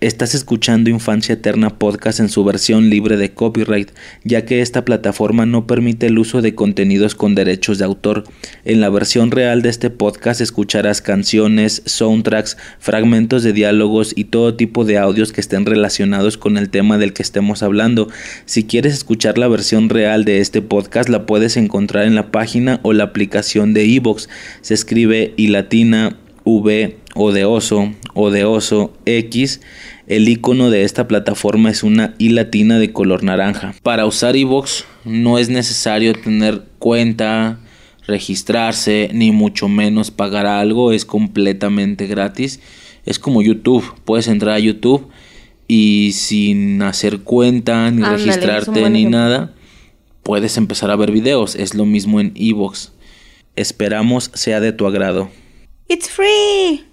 Estás escuchando Infancia Eterna Podcast en su versión libre de copyright, ya que esta plataforma no permite el uso de contenidos con derechos de autor. En la versión real de este podcast escucharás canciones, soundtracks, fragmentos de diálogos y todo tipo de audios que estén relacionados con el tema del que estemos hablando. Si quieres escuchar la versión real de este podcast la puedes encontrar en la página o la aplicación de iVoox. Se escribe y latina V o de oso o de oso X, el icono de esta plataforma es una I latina de color naranja. Para usar iVoox no es necesario tener cuenta, registrarse, ni mucho menos pagar algo, es completamente gratis. Es como YouTube, puedes entrar a YouTube y sin hacer cuenta, ni registrarte, ni nada, puedes empezar a ver videos. Es lo mismo en iVoox. Esperamos sea de tu agrado. It's free.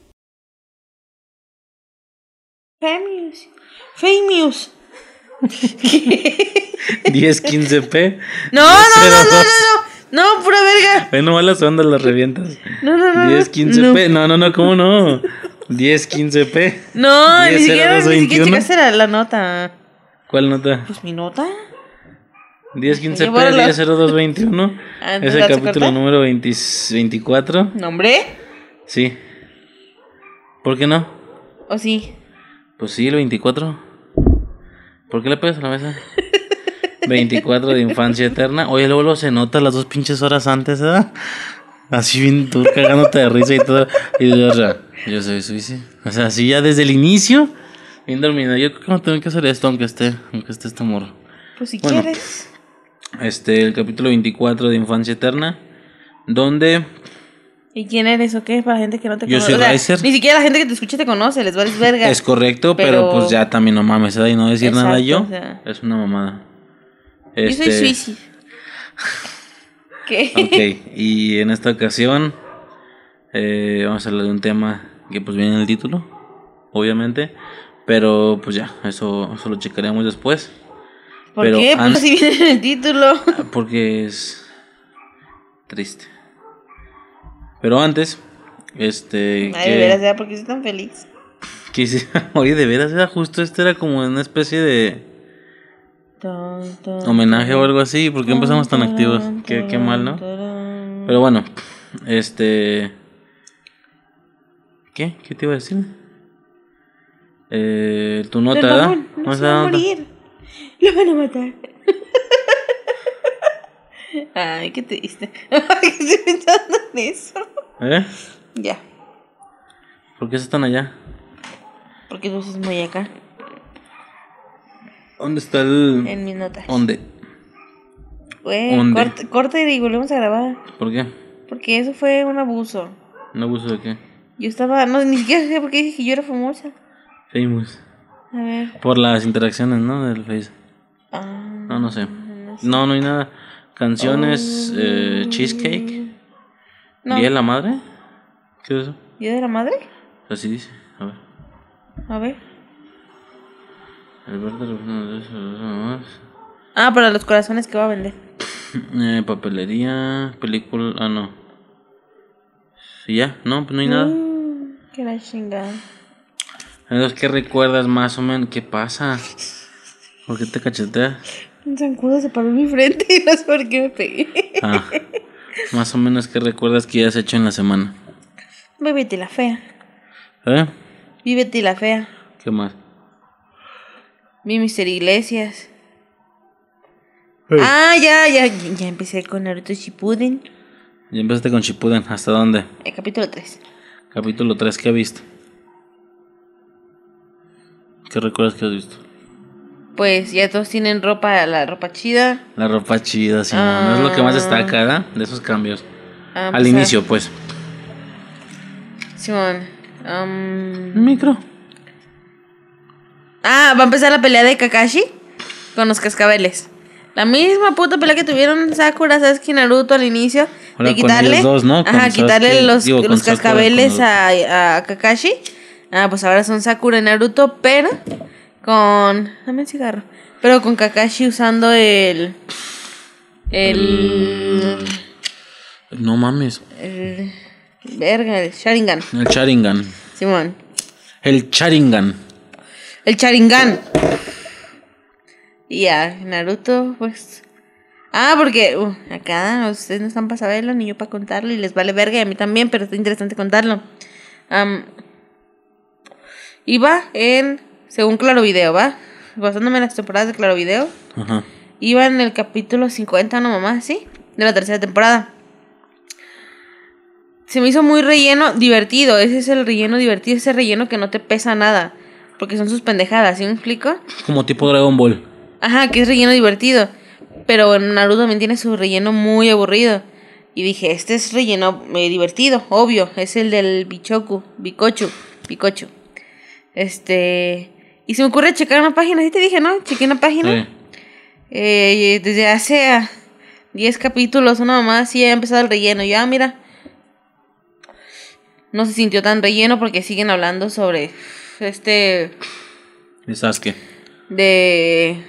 Famous. Famous. 10-15p. No, no, no, no, no, no. No, pura verga. Bueno, malas ondas las revientas. No, no, no. 10-15p. No. no, no, ¿cómo no? 10-15p. No, ni siquiera, ni siquiera checaste la, nota. ¿Cuál nota? Pues mi nota. 10-15p, 10-0221. Ah, Es el capítulo número 20 24. ¿Nombre? Sí. ¿Por qué no? ¿O sí? Pues sí, el 24. ¿Por qué le pegas a la mesa? 24 de infancia eterna. Oye, luego se nota las dos pinches horas antes, ¿verdad? Así bien tú cagándote de risa y todo. Y yo, o sea, yo soy suici. O sea, así ya desde el inicio, bien dormida. Yo creo que no tengo que hacer esto, aunque esté, aunque esté este morro. Pues si Bueno. quieres. Este, el capítulo 24 de infancia eterna. Donde ¿Y quién eres o qué? Para la gente que no te Yo conoce. soy O sea, Riser. Ni siquiera la gente que te escuche te conoce, les vales verga. es correcto, pero, Pero- pues ya también no mames, ¿verdad? Y no decir nada Exacto, yo. o sea. Es una mamada. Yo soy Este, suici. ¿Qué? Ok, y en esta ocasión eh, vamos a hablar de un tema que pues viene en el título, obviamente, pero pues ya, eso, eso lo checaremos después, ¿Por pero qué? Pues si viene en el título. porque es triste. Pero antes, este... Ay, que- de veras, ¿verdad? ¿Por qué soy tan feliz? hice- oye, de veras, era justo, este era como una especie de homenaje o algo así, ¿por qué empezamos tan activos? Qué, qué mal, ¿no? Pero bueno, este. ¿Qué? ¿Qué te iba a decir? Eh, tu nota, ¿verdad? No se va a morir. Lo van a matar. Ay, qué triste. Ay, estoy pensando eso. ¿Eh? Ya, ¿Por qué están allá? porque tú estás muy acá ¿Dónde está el.? en mis notas. ¿Dónde? Güey, ¿Dónde? corta, corta y volvemos a grabar. ¿Por qué? Porque eso fue un abuso. ¿Un abuso de qué? Yo estaba, no, ni siquiera sé por qué dije que yo era famosa. Famous. A ver. Por las interacciones, ¿no? Del Face. Ah, No, no sé. no sé. No, no hay nada. Canciones, eh, cheesecake. No. ¿Día de la madre? ¿Qué es eso? ¿Día de la madre? Así dice. A ver. A ver. Ah, para los corazones que va a vender. Eh, papelería, película, ah no. Sí, ya, no, pues no hay nada. Mm, que la chingada. Entonces, ¿qué recuerdas más o menos? ¿Qué pasa? ¿Por qué te cacheteas? Un zancudo se paró en mi frente y no sé por qué me pegué. Ah, más o menos, ¿qué recuerdas que ya has hecho en la semana? Vívete la fea. ¿Eh? Vívete la fea. ¿Qué más? Vi Mister Iglesias. Ah, ya, ya, ya empecé con Naruto Shippuden. Ya empezaste con Shippuden, ¿hasta dónde? El capítulo 3. Capítulo 3, ¿qué has visto? ¿Qué recuerdas que has visto? Pues ya todos tienen ropa, la ropa chida. La ropa chida, sí, no es lo que más destaca, ¿verdad? De esos cambios. Ah, Al pues, inicio, pues. ah, Simón. am, Micro. Ah, va a empezar la pelea de Kakashi con los cascabeles. La misma puta pelea que tuvieron Sakura, Sasuke y Naruto al inicio. Ahora de quitarle. Ajá, quitarle Sasuke, los, digo, cascabeles a Kakashi. Ah, pues ahora son Sakura y Naruto, pero con. Dame el cigarro. Pero con Kakashi usando el. El. No mames. el verga, el Sharingan. El Sharingan. Simón. El Sharingan. El Sharingan. Y ya, Naruto, pues. Ah, porque uh, acá ustedes no están para saberlo, ni yo para contarlo, y les vale verga, y a mí también, pero está interesante contarlo. Am, iba en, según Claro Video, ¿va? Basándome en las temporadas de Claro Video, Ajá. iba en el capítulo 50, no mamá, ¿sí? De la tercera temporada. Se me hizo muy relleno, divertido. Ese es el relleno divertido, ese relleno que no te pesa nada. Porque son sus pendejadas, ¿sí me explico? Como tipo Dragon Ball. Ajá, que es relleno divertido. Pero en Naruto también tiene su relleno muy aburrido. Y dije, este es relleno eh, divertido, obvio. Es el del Bichoku, Bikochu, Bikochu. Este. Y se me ocurre checar una página, ¿sí te dije, no? Chequé una página. Sí. Eh, desde hace ah, 10 capítulos, una mamá así ha empezado el relleno. Ya, ah, mira. No se sintió tan relleno porque siguen hablando sobre este. De Sasuke. De.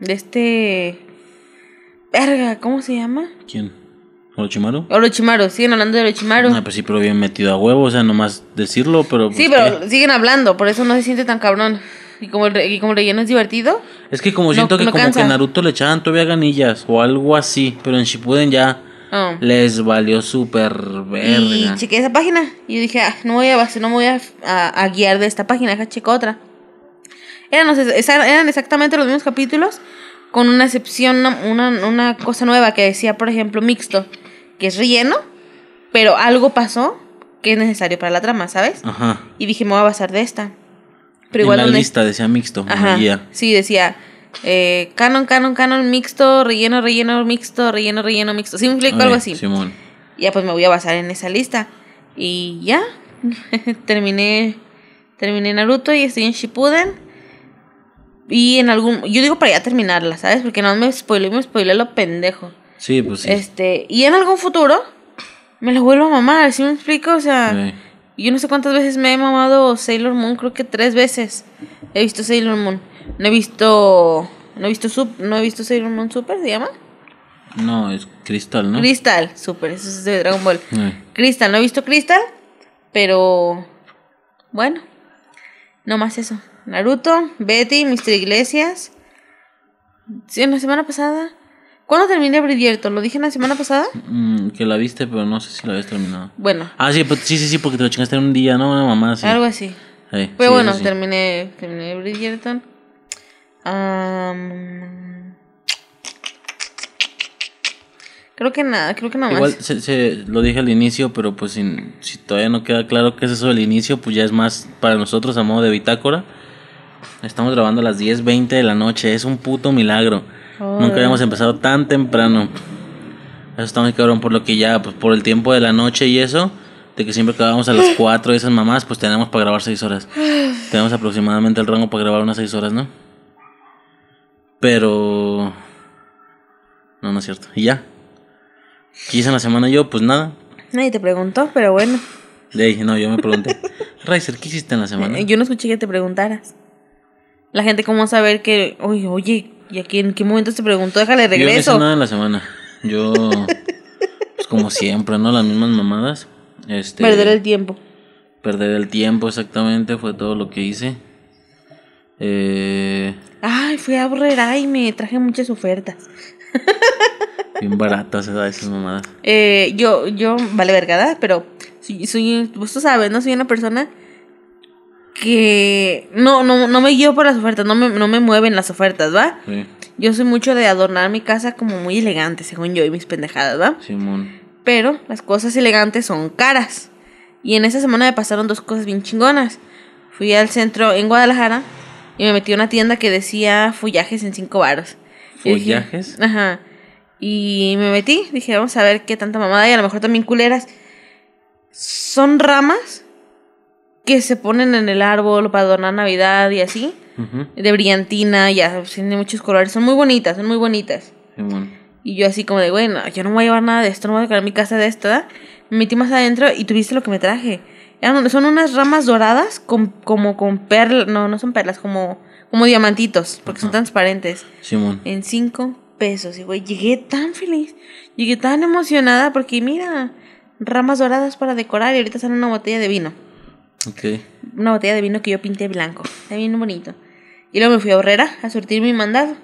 De este. Verga, ¿cómo se llama? ¿Quién? ¿Orochimaru? Orochimaru, siguen hablando de Orochimaru. Ah, pues sí, pero bien metido a huevo, o sea, nomás decirlo, pero. pues, sí, ¿qué? pero siguen hablando, por eso no se siente tan cabrón. Y como el, y como el relleno es divertido. Es que como No- siento que no como cansa. que Naruto le echaban todavía ganillas o algo así, pero en Shippuden ya ah. les valió súper Y verga. chequé esa página. Y yo dije, ah, no voy a, no me voy a, a- a guiar de esta página, deja checo otra. Eran, eran exactamente los mismos capítulos, con una excepción, una, una, una cosa nueva que decía, por ejemplo, mixto, que es relleno, pero algo pasó que es necesario para la trama, ¿sabes? Ajá. Y dije, me voy a basar de esta. Pero en igual la donde- lista decía mixto, en la Ajá. guía. Sí, decía eh, canon, canon, canon, mixto, relleno, relleno, mixto, relleno, relleno, mixto. Sí, me explico algo así. Simón. Ya pues me voy a basar en esa lista. Y ya, terminé terminé Naruto y estoy en Shippuden. Y en algún... Yo digo para ya terminarla, ¿sabes? Porque no me spoilé, me spoilé lo pendejo. Sí, pues sí. Este, y en algún futuro me la vuelvo a mamar, ¿sí me explico? O sea, Sí. Yo no sé cuántas veces me he mamado Sailor Moon, creo que tres veces he visto Sailor Moon. No he visto... No he visto, Sup- no he visto Sailor Moon Super, ¿se llama? No, es cristal, ¿no? Crystal, Super, eso es de Dragon Ball. Sí. Crystal, no he visto Crystal, pero bueno, no más eso. Naruto, Betty, Mr. Iglesias. Sí, en la semana pasada. ¿Cuándo terminé Bridgerton? ¿Lo dije en la semana pasada? Mm, que la viste, pero no sé si la habías terminado. Bueno, Ah, sí, pues, sí, sí, sí, porque te lo chingaste en un día, ¿no? Una mamá así. algo así. Sí, Pero sí, bueno, sí. terminé, terminé Bridgerton. Am, creo que nada, creo que nada más. Igual se, se- lo dije al inicio, pero pues sin- si todavía no queda claro qué es eso del inicio, pues ya es más para nosotros a modo de bitácora. Estamos grabando a las 10.20 de la noche, es un puto milagro. Nunca habíamos empezado tan temprano. Eso está muy cabrón, por lo que ya, pues por el tiempo de la noche y eso, de que siempre acabamos a las 4 y esas mamás, pues tenemos para grabar 6 horas. tenemos aproximadamente el rango para grabar unas 6 horas, ¿no? Pero... No, no es cierto. Y ya. ¿Qué hice en la semana yo? Pues nada. Nadie te preguntó, pero bueno. De ahí, no, yo me pregunté. Riser, ¿qué hiciste en la semana? Eh, Yo no escuché que te preguntaras. La gente, ¿cómo saber que, oye, oye, ¿y aquí en qué momento te preguntó? Déjale Yo no hice regreso. nada en la semana. Yo, pues como siempre, ¿no? Las mismas mamadas. Este, Perder el tiempo. perder el tiempo, exactamente, fue todo lo que hice. Eh, Ay, fui a Borrera y me traje muchas ofertas. bien baratas esas, esas mamadas. Eh, yo, yo, vale vergada, pero soy, soy, vos tú sabes, ¿no? Soy una persona que no, no, no me guío por las ofertas, no me, no me mueven las ofertas, ¿va? Sí, Yo soy mucho de adornar mi casa como muy elegante, según yo y mis pendejadas, ¿va? Simón. Pero las cosas elegantes son caras. Y en esa semana me pasaron dos cosas bien chingonas. Fui al centro en Guadalajara y me metí a una tienda que decía follajes en cinco varos. Dije- ¿Follajes? Ajá. Y me metí, dije, vamos a ver qué tanta mamada hay, a lo mejor también culeras. Son ramas que se ponen en el árbol para adornar Navidad y así. De brillantina, ya, tiene muchos colores. Son muy bonitas, son muy bonitas. Simón. Y yo así como de, bueno, yo no voy a llevar nada de esto, no voy a decorar mi casa de esto, ¿verdad? Me metí más adentro y tuviste lo que me traje. Eran, son unas ramas doradas con, como con perlas, no, no son perlas, como, como diamantitos, porque son transparentes. Simón. En cinco pesos. Y güey, llegué tan feliz, llegué tan emocionada porque mira, ramas doradas para decorar y ahorita sale una botella de vino. Una botella de vino que yo pinté blanco. Está bien bonito. Y luego me fui a Horrera a surtir mi mandado.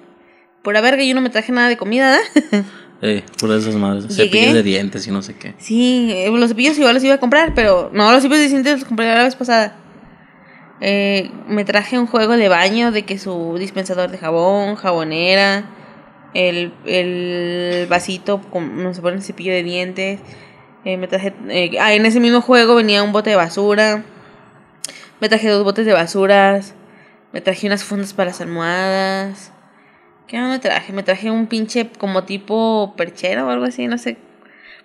Por verga, yo no me traje nada de comida, ¿eh? Eh, por esas madres. Llegué. Cepillos de dientes y no sé qué. Sí, eh, los cepillos igual los iba a comprar, pero no, los cepillos de dientes los compré la vez pasada. Eh, me traje un juego de baño de que su dispensador de jabón, jabonera, el, el vasito con no se pone el cepillo de dientes. Eh, me traje, eh, ah, en ese mismo juego venía un bote de basura. Me traje dos botes de basuras. Me traje unas fundas para las almohadas. ¿Qué más me traje? Me traje un pinche como tipo perchero o algo así, no sé.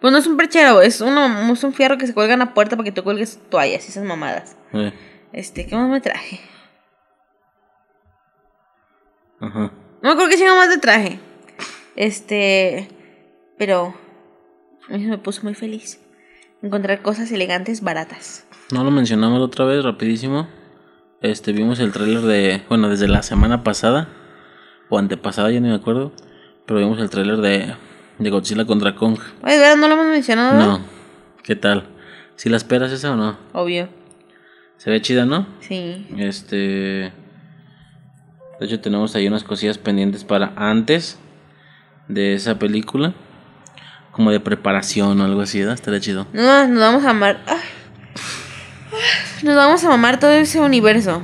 Pues no es un perchero, es, uno, es un fierro que se cuelga en la puerta para que tú cuelgues toallas y esas mamadas. Eh, Este, ¿qué más me traje? ajá. No me acuerdo qué chingo más de traje. Este, pero a mí se me puso muy feliz. Encontrar cosas elegantes baratas. No lo mencionamos otra vez, rapidísimo. Este, vimos el tráiler de, bueno, desde la semana pasada o antepasada, ya ni me acuerdo, pero vimos el tráiler de, de Godzilla contra Kong. Oye, ¿verdad? ¿No lo hemos mencionado? No, ¿qué tal? ¿Si la esperas esa o no? Obvio. Se ve chida, ¿no? Sí. Este, de hecho tenemos ahí unas cosillas pendientes para antes de esa película, como de preparación o algo así, ¿verdad? Estaría chido. No, nos vamos a amar. Ay. Nos vamos a mamar todo ese universo.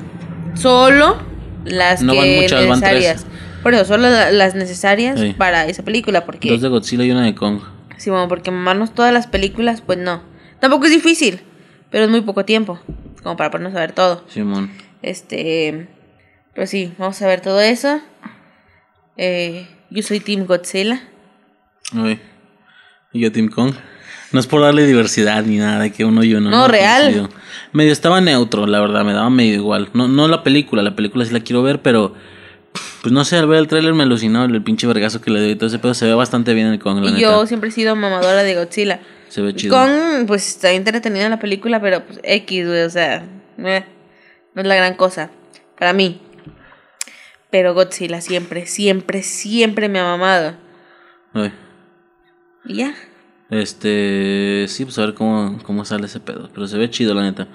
Solo las No van que muchas, van tres. necesarias. Por eso, solo la- las necesarias Sí. para esa película. Porque, Dos de Godzilla y una de Kong. sí, bueno, porque mamarnos todas las películas, pues no. Tampoco es difícil, pero es muy poco tiempo. Como para ponernos a ver todo. Simón. Este. Pero sí, vamos a ver todo eso. Eh, yo soy Team Godzilla. Uy. Y yo Team Kong. No es por darle diversidad ni nada, de que uno y uno. No, real. Medio, medio estaba neutro, la verdad, me daba medio igual. No, no la película, la película sí la quiero ver, pero. Pues no sé, al ver el tráiler me alucinó el pinche vergazo que le dio y todo ese pedo. Se ve bastante bien el Kong, la y neta. yo siempre he sido mamadora de Godzilla. Se ve chido. Con, pues está entretenida la película, pero pues X, güey, o sea, eh, no es la gran cosa para mí. Pero Godzilla siempre, siempre, siempre me ha mamado. Uy. Y ya. Este, sí, pues a ver cómo, cómo sale ese pedo. Pero se ve chido, la neta.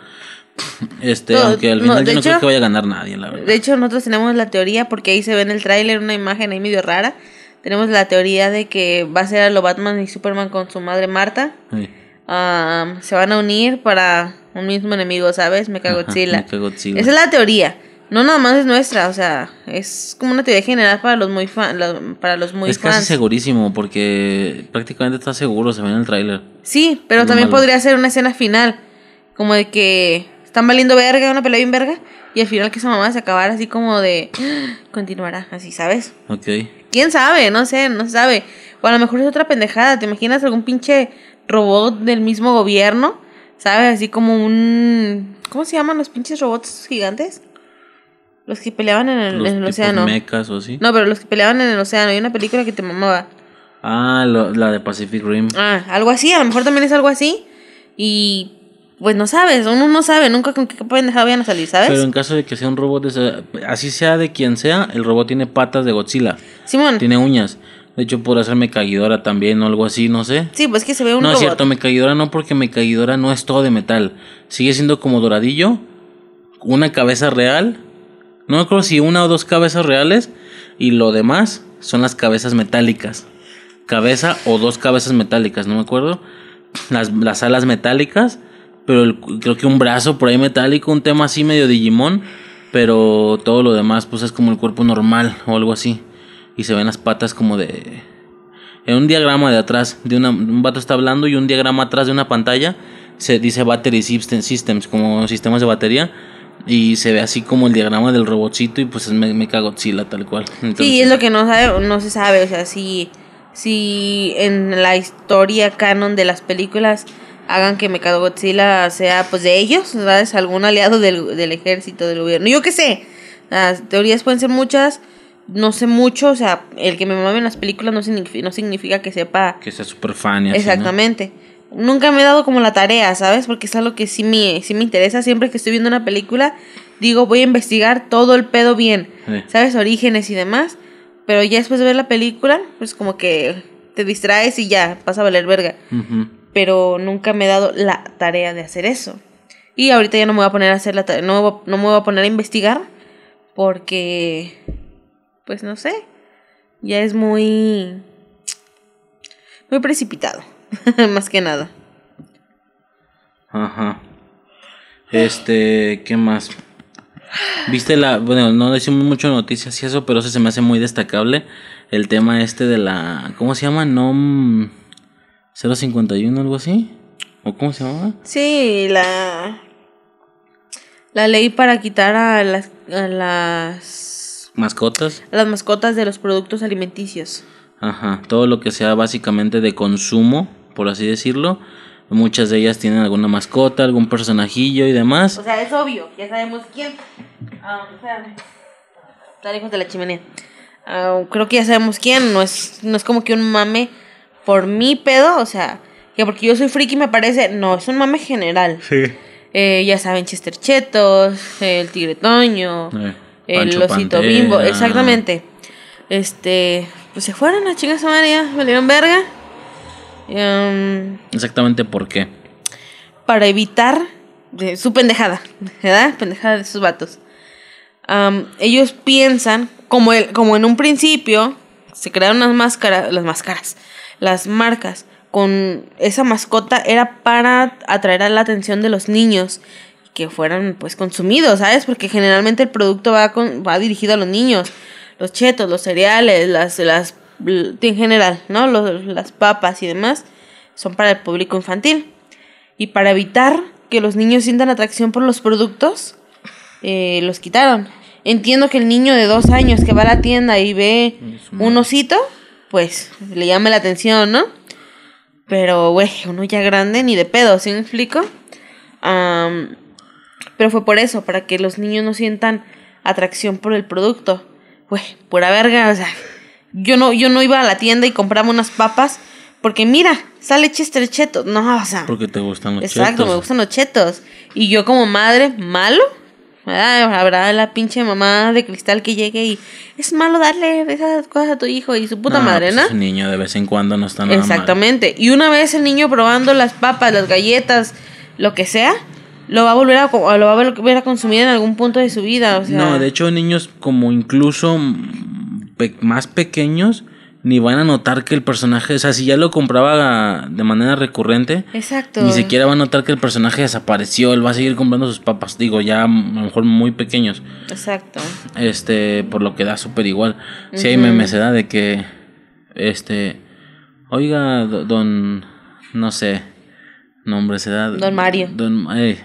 Este, No, aunque al no, final de yo no creo hecho- que vaya a ganar nadie, la verdad. De hecho, nosotros tenemos la teoría, porque ahí se ve en el tráiler una imagen ahí medio rara. Tenemos la teoría de que va a ser a lo Batman y Superman con su madre Marta. Uy. Ah, se van a unir para un mismo enemigo, ¿sabes? Mecha Ajá, Godzilla. Mechagodzilla. Esa es la teoría. No nada más es nuestra, o sea, es como una teoría general para los muy fan, para los muy es casi fans. segurísimo porque prácticamente está seguro, se ve en el tráiler. Sí, pero también malo. podría ser una escena final, como de que están valiendo verga, una pelea bien verga, y al final que esa mamá se acabara así como de "Ah, continuará, así, ¿sabes? Ok. ¿Quién sabe? No sé, no se sabe. O a lo mejor es otra pendejada, ¿te imaginas algún pinche robot del mismo gobierno? ¿Sabes? Así como un ¿Cómo se llaman los pinches robots gigantes? Los que peleaban en el, Los en el tipos océano. mechas o así. No, pero los que peleaban en el océano. Hay una película que te mamaba. Ah, lo- la de Pacific Rim. Ah, algo así. A lo mejor también es algo así. Y pues no sabes. Uno no sabe nunca con qué pendejada vayan a salir, ¿sabes? Pero en caso de que sea un robot, así sea de quien sea, el robot tiene patas de Godzilla. Simón. Tiene uñas. De hecho, podrá ser Mecaguidora también o algo así, no sé. Sí, pues que se ve un no robot. es cierto, Mecaguidora no, porque Mecaguidora no es todo de metal. Sigue siendo como doradillo, una cabeza real. No me acuerdo si una o dos cabezas reales. Y lo demás son las cabezas metálicas. Cabeza o dos cabezas metálicas, no me acuerdo. Las, las alas metálicas. Pero creo que un brazo por ahí metálico, un tema así medio Digimon. Pero todo lo demás, pues es como el cuerpo normal o algo así. Y se ven las patas como de. En un diagrama de atrás, de un vato está hablando y un diagrama atrás de una pantalla se dice Battery System- Systems, como sistemas de batería. Y se ve así como el diagrama del robotcito y pues es me, me Godzilla tal cual. Entonces, Sí, es lo que no sabe, no se sabe, o sea, si, si en la historia canon de las películas hagan que Mechagodzilla sea pues de ellos, ¿sabes? Algún aliado del, del ejército, del gobierno. Yo qué sé, las teorías pueden ser muchas, no sé mucho, o sea, el que me mame en las películas no significa, no significa que sepa Que sea super fan y así, ¿no? Nunca me he dado como la tarea, ¿sabes? Porque es algo que sí me, sí me interesa. Siempre que estoy viendo una película, digo, voy a investigar todo el pedo bien. Sí. ¿Sabes? Orígenes y demás. Pero ya después de ver la película, pues como que te distraes y ya, vas a valer verga. Pero nunca me he dado la tarea de hacer eso. Y ahorita ya no me voy a poner a hacer la tarea, no, no me voy a poner a investigar. Porque, pues no sé, ya es muy, muy precipitado, más que nada. Ajá. Este, ¿qué más? Viste la, bueno, no decimos mucho noticias y eso, pero eso se me hace muy destacable. El tema este de la, ¿cómo se llama? NOM 051, algo así. ¿O cómo se llama? Sí, la, la ley para quitar a las, a las mascotas. A las mascotas de los productos alimenticios. Ajá, todo lo que sea básicamente de consumo, por así decirlo. Muchas de ellas tienen alguna mascota, algún personajillo y demás. O sea, es obvio, ya sabemos quién. Ah. Está lejos de la chimenea. Ah, creo que ya sabemos quién. No es, no es como que un mame por mi pedo, o sea, que porque yo soy friki me parece. No, es un mame general. Sí. Eh, ya saben, Chester Chetos, el Tigre Toño, Eh, el Osito Pantera. Bimbo, exactamente. Este, pues se fueron a chingas a María, valieron verga. Em, Exactamente por qué. para evitar de su pendejada, ¿verdad? Pendejada de esos vatos. Am, ellos piensan, como, el, como en un principio, se crearon las máscaras, las máscaras, las marcas con esa mascota era para atraer a la atención de los niños que fueran pues consumidos, ¿sabes? Porque generalmente el producto va, con, va dirigido a los niños, los chetos, los cereales, las, las en general, ¿no? Los- las papas y demás son para el público infantil. Y para evitar que los niños sientan atracción por los productos, eh, los quitaron. Entiendo que el niño de dos años que va a la tienda y ve un osito, pues le llama la atención, ¿no? Pero, güey, uno ya grande, ni de pedo, ¿sí me explico? Pero fue por eso, para que los niños no sientan atracción por el producto. Güey, pura verga, o sea, yo no, yo no iba a la tienda y compraba unas papas porque mira, sale Chester Cheto. No, o sea, Porque te gustan los exacto, chetos. me gustan los chetos. Y yo como madre, malo. ¿verdad? Habrá la pinche mamá de cristal que llegue y es malo darle esas cosas a tu hijo y su puta madre, pues ¿no? niño de vez en cuando no está nada mal. Exactamente. Y una vez el niño probando las papas, las galletas, lo que sea, lo va a volver a, lo va a volver a consumir en algún punto de su vida. O sea, No, de hecho niños como incluso pe- más pequeños ni van a notar que el personaje, o sea, si ya lo compraba de manera recurrente, Exacto. ni siquiera va a notar que el personaje desapareció, él va a seguir comprando sus papas, digo, ya a lo mejor muy pequeños, Exacto. este, por lo que da súper igual. Si hay memes, ¿verdad? De que, este, oiga, do- don, no sé, nombre se da. Don Mario. Don, eh,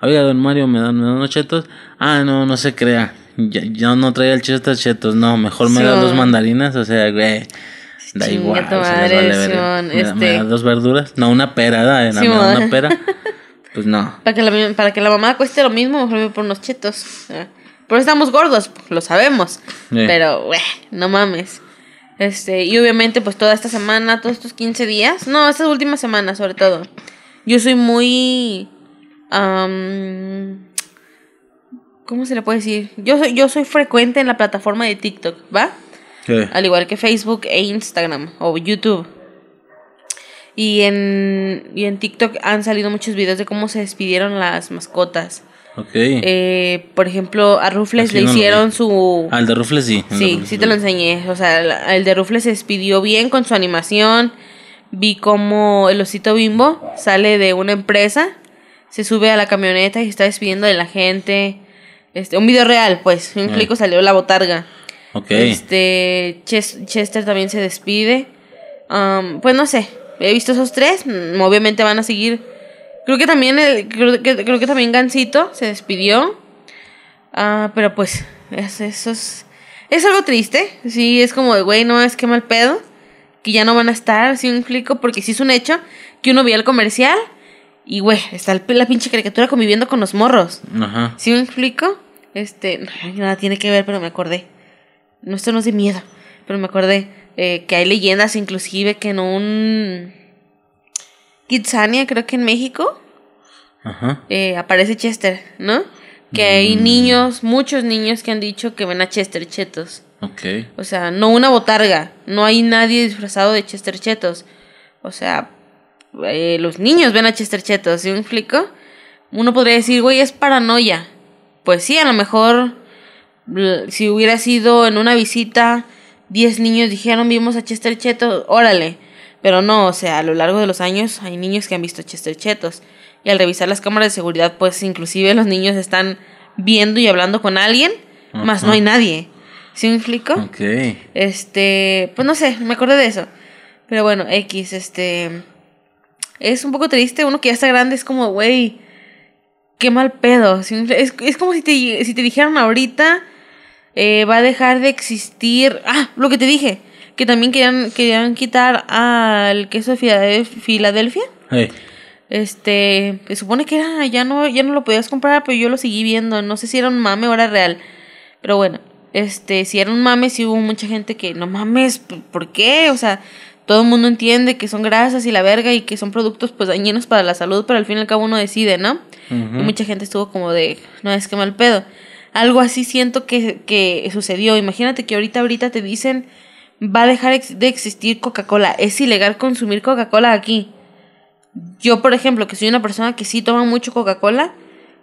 oiga, don Mario, ¿me dan, me dan unos chetos? Ah, no, no se crea. Ya, yo no traía el chetos chetos, no, mejor me Sí, da dos man. mandarinas, o sea, güey. Da Chinga igual, vale ¿Me, este- da dos verduras? No, una pera, da, Sí, me da una pera. Pues no. Para que, la, para que la mamá cueste lo mismo, mejor me por unos chetos. Por eso estamos gordos, lo sabemos. Sí. Pero, güey, no mames. Este, y obviamente, pues toda esta semana, todos estos 15 días, no, estas últimas semanas sobre todo. Yo soy muy. ¿Cómo se le puede decir? Yo soy, yo soy frecuente en la plataforma de TikTok, ¿va? ¿Qué? al igual que Facebook e Instagram o YouTube. Y en, y en TikTok han salido muchos videos de cómo se despidieron las mascotas. Ok. Eh, por ejemplo, a Rufles le no hicieron su... El de Rufles sí. el Sí, Rufles sí te lo enseñé. O sea, el de Rufles se despidió bien con su animación. Vi cómo el osito bimbo sale de una empresa, se sube a la camioneta y está despidiendo de la gente. Este, un video real, pues. Un Ah. clic salió la botarga. Ok. Este, Ches- Chester también se despide. Am, pues no sé, he visto esos tres. mm, Obviamente van a seguir. Creo que también el, creo que, creo que también Gansito se despidió. Ah, pero pues es, eso es, es algo triste. Sí, es como de, güey, no es que mal pedo. Que ya no van a estar, si me explico, porque sí es un hecho que uno veía el comercial y, güey, está el- la pinche caricatura conviviendo con los morros. Ajá. ¿Sí me explico? Este, nada tiene que ver, pero me acordé. No, esto no es de miedo, pero me acordé eh, que hay leyendas inclusive que en un Kitsania, creo que en México, Ajá. eh, aparece Chester, ¿no? Que hay niños, muchos niños que han dicho que ven a Chester Chetos. Ok. O sea, no una botarga, no hay nadie disfrazado de Chester Chetos. O sea, eh, los niños ven a Chester Chetos, ¿sí me explico? Uno podría decir, güey, es paranoia. Pues sí, a lo mejor Si hubiera sido en una visita, 10 niños dijeron vimos a Chester Chetos, órale. Pero no, o sea, a lo largo de los años hay niños que han visto Chester Chetos. Y al revisar las cámaras de seguridad, pues inclusive los niños están viendo y hablando con alguien, más no hay nadie. ¿Sí me explico? Ok. Este, pues no sé, me acordé de eso. Pero bueno, X, este. Es un poco triste, uno que ya está grande es como, güey, qué mal pedo. Es, es como si te, si te dijeran ahorita, eh, va a dejar de existir. Ah, lo que te dije, que también querían, querían quitar al queso de Filade- Filadelfia. Hey. Este, se supone que era, ya no, ya no lo podías comprar, pero yo lo seguí viendo. No sé si era un mame o era real. Pero bueno, este, si era un mame, sí hubo mucha gente que, no mames, ¿p- ¿por qué? O sea, todo el mundo entiende que son grasas y la verga y que son productos pues dañinos para la salud, pero al fin y al cabo uno decide, ¿no? Y mucha gente estuvo como de, no, es que mal pedo. Algo así siento que, que sucedió. Imagínate que ahorita, ahorita te dicen, va a dejar de existir Coca-Cola. Es ilegal consumir Coca-Cola aquí. Yo, por ejemplo, que soy una persona que sí toma mucho Coca-Cola,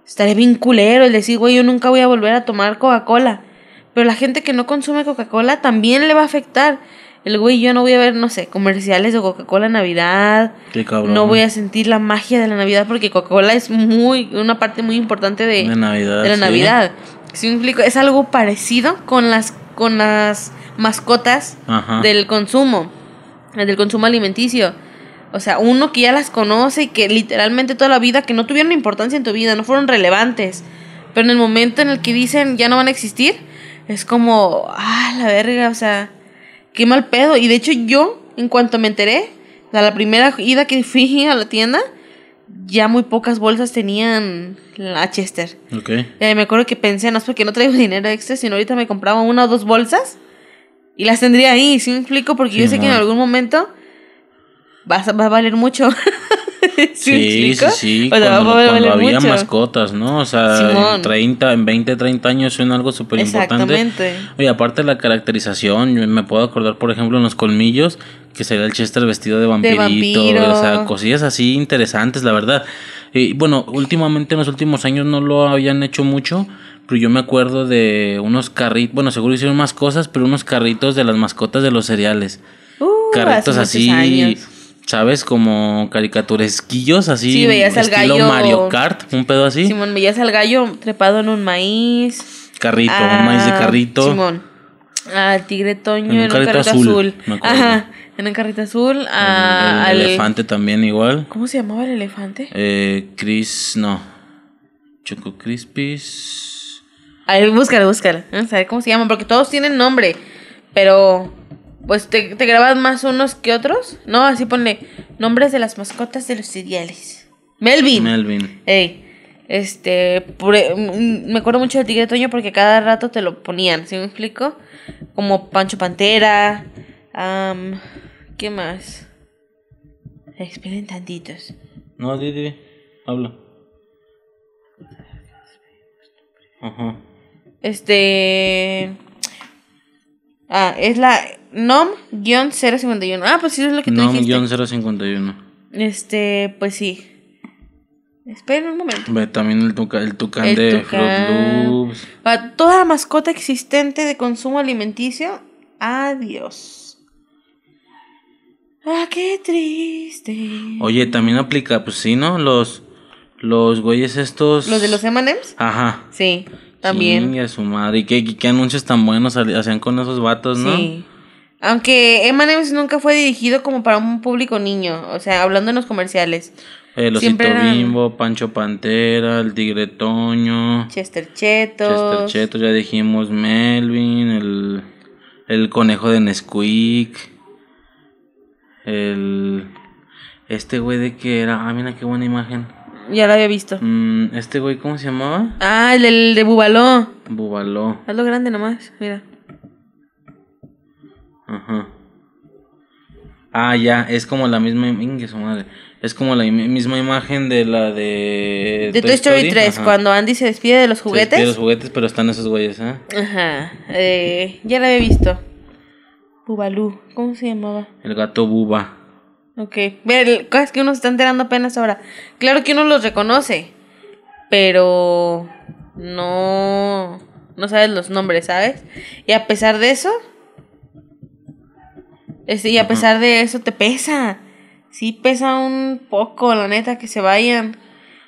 estaré bien culero el decir, güey, yo nunca voy a volver a tomar Coca-Cola. Pero la gente que no consume Coca-Cola también le va a afectar. El güey, yo no voy a ver, no sé, comerciales de Coca-Cola Navidad. Qué cabrón. No voy a sentir la magia de la Navidad porque Coca-Cola es muy una parte muy importante de, De Navidad, de la sí. Navidad. ¿Sí me explico? Es algo parecido con las con las mascotas Ajá. del consumo, del consumo alimenticio. O sea, uno que ya las conoce y que literalmente toda la vida que no tuvieron importancia en tu vida, no fueron relevantes. Pero en el momento en el que dicen ya no van a existir, es como, ah, la verga, o sea, qué mal pedo. Y de hecho yo, en cuanto me enteré, sea, la primera ida que fui a la tienda, ya muy pocas bolsas tenían la Chester. Ok. Y me acuerdo que pensé, no es porque no traigo dinero extra, sino ahorita me compraba una o dos bolsas y las tendría ahí, ¿sí me explico? Porque yo sé que en algún momento va a, va a valer mucho. ¿Sí, Sí, sí. O sea, cuando va a cuando valer había mucho. mascotas, ¿no? O sea, Simón. en 30, en 20, 30 años suena algo súper importante. Exactamente. Oye, aparte de la caracterización, yo me puedo acordar, por ejemplo, en los colmillos, que sería el Chester vestido de vampirito. vampiro. O sea, cosillas así interesantes, la verdad. Y bueno, últimamente en los últimos años no lo habían hecho mucho, pero yo me acuerdo de unos carritos, bueno, seguro hicieron más cosas, pero unos carritos de las mascotas de los cereales. Uh, carritos así, años. ¿Sabes? Como caricaturesquillos, así. Sí, veías al estilo gallo. Mario Kart, un pedo así. Simón, veías al gallo trepado en un maíz. Carrito, Ah, un maíz de carrito. Simón. Al tigre Toño En un en un carrito azul, azul. Ajá, en un carrito azul. El- ah, el, al- elefante también igual. ¿Cómo se llamaba el elefante? Eh, Chris, no. Choco Crispies. A ver, búscalo, búscalo. Vamos a ver cómo se llaman, porque todos tienen nombre. Pero, pues, ¿te, te grabas más unos que otros? No, así ponle nombres de las mascotas de los cereales. Melvin. Melvin. Ey, este, mm, me acuerdo mucho del tigre Toño porque cada rato te lo ponían, ¿sí me explico? Como Pancho Pantera, ¿qué más? Esperen tantitos. No, di, di, habla. Ajá. Este, ah, es la NOM-051. Ah, pues sí, es lo que tú No, dijiste. guion 051. Este, pues sí. Esperen un momento. Ve también el, tuca, el tucán El de tucán. Fruit Loops. Toda mascota existente de consumo alimenticio, adiós. Ah, qué triste. Oye, también aplica, pues sí, ¿no? Los, los güeyes estos. ¿Los de los M&M's? Ajá. Sí, también. Sí, a su madre. ¿Y qué, y qué anuncios tan buenos hacían con esos vatos, no? Sí. Aunque M&M's nunca fue dirigido como para un público niño, o sea, hablando en los comerciales. El osito eran- bimbo, Pancho Pantera, el tigre Toño, Chester Chetos. Chester Cheto, ya dijimos Melvin, el, el conejo de Nesquik, el... Este güey de que era... Ah, mira qué buena imagen. Ya lo había visto. Mm, este güey, ¿cómo se llamaba? Ah, el del de Bubaló. Bubaló. Hazlo grande nomás, mira. Ajá. Ah, ya, es como la misma... Ingue su madre. Es como la misma imagen de la de... De Toy Story 3, Ajá. cuando Andy se despide de los Se despide de juguetes. los juguetes, pero están esos güeyes, ¿eh? Ajá. Eh, ya lo había visto. Bubalú. ¿Cómo se llamaba? El gato buba. Ok. Ver, cosas que uno se está enterando apenas ahora. Claro que uno los reconoce. Pero. No. no sabes los nombres, ¿sabes? Y a pesar de eso, este, y a pesar de eso te pesa. Sí pesa un poco, la neta, que se vayan.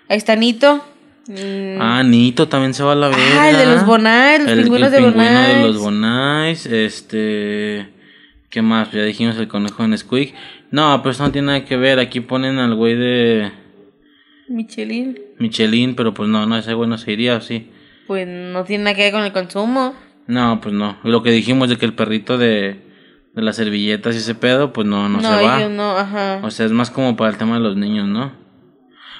Ahí está Nito. Mm. Ah, Nito también se va a la verga. Ah, el de los Bonais, los el, pingüinos el de pingüino Bonais. de los Bonais, este... ¿Qué más? Ya dijimos el conejo en Squeak. No, pero eso no tiene nada que ver. Aquí ponen al güey de Michelin. Michelin, pero pues no, no, ese güey no se iría, ¿o sí? Pues no tiene nada que ver con el consumo. No, pues no. Lo que dijimos de que el perrito de, de las servilletas y ese pedo, pues no, no, se va. no, ajá. O sea, es más como para el tema de los niños, ¿no?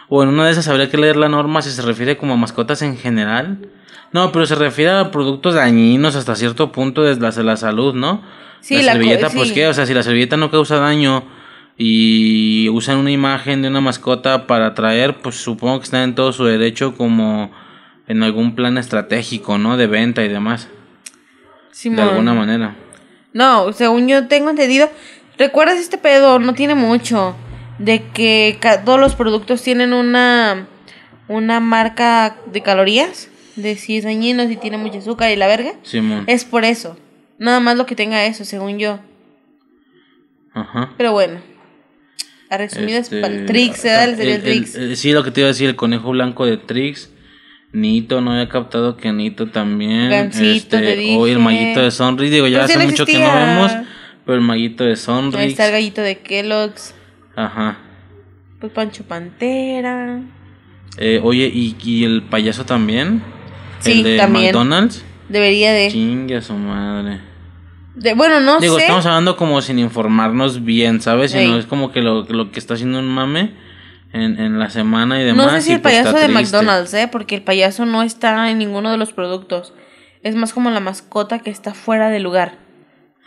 O en una de esas habría que leer la norma si se refiere como a mascotas en general. No, pero se refiere a productos dañinos hasta cierto punto desde la, la salud, ¿no? Sí, la la servilleta, pues qué, o sea, si la servilleta no causa daño y usan una imagen de una mascota para atraer, pues supongo que están en todo su derecho como en algún plan estratégico, ¿no? De venta y demás, Simón. de alguna manera. No, según yo tengo entendido. ¿Recuerdas este pedo? No tiene mucho. De que todos los productos tienen una, una marca de calorías. De si es dañino, si tiene mucho azúcar y la verga. Simón. Es por eso. Nada más lo que tenga eso, según yo. Ajá. Pero bueno. A resumidas, Este, para el Trix, ¿verdad? el- el Trix. el- sí, lo que te iba a decir, el conejo blanco de Trix. Nito, no había captado que Nito también. Gansito, te dije. Hoy el maguito de Sonrix. Digo, ya hace no mucho que no vemos. Pero el maguito de Ahí Sonrix. está el gallito de Kellogg's. Ajá. Pues Pancho Pantera. Eh, oye, ¿y, y el payaso también? Sí, el de también. McDonald's. Debería de, Chingue a su madre. De- Bueno, no Digo, sé. estamos hablando como sin informarnos bien, ¿sabes? Sino es como que lo, lo que está haciendo un mame en, en la semana y demás. No sé si y el pues payaso de triste. McDonald's, ¿eh? Porque el payaso no está en ninguno de los productos. Es más como la mascota que está fuera del lugar.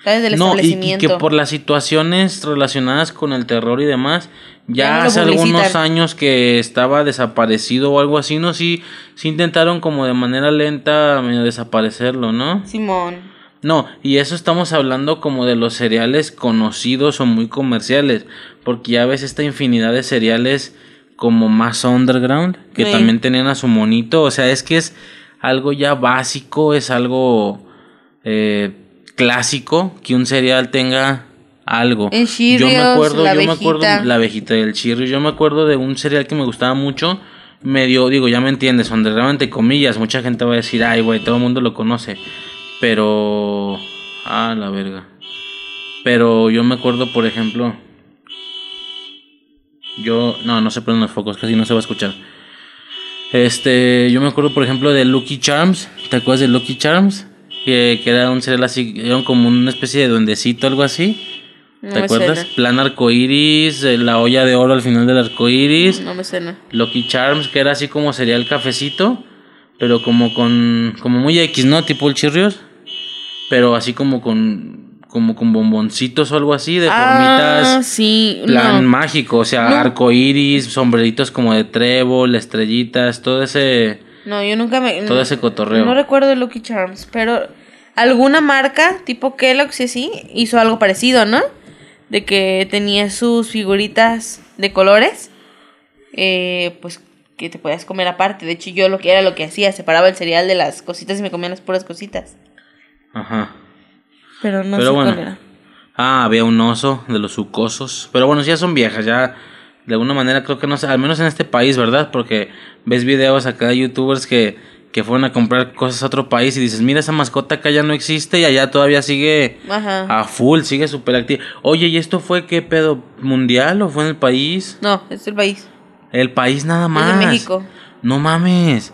¿Sabes? Del No, y- y, establecimiento. que por las situaciones relacionadas con el terror y demás, Ya hace algunos años que estaba desaparecido o algo así, ¿no? Sí, sí intentaron como de manera lenta medio desaparecerlo, ¿no? Simón. No, y eso estamos hablando como de los cereales conocidos o muy comerciales, porque ya ves esta infinidad de cereales como más underground, que Sí. también tenían a su monito, o sea, es que es algo ya básico, es algo eh, clásico que un cereal tenga algo. El yo me Cheerios, acuerdo, la yo me acuerdo abejita. la abejita del Cheerios, yo me acuerdo de un cereal que me gustaba mucho, medio, digo, ya me entiendes, underground entre comillas, mucha gente va a decir, ay, güey, todo el mundo lo conoce. Pero. Ah, la verga. Pero yo me acuerdo, por ejemplo. Yo. No, no se prenden los focos, casi no se va a escuchar. Este. Yo me acuerdo, por ejemplo, de Lucky Charms. ¿Te acuerdas de Lucky Charms? Que, que era un cereal así. Era como una especie de duendecito, algo así. ¿Te acuerdas? suena. Plan arcoiris, eh, la olla de oro al final del arcoiris. No me suena. Lucky Charms, que era así como sería el cafecito, pero como con, como muy X, ¿no? Tipo el chirrios, pero así como con, como con bomboncitos o algo así, de Ah, formitas, sí. plan no. mágico, o sea, No. arcoiris, sombreritos como de trébol, estrellitas, todo ese, No, yo nunca me. todo ese cotorreo. No recuerdo Lucky Charms, pero alguna marca, tipo Kellogg's y así, hizo algo parecido, ¿no? De que tenía sus figuritas de colores, eh, pues que te podías comer aparte. De hecho, yo lo que era lo que hacía, separaba el cereal de las cositas y me comía las puras cositas. Ajá. Pero no Pero sé bueno. cuál era. Ah, había un oso de los sucosos. Pero bueno, ya son viejas, ya de alguna manera creo que no sé, al menos en este país, ¿verdad? Porque ves videos acá de youtubers que, que fueron a comprar cosas a otro país y dices, mira, esa mascota acá ya no existe y allá todavía sigue Ajá. a full, sigue súper activa. Oye, ¿y esto fue qué pedo? ¿Mundial o fue en el país? No, es el país. El país nada más. Es de México. No mames.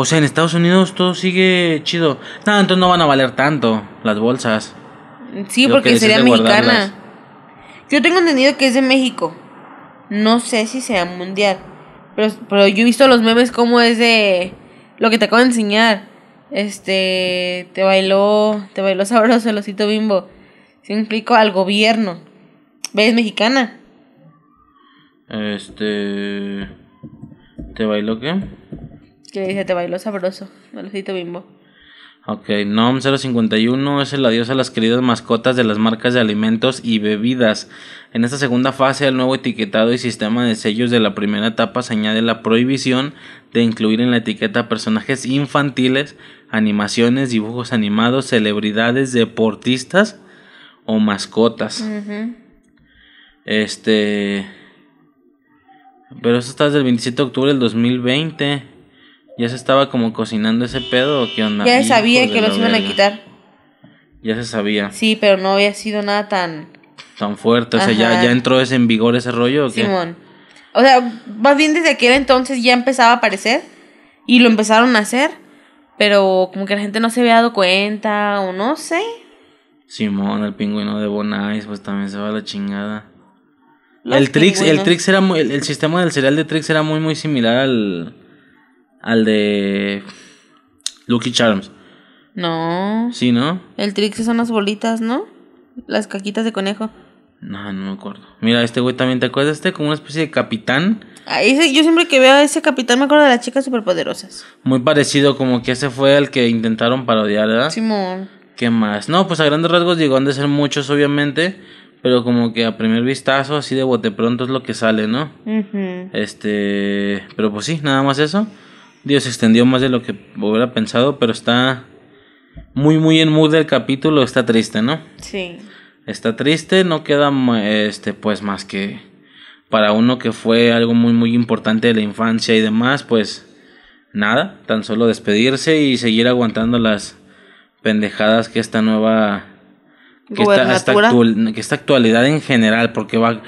O sea, en Estados Unidos todo sigue chido. No, entonces no van a valer tanto las bolsas. Sí, Lo porque sería mexicana. guardarlas. Yo tengo entendido que es de México. No sé si sea mundial. Pero, pero yo he visto los memes como es de lo que te acabo de enseñar. Este, te bailó, te bailó sabroso el osito bimbo. Se implico al gobierno. ¿Ves mexicana? Este. ¿Te bailó qué? Que dice, te bailó sabroso el osito bimbo. Ok, NOM 051 es el adiós a las queridas mascotas de las marcas de alimentos y bebidas. En esta segunda fase, el nuevo etiquetado y sistema de sellos de la primera etapa se añade la prohibición de incluir en la etiqueta personajes infantiles animaciones, dibujos animados, celebridades, deportistas o mascotas. Este. Pero eso está desde el 27 de octubre del 2020. Ya se estaba como cocinando ese pedo o qué onda. Ya se sabía que los iban a quitar. Ya se sabía. Sí, pero no había sido nada tan... Tan fuerte. O sea, ya, Ajá. ya entró ese en vigor ese rollo o qué? Simón. O sea, más bien desde aquel entonces ya empezaba a aparecer y lo empezaron a hacer, pero como que la gente no se había dado cuenta o no sé. Simón, el pingüino de Bonais, pues también se va a la chingada. Los el Trix, el. Trix era muy, el, el sistema del cereal de Trix era muy muy similar al al de Lucky Charms. No. Sí, ¿no? El Trix son las bolitas, ¿no? Las caquitas de conejo. No, no me acuerdo. Mira, este güey también te acuerdas este como una especie de capitán, Ah, ese- yo siempre que veo a ese capitán me acuerdo de las chicas superpoderosas. muy parecido como que ese fue el que intentaron parodiar, ¿verdad? Simón. ¿Qué más? No, pues a grandes rasgos digo, han de ser muchos obviamente, pero como que a primer vistazo así de bote pronto es lo que sale, ¿no? Ujú. Este, pero pues sí, nada más eso. Dios se extendió más de lo que hubiera pensado, pero está muy muy en mood del capítulo, está triste, ¿no? Sí. Está triste, no queda este pues más que para uno que fue algo muy muy importante de la infancia y demás, pues nada, tan solo despedirse y seguir aguantando las pendejadas que esta nueva que esta, esta Gobernatura. actual- que esta actualidad en general, porque va,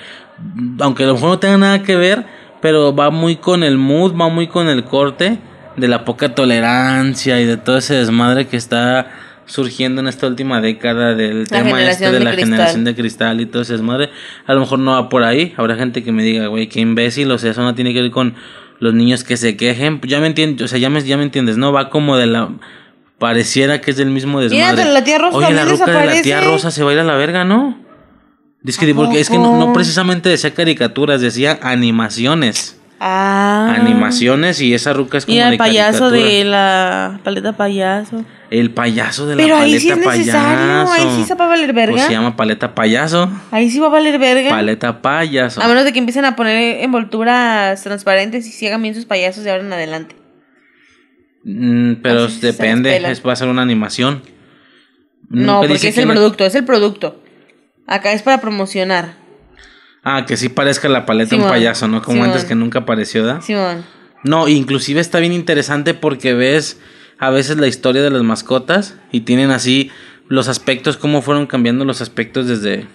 aunque a lo mejor no tenga nada que ver, pero va muy con el mood, va muy con el corte de la poca tolerancia y de todo ese desmadre que está surgiendo en esta última década del La tema este de de la cristal. generación de cristal y todo ese desmadre. A lo mejor no va por ahí, habrá gente que me diga, güey, qué imbécil, o sea, eso no tiene que ver con los niños que se quejen, ya me entiendes, o sea, ya me, ya me entiendes, ¿no? Va como de la... Pareciera que es del mismo desmadre. Mira, la tía Rosa Oye, la ruca de la tía. Rosa se va a ir a la verga, ¿no? Dice que ¿A porque es que no, no precisamente decía caricaturas, decía animaciones. Ah. Animaciones y esa ruca es como de el payaso caricatura. de la paleta payaso. El payaso de la Pero ahí paleta sí es necesario, payaso. ahí sí se va a valer verga. Pues se llama paleta payaso. Ahí sí va a valer verga. Paleta payaso. A menos de que empiecen a poner envolturas transparentes y si hagan bien sus payasos de ahora en adelante. Mm, pero Así depende, es va a ser una animación. No, porque es el producto, es el producto. Acá es para promocionar. Ah, que sí parezca la paleta un payaso, ¿no? Como Simón. antes que nunca apareció, ¿da? Simón. No, inclusive está bien interesante porque ves a veces la historia de las mascotas y tienen así los aspectos, cómo fueron cambiando los aspectos desde,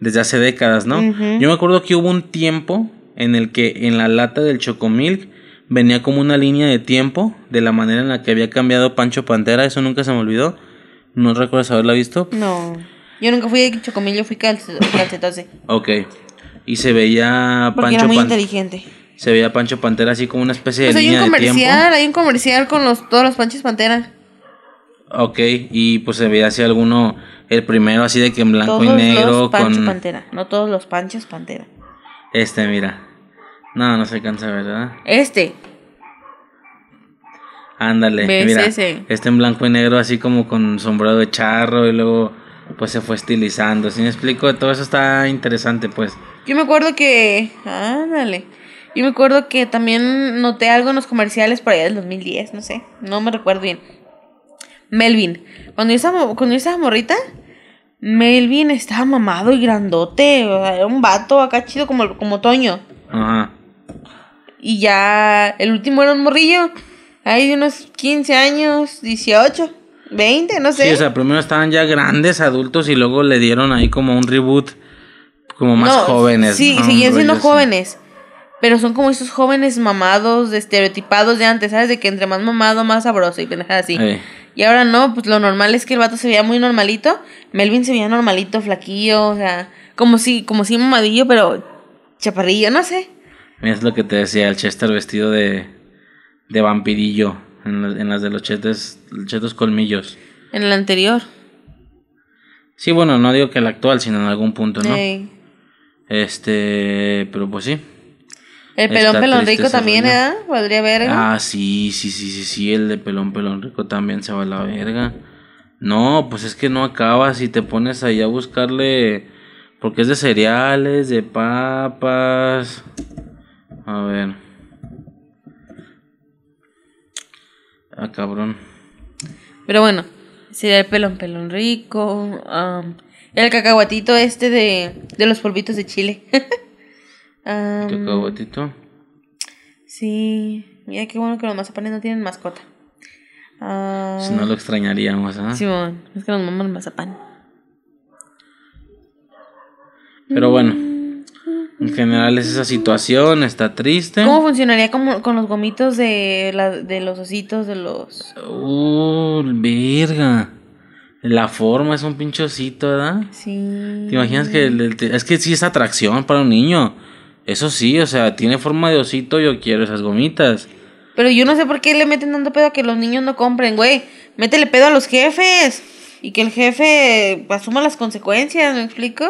desde hace décadas, ¿no? Yo me acuerdo que hubo un tiempo en el que en la lata del Chocomilk venía como una línea de tiempo de la manera en la que había cambiado Pancho Pantera, eso nunca se me olvidó. ¿No recuerdas haberla visto? No. Yo nunca fui de chocomil, yo fui calce- calcetose. Ok. Y se veía Porque Pancho era muy Pan- inteligente. se veía Pancho Pantera así como una especie de Pues hay línea un de tiempo. comercial, hay un comercial con los, todos los panches pantera. Ok, y pues se veía así alguno, el primero así de que en blanco Todos y negro los pancho con pantera. No todos los panchos pantera. este, mira. No, no se cansa, ¿verdad? Este. Ándale, ¿Ves mira. ese? Este en blanco y negro así como con sombrero de charro y luego pues se fue estilizando. ¿Sí me explico? Todo eso está interesante, pues. Yo me acuerdo que. Ándale. Yo me acuerdo que también noté algo en los comerciales por allá del 2010, no sé. No me recuerdo bien. Melvin. Cuando yo estaba, cuando yo estaba morrita, Melvin estaba mamado y grandote. Era un vato acá chido como, como Toño. Ajá. Y ya el último era un morrillo. Ahí de unos 15 años, 18, 20, no sé. Sí, o sea, primero estaban ya grandes, adultos y luego le dieron ahí como un reboot como más No, jóvenes. Sí, ¿no? siguen siendo rollo así. jóvenes. Pero son como esos jóvenes mamados, de estereotipados de antes, ¿sabes? De que entre más mamado, más sabroso y pendejadas así. Y ahora no, pues lo normal es que el vato se veía muy normalito. Melvin se veía normalito, flaquillo, o sea, como si, como si mamadillo, pero chaparrillo, no sé. Es lo que te decía, el Chester vestido de, de vampirillo en, la- en las de los chetes, chetos colmillos. En el anterior. Sí, bueno, no digo que el actual, sino en algún punto, ¿no? Ey. Este, pero pues sí. El pelón pelón rico también. ¿eh? Valdría verga. Ah, sí, sí, sí, sí, sí, el de pelón, pelón rico también se va a la verga. No, pues es que no acabas y te pones ahí a buscarle, porque es de cereales, de papas. A ver. Ah, cabrón. Pero bueno, sería el pelón pelón rico. el cacahuatito este de, de los polvitos de chile. Am, Cacahuatito. sí, mira qué bueno que los mazapanes no tienen mascota. Si no lo extrañaríamos, ¿ah? Simón, es que nos mamamos el mazapán. Pero bueno, en general es esa situación, está triste. ¿Cómo funcionaría como, con los gomitos de, la, de los ositos de los... Uh, verga. La forma es un pinchocito, ¿verdad? Sí. ¿Te imaginas que el- el- es que sí es atracción para un niño? Eso sí, o sea, tiene forma de osito, yo quiero esas gomitas. Pero yo no sé por qué le meten tanto pedo a que los niños no compren, güey. Métele pedo a los jefes. Y que el jefe asuma las consecuencias, ¿me explico?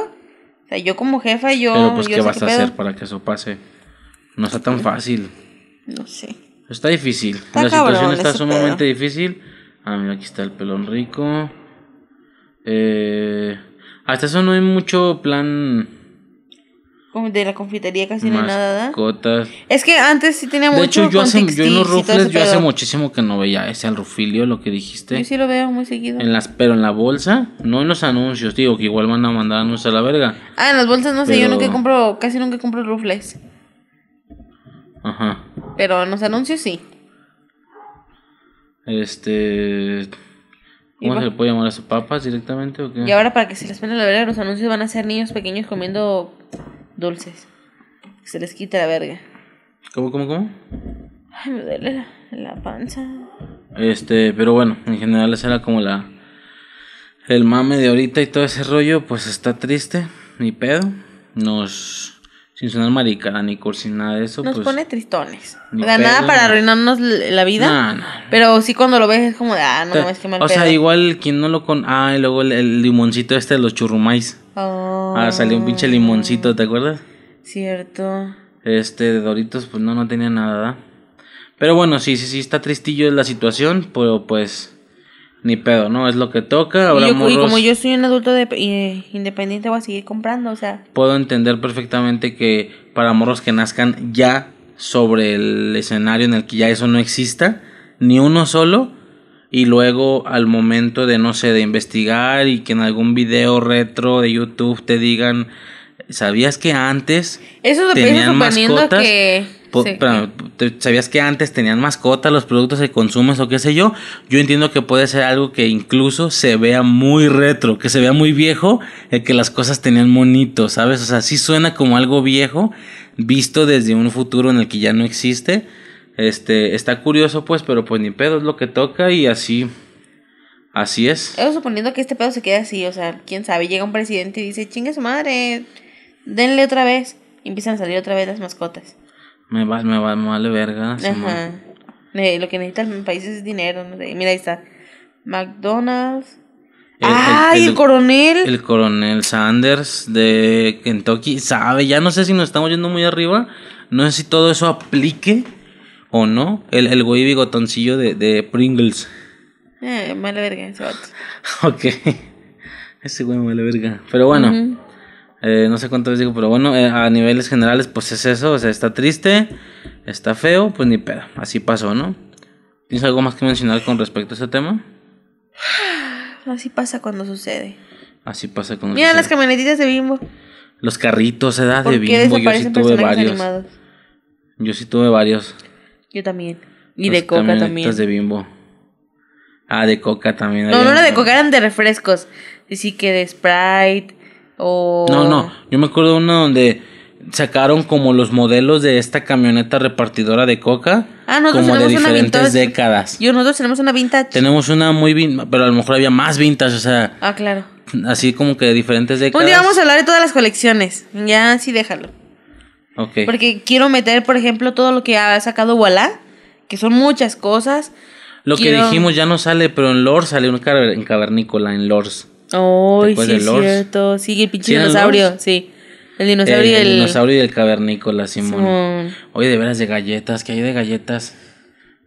O sea, yo como jefa, yo... Pero pues, yo ¿qué vas a hacer para que eso pase? No está tan fácil. No sé. Está difícil. Está la situación está sumamente pedo. difícil. Ah, mira, aquí está el pelón rico. Eh, hasta eso no hay mucho plan de la confitería casi no hay nada, mascotas. Es que antes sí tenía mucho De hecho, yo, hace, yo en los rufles, yo hace muchísimo que no veía ese al rufilio, lo que dijiste. Yo sí lo veo muy seguido. En las, pero en la bolsa, no en los anuncios, digo que igual van a mandar anuncios a la verga. Ah, en las bolsas no sé, yo nunca compro, casi nunca compro rufles. Ajá. Pero en los anuncios sí. Este. ¿Cómo se le puede llamar a eso? ¿Papas directamente o qué? Y ahora para que se les pone la verga, los anuncios van a ser niños pequeños comiendo dulces. Que se les quite la verga. ¿Cómo, cómo, cómo? Ay, me duele la, la panza. Este, pero bueno, en general esa era como la. El mame de ahorita y todo ese rollo, pues está triste, ni pedo. Nos. Sin sonar maricada ni cursi, nada de eso. Nos pues, pone tristones. O sea, nada para arruinarnos la vida. Nah, nah. Pero sí cuando lo ves es como de, ah, no mames, qué mal o sea, igual quien no lo con. Ah, y luego el, el limoncito este de los churrumais. Oh, Ah, salió un pinche limoncito, ¿te acuerdas? Cierto. Este de Doritos, pues no, no tenía nada. Pero bueno, sí, sí, sí, está tristillo la situación, pero pues ni pedo, ¿no? Es lo que toca. Ahora Y, yo- y como yo soy un adulto de, eh, independiente, voy a seguir comprando, o sea. puedo entender perfectamente que para morros que nazcan ya sobre el escenario en el que ya eso no exista, ni uno solo, y luego al momento de, no sé, de investigar y que en algún video retro de YouTube te digan, ¿sabías que antes Eso es tenían mascotas? que. ¿Te- ¿Sabías que antes tenían mascotas los productos que consumes o qué sé yo? Yo entiendo que puede ser algo que incluso se vea muy retro, que se vea muy viejo, el que las cosas tenían monitos, ¿sabes? O sea, sí suena como algo viejo, visto desde un futuro en el que ya no existe. Este, está curioso pues, pero pues ni pedo es lo que toca y así, así es. Eso suponiendo que este pedo se quede así, o sea, quién sabe, llega un presidente y dice, chingue su madre, denle otra vez. Y empiezan a salir otra vez las mascotas. Me va, me va, me vale verga. Ajá. Eh, lo que necesitan los países es dinero, no sé. Mira, ahí está. McDonald's. El- el- ¡Ay, el, el- coronel! El coronel Sanders de Kentucky sabe, ya no sé si nos estamos yendo muy arriba, no sé si todo eso aplique o no. El, el güey bigotoncillo de, de Pringles. Eh, mala verga ese vato. ok. Ese güey me vale verga. Pero bueno. Eh, no sé cuánto les digo, pero bueno, eh, a niveles generales, pues es eso. O sea, está triste, está feo, pues ni pedo. Así pasó, ¿no? ¿Tienes algo más que mencionar con respecto a ese tema? Así pasa cuando sucede. Así pasa con Mira las camionetitas de Bimbo. los carritos, edad ¿Por de bimbo. Yo sí tuve varios. animados? Yo sí tuve varios. Yo también. Y de coca también. de bimbo. Ah, de coca también. No, no era de coca, eran de refrescos. Así que de Sprite o... No, no. Yo me acuerdo de uno donde sacaron como los modelos de esta camioneta repartidora de coca. Ah, como de una diferentes décadas. Yo, nosotros tenemos una vintage. Tenemos una muy vintage, pero a lo mejor había más vintage, o sea, Ah, claro. así como que de diferentes décadas. Un día vamos a hablar de todas las colecciones. Ya, sí, déjalo. Ok. Porque quiero meter, por ejemplo, todo lo que ha sacado Walla, que son muchas cosas. Lo que dijimos ya no sale, pero en Lors sale un en cavernícola, en Lors. Acuerdas sí, es cierto. Sí, el pinche ¿Sí, en el dinosaurio, sí. El dinosaurio y el, el... el dinosaurio y el cavernícola, Simón. Simón. Oye, de veras de galletas, ¿qué hay de galletas?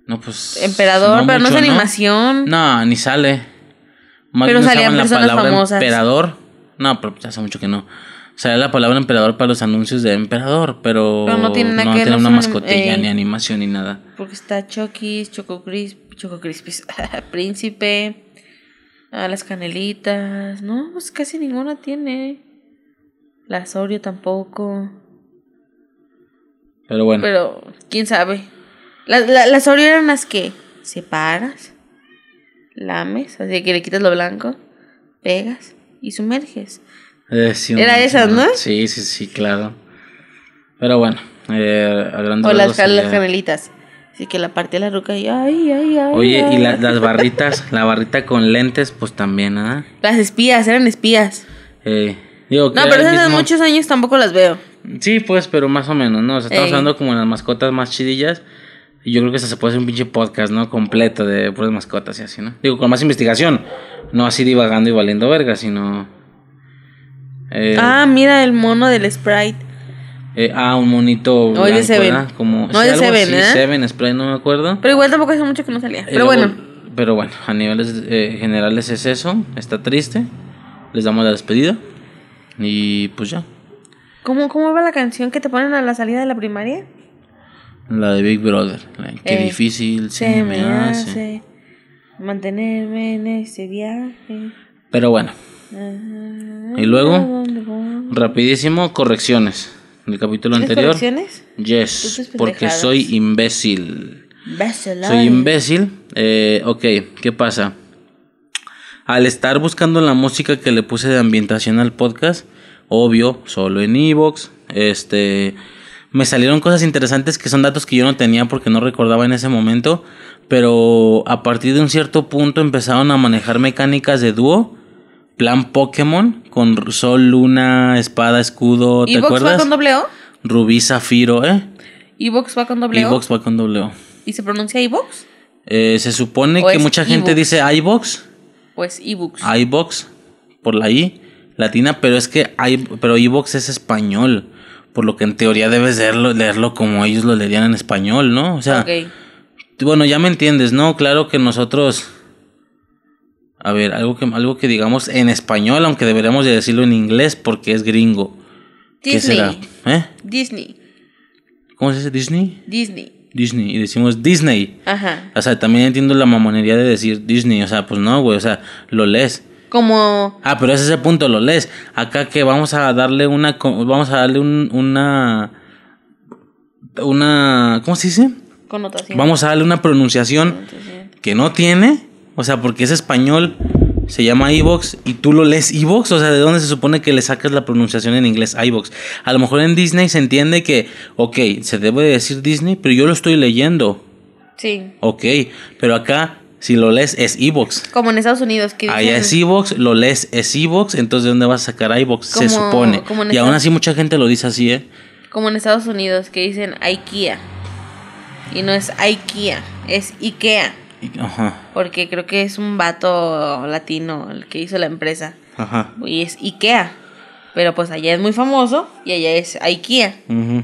No, pues. Emperador, pero no es animación. No, ni sale. Más Pero salían la palabra famosas. emperador. No, pero ya hace mucho que no. sea, la palabra emperador para los anuncios de emperador, pero, Pero no tiene nada que ver, tiene no una mascotilla, eh, ni animación, ni nada. Porque está Chokis, Choco Crisp, Choco Crispis, Príncipe, ah, las canelitas. No, pues casi ninguna tiene. La Sorio tampoco. Pero bueno, Pero, quién sabe. La- la- Las Oreo eran las que separas, lames, así que le quitas lo blanco, pegas y sumerges. eh, sí, era esas, ¿no? Sí, sí, sí, claro. Pero bueno, eh, a grandes O las, canelitas. Así que la parte de la ruca y ay, ay, ay. Oye, y la- las barritas, la barrita con lentes, pues también, ¿ah? Las espías, eran espías. Eh, digo No, pero esas de muchos años tampoco las veo. Sí, pues, pero más o menos, ¿no? O sea, estamos Ey. hablando como de las mascotas más chidillas. Y yo creo que hasta se puede hacer un pinche podcast, ¿no? Completo de puras mascotas y así, ¿no? Digo, con más investigación. No así divagando y valiendo verga, sino. Eh, Ah, mira el mono del Sprite. Eh, ah, un monito. No, blanco, Seven. ¿verdad? Como, No, algo Seven, así, ¿eh? Seven, Sprite, no me acuerdo. Pero igual tampoco hace mucho que no salía. Y Pero luego- bueno. Pero bueno, a niveles eh, generales es eso. Está triste. Les damos la despedida. Y pues ya. ¿Cómo, ¿Cómo va la canción que te ponen a la salida de la primaria? La de Big Brother. la- Qué Eh, difícil se, me hace. mantenerme en ese viaje. Pero bueno, Ajá. Y luego, rapidísimo, correcciones. En el capítulo ¿Tienes anterior. correcciones? Yes, porque soy imbécil. Soy imbécil. Eh, ok, ¿qué pasa? Al estar buscando la música que le puse de ambientación al podcast, obvio, solo en Evox, este, me salieron cosas interesantes que son datos que yo no tenía porque no recordaba en ese momento, pero a partir de un cierto punto empezaron a manejar mecánicas de dúo, plan Pokémon, con sol, luna, espada, escudo, ¿te ¿Evox va con doble O? Rubí, zafiro, ¿eh? ¿Evox va con doble O? Evox va con doble O. ¿Y se pronuncia Evox? Eh, se supone ¿O que mucha gente dice iBox, Pues ebooks. iBox por la I latina, pero es que i pero iBox es español, por lo que en teoría debes leerlo, leerlo como ellos lo leerían en español, ¿no? O sea, bueno, ya me entiendes, ¿no? Claro que nosotros a ver, algo que algo que digamos en español, aunque deberíamos de decirlo en inglés porque es gringo. ¿Qué Disney. será? ¿Eh? Disney. ¿Cómo se dice Disney? Disney. Disney y decimos Disney. Ajá. O sea, también entiendo la mamonería de decir Disney. O sea, pues no, güey. O sea, lo lees. Como. Ah, pero ese es el punto, lo lees. Acá que vamos a darle una. Vamos a darle un, una. Una. ¿Cómo se dice? Connotación. Vamos a darle una pronunciación que no tiene. O sea, porque es español. Se llama iVox y tú lo lees iVox. O sea, ¿de dónde se supone que le sacas la pronunciación en inglés iVox? A lo mejor en Disney se entiende que, ok, se debe de decir Disney, pero yo lo estoy leyendo. Sí. Ok, pero acá, si lo lees, es iVox. Como en Estados Unidos. Que Allá dicen- es iVox, lo lees, es iVox, entonces ¿de dónde vas a sacar iVox? Se supone. como y aún así mucha gente lo dice así, ¿eh? Como en Estados Unidos que dicen IKEA. Y no es IKEA, es IKEA. Ajá, Porque creo que es un vato latino el que hizo la empresa. ajá. Y es IKEA. Pero pues allá es muy famoso y allá es IKEA. ujú.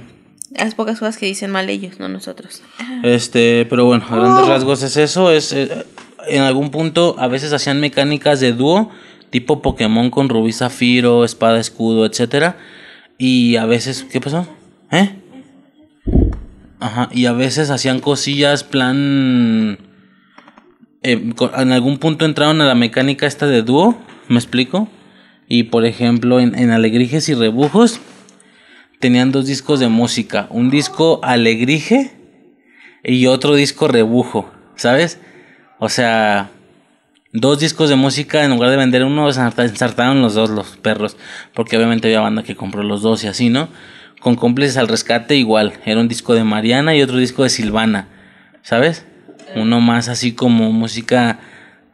Las pocas cosas que dicen mal ellos, no nosotros. Este, pero bueno, a grandes Oh. rasgos es eso. Es, eh, en algún punto a veces hacían mecánicas de dúo, tipo Pokémon con Rubí Zafiro, Espada Escudo, etcétera. Y a veces, ¿qué pasó? ¿Eh? Ajá, y a veces hacían cosillas, plan. Co- en algún punto entraron a la mecánica esta de dúo, ¿me explico? Y por ejemplo, en, en Alegrijes y Rebujos tenían dos discos de música: un disco Alegrije y otro disco Rebujo, ¿sabes? O sea, dos discos de música, en lugar de vender uno, ensarta- ensartaron los dos, los perros, porque obviamente había banda que compró los dos y así, ¿no? Con cómplices al rescate igual, era un disco de Mariana y otro disco de Silvana, ¿sabes? Uno más así como música,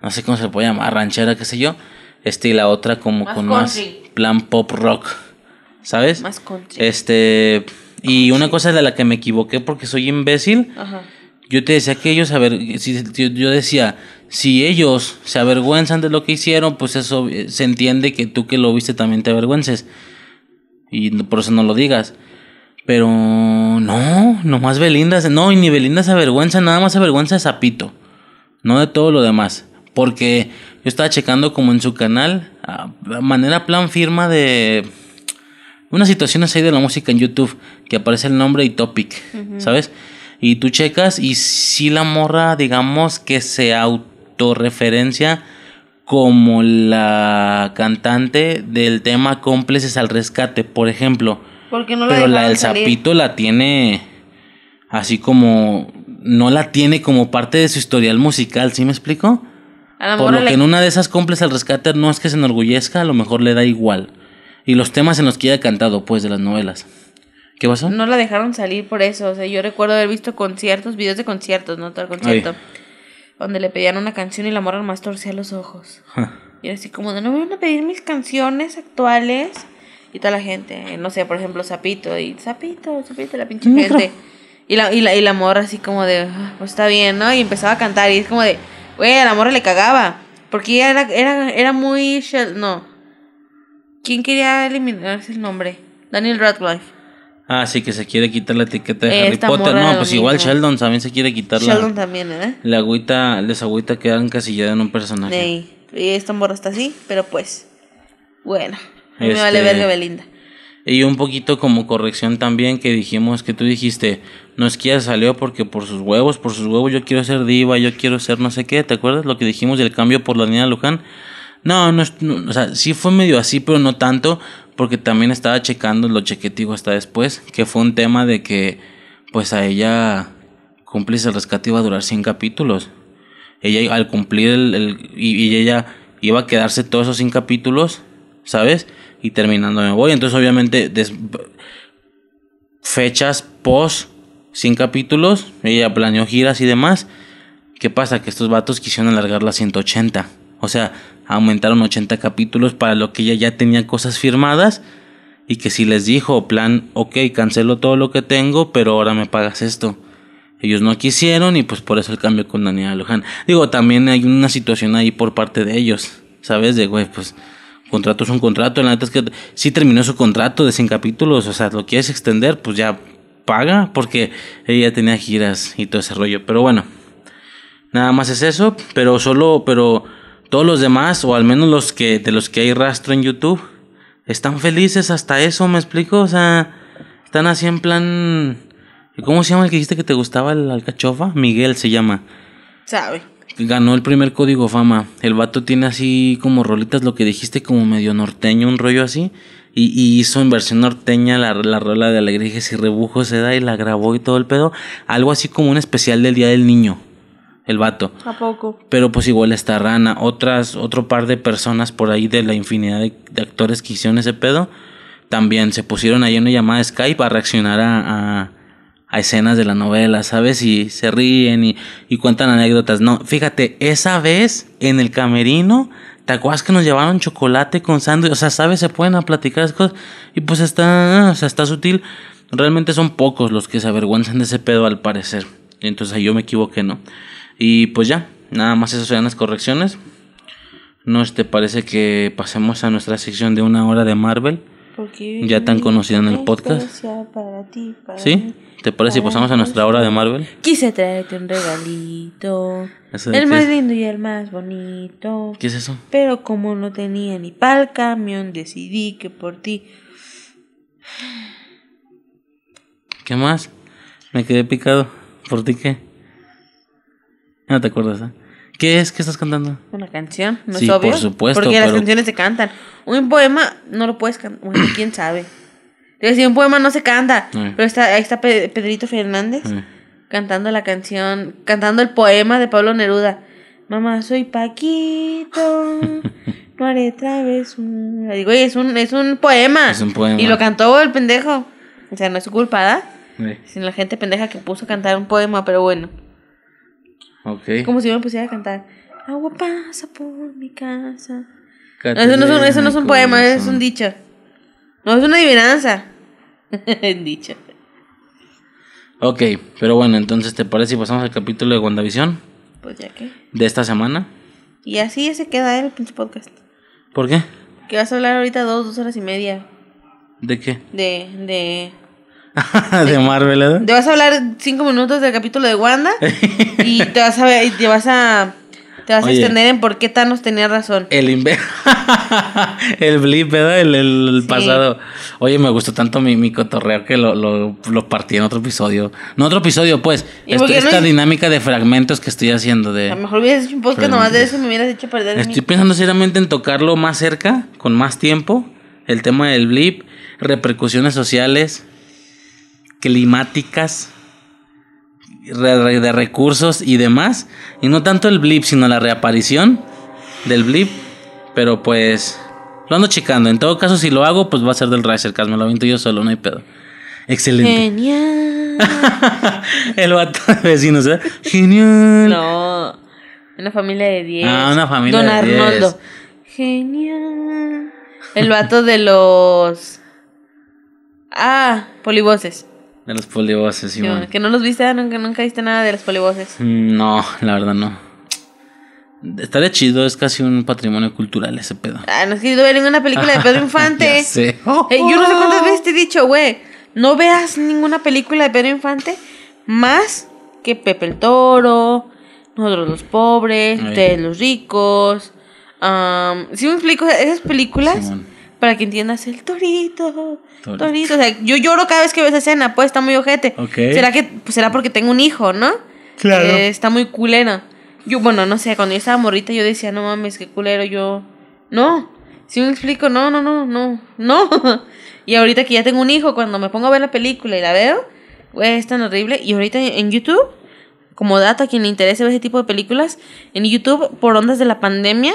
no sé cómo se puede llamar, ranchera, qué sé yo, este y la otra como Más con country. más plan pop rock, ¿sabes? Más country. Este, y una cosa de la que me equivoqué porque soy imbécil, Ajá. yo te decía que ellos, a ver, si, yo, decía, si ellos se avergüenzan de lo que hicieron, pues eso eh, se entiende que tú que lo viste también te avergüences. Y por eso no lo digas. Pero no, nomás Belinda, se- no, y ni Belinda se avergüenza, nada más se avergüenza de Zapito, no de todo lo demás. Porque yo estaba checando como en su canal, a a manera plan firma de, unas situaciones ahí de la música en YouTube que aparece el nombre y topic, ¿sabes? Y tú checas y si la morra, digamos, que se autorreferencia como la cantante del tema Cómplices al Rescate, por ejemplo. Porque no la Pero la del sapito la tiene así como... No la tiene como parte de su historial musical, ¿sí me explico? A Por lo le- que en una de esas cómplices al rescate no es que se enorgullezca, a lo mejor le da igual. Y los temas en los que haya cantado, pues, de las novelas. ¿Qué pasó? No la dejaron salir por eso. O sea, yo recuerdo haber visto conciertos, videos de conciertos, no el concierto. Donde le pedían una canción y la morra más torcía los ojos. Y era así como de, no me van a pedir mis canciones actuales. Y toda la gente, eh, no sé, por ejemplo, Zapito. Y Zapito, Zapito, la pinche Micro. gente. Y la, y, la, y la morra así como de, "Ah, pues está bien, ¿no? Y empezaba a cantar. Y es como de, güey, a la morra le cagaba. Porque ella era, era, era muy... No. ¿Quién quería eliminarse el nombre? Daniel Radcliffe. Ah, sí, que se quiere quitar la etiqueta de Harry Potter. No, pues igual mismo. Sheldon también se quiere quitar la, Sheldon también, ¿eh? la agüita, les agüita quedar encasillada en un personaje. Ey, Y esta morra está así, pero pues. Bueno. Me Este- vale verga Belinda. Y un poquito como corrección también que dijimos que tú dijiste, no es que ella salió porque por sus huevos, por sus huevos yo quiero ser diva, yo quiero ser no sé qué, ¿te acuerdas lo que dijimos del cambio por la niña Luján? No, no, es- no, o sea, sí fue medio así, pero no tanto, porque también estaba checando, lo chequé digo hasta después, que fue un tema de que pues a ella cómplice el rescate iba a durar 100 capítulos. Ella al cumplir el, el- y, y ella iba a quedarse todos esos 100 capítulos, ¿sabes? Y terminando me voy. Entonces, obviamente, des- fechas post 100 capítulos, ella planeó giras y demás. ¿Qué pasa? Que estos vatos quisieron alargar las 180. O sea, aumentaron 80 capítulos para lo que ella ya tenía cosas firmadas. Y que si les dijo, plan, ok, cancelo todo lo que tengo, pero ahora me pagas esto. Ellos no quisieron y pues por eso el cambio con Daniela Luján. Digo, también hay una situación ahí por parte de ellos, ¿sabes? De, güey, pues contrato es un contrato. La neta es que sí terminó su contrato de 100 capítulos, o sea, lo quieres extender, pues ya paga, porque ella tenía giras y todo ese rollo. Pero bueno, nada más es eso, pero solo, pero todos los demás, o al menos los que, de los que hay rastro en YouTube, están felices hasta eso, ¿me explico? O sea, están así en plan... ¿Cómo se llama el que dijiste que te gustaba el alcachofa? Miguel se llama. ¿Sabe? Ganó el primer código fama. El vato tiene así como rolitas, lo que dijiste, como medio norteño, un rollo así. Y, y hizo en versión norteña la, la rola de Alegrijes y Rebujos se da y la grabó y todo el pedo. Algo así como un especial del Día del Niño. El vato. ¿A poco? Pero pues igual está Rana. Otras, otro par de personas por ahí de la infinidad de, de actores que hicieron ese pedo. También se pusieron ahí una llamada Skype a reaccionar a, a, a escenas de la novela, ¿sabes? Y se ríen y, y cuentan anécdotas. No, fíjate, esa vez en el camerino, ¿te acuerdas que nos llevaron chocolate con sándwich? O sea, ¿sabes? Se pueden a platicar esas cosas. Y pues está, o sea, está sutil. Realmente son pocos los que se avergüenzan de ese pedo al parecer. Entonces ahí yo me equivoqué, ¿no? Y pues ya, nada más esas eran las correcciones. ¿No te parece que pasemos a nuestra sección de una hora de Marvel? Porque Ya tan conocida en el podcast. para ti, para ¿Sí? mí. ¿Te parece si pasamos a nuestra hora de Marvel? Quise traerte un regalito. ¿Eso de El más es? lindo y el más bonito. ¿Qué es eso? Pero como no tenía ni pa'l camión, decidí que por ti. ¿Qué más? Me quedé picado. ¿Por ti qué? No te acuerdas, ¿eh? ¿Qué es? ¿Qué estás cantando? Una canción, ¿no Sí, es obvio? por supuesto, Porque las canciones se cantan. Un poema no lo puedes cantar. Bueno, quién sabe. Te decía, un poema no se canta. Eh. Pero está, ahí está Pe- Pedrito Fernández Eh. cantando la canción, cantando el poema de Pablo Neruda. Mamá, soy Paquito, no haré travesura. Digo, oye, es un, es un poema. Es un poema. Y lo cantó el pendejo. O sea, no es su culpa, ¿verdad? Eh, Sino la gente pendeja que puso a cantar un poema, pero bueno. Ok. Como si yo me pusiera a cantar. Agua pasa por mi casa. No, eso no es un, eso no es un poema, es un dicho. No, es una adivinanza. dicho. Ok, pero bueno, entonces, ¿te parece si pasamos al capítulo de WandaVision Pues ya que. de esta semana? Y así ya se queda el pinche podcast. ¿Por qué? Que vas a hablar ahorita dos, dos horas y media. ¿De qué? De, de. de Marvel, ¿eh? Te vas a hablar cinco minutos del capítulo de Wanda. y te vas a ver, y te vas a, te vas a extender en por qué Thanos tenía razón. El el blip, ¿verdad? El, el- el Sí. pasado. Oye, me gustó tanto mi, mi cotorreo que lo, lo, lo partí en otro episodio. No otro episodio, pues. ¿Y por Esto- qué no esta dinámica de fragmentos que estoy haciendo A lo de. mejor hubieras hecho un podcast nomás de eso y me hubieras hecho perder Estoy pensando seriamente en tocarlo más cerca, con más tiempo. El tema del blip, repercusiones sociales, climáticas, de recursos y demás. Y no tanto el blip, sino la reaparición del blip. Pero pues lo ando checando. En todo caso, si lo hago, pues va a ser del Racercast. Me lo aviento yo solo, no hay pedo. Excelente. Genial. el vato de vecinos, ¿eh? Genial. no. Una familia de 10. Ah, una familia Don de 10. Arnoldo. Genial. El vato de los. Ah, polivoces. De los polivoces, Sí, Simón. que no los viste, nunca, nunca viste nada de los polivoces. Mm, No, la verdad no. Estaría chido, es casi un patrimonio cultural ese pedo. Ah, no has querido ver ninguna película de Pedro Infante. Eh, yo no sé cuántas veces te he dicho, güey, no veas ninguna película de Pedro Infante más que Pepe el Toro, Nosotros los Pobres. Ustedes los Ricos. Si me explico, esas películas. Para que entiendas el torito, Torito. torito. O sea, yo lloro cada vez que veo esa escena, pues está muy ojete. ¿Será que pues, será porque tengo un hijo, no? Claro. Eh, está muy culero. Yo, bueno, no sé, cuando yo estaba morrita yo decía, no mames, qué culero, yo... No, si me explico, no, no, no, no, no. y ahorita que ya tengo un hijo, cuando me pongo a ver la película y la veo, güey, es tan horrible. Y ahorita en YouTube, como dato a quien le interese ver ese tipo de películas, en YouTube, por ondas de la pandemia,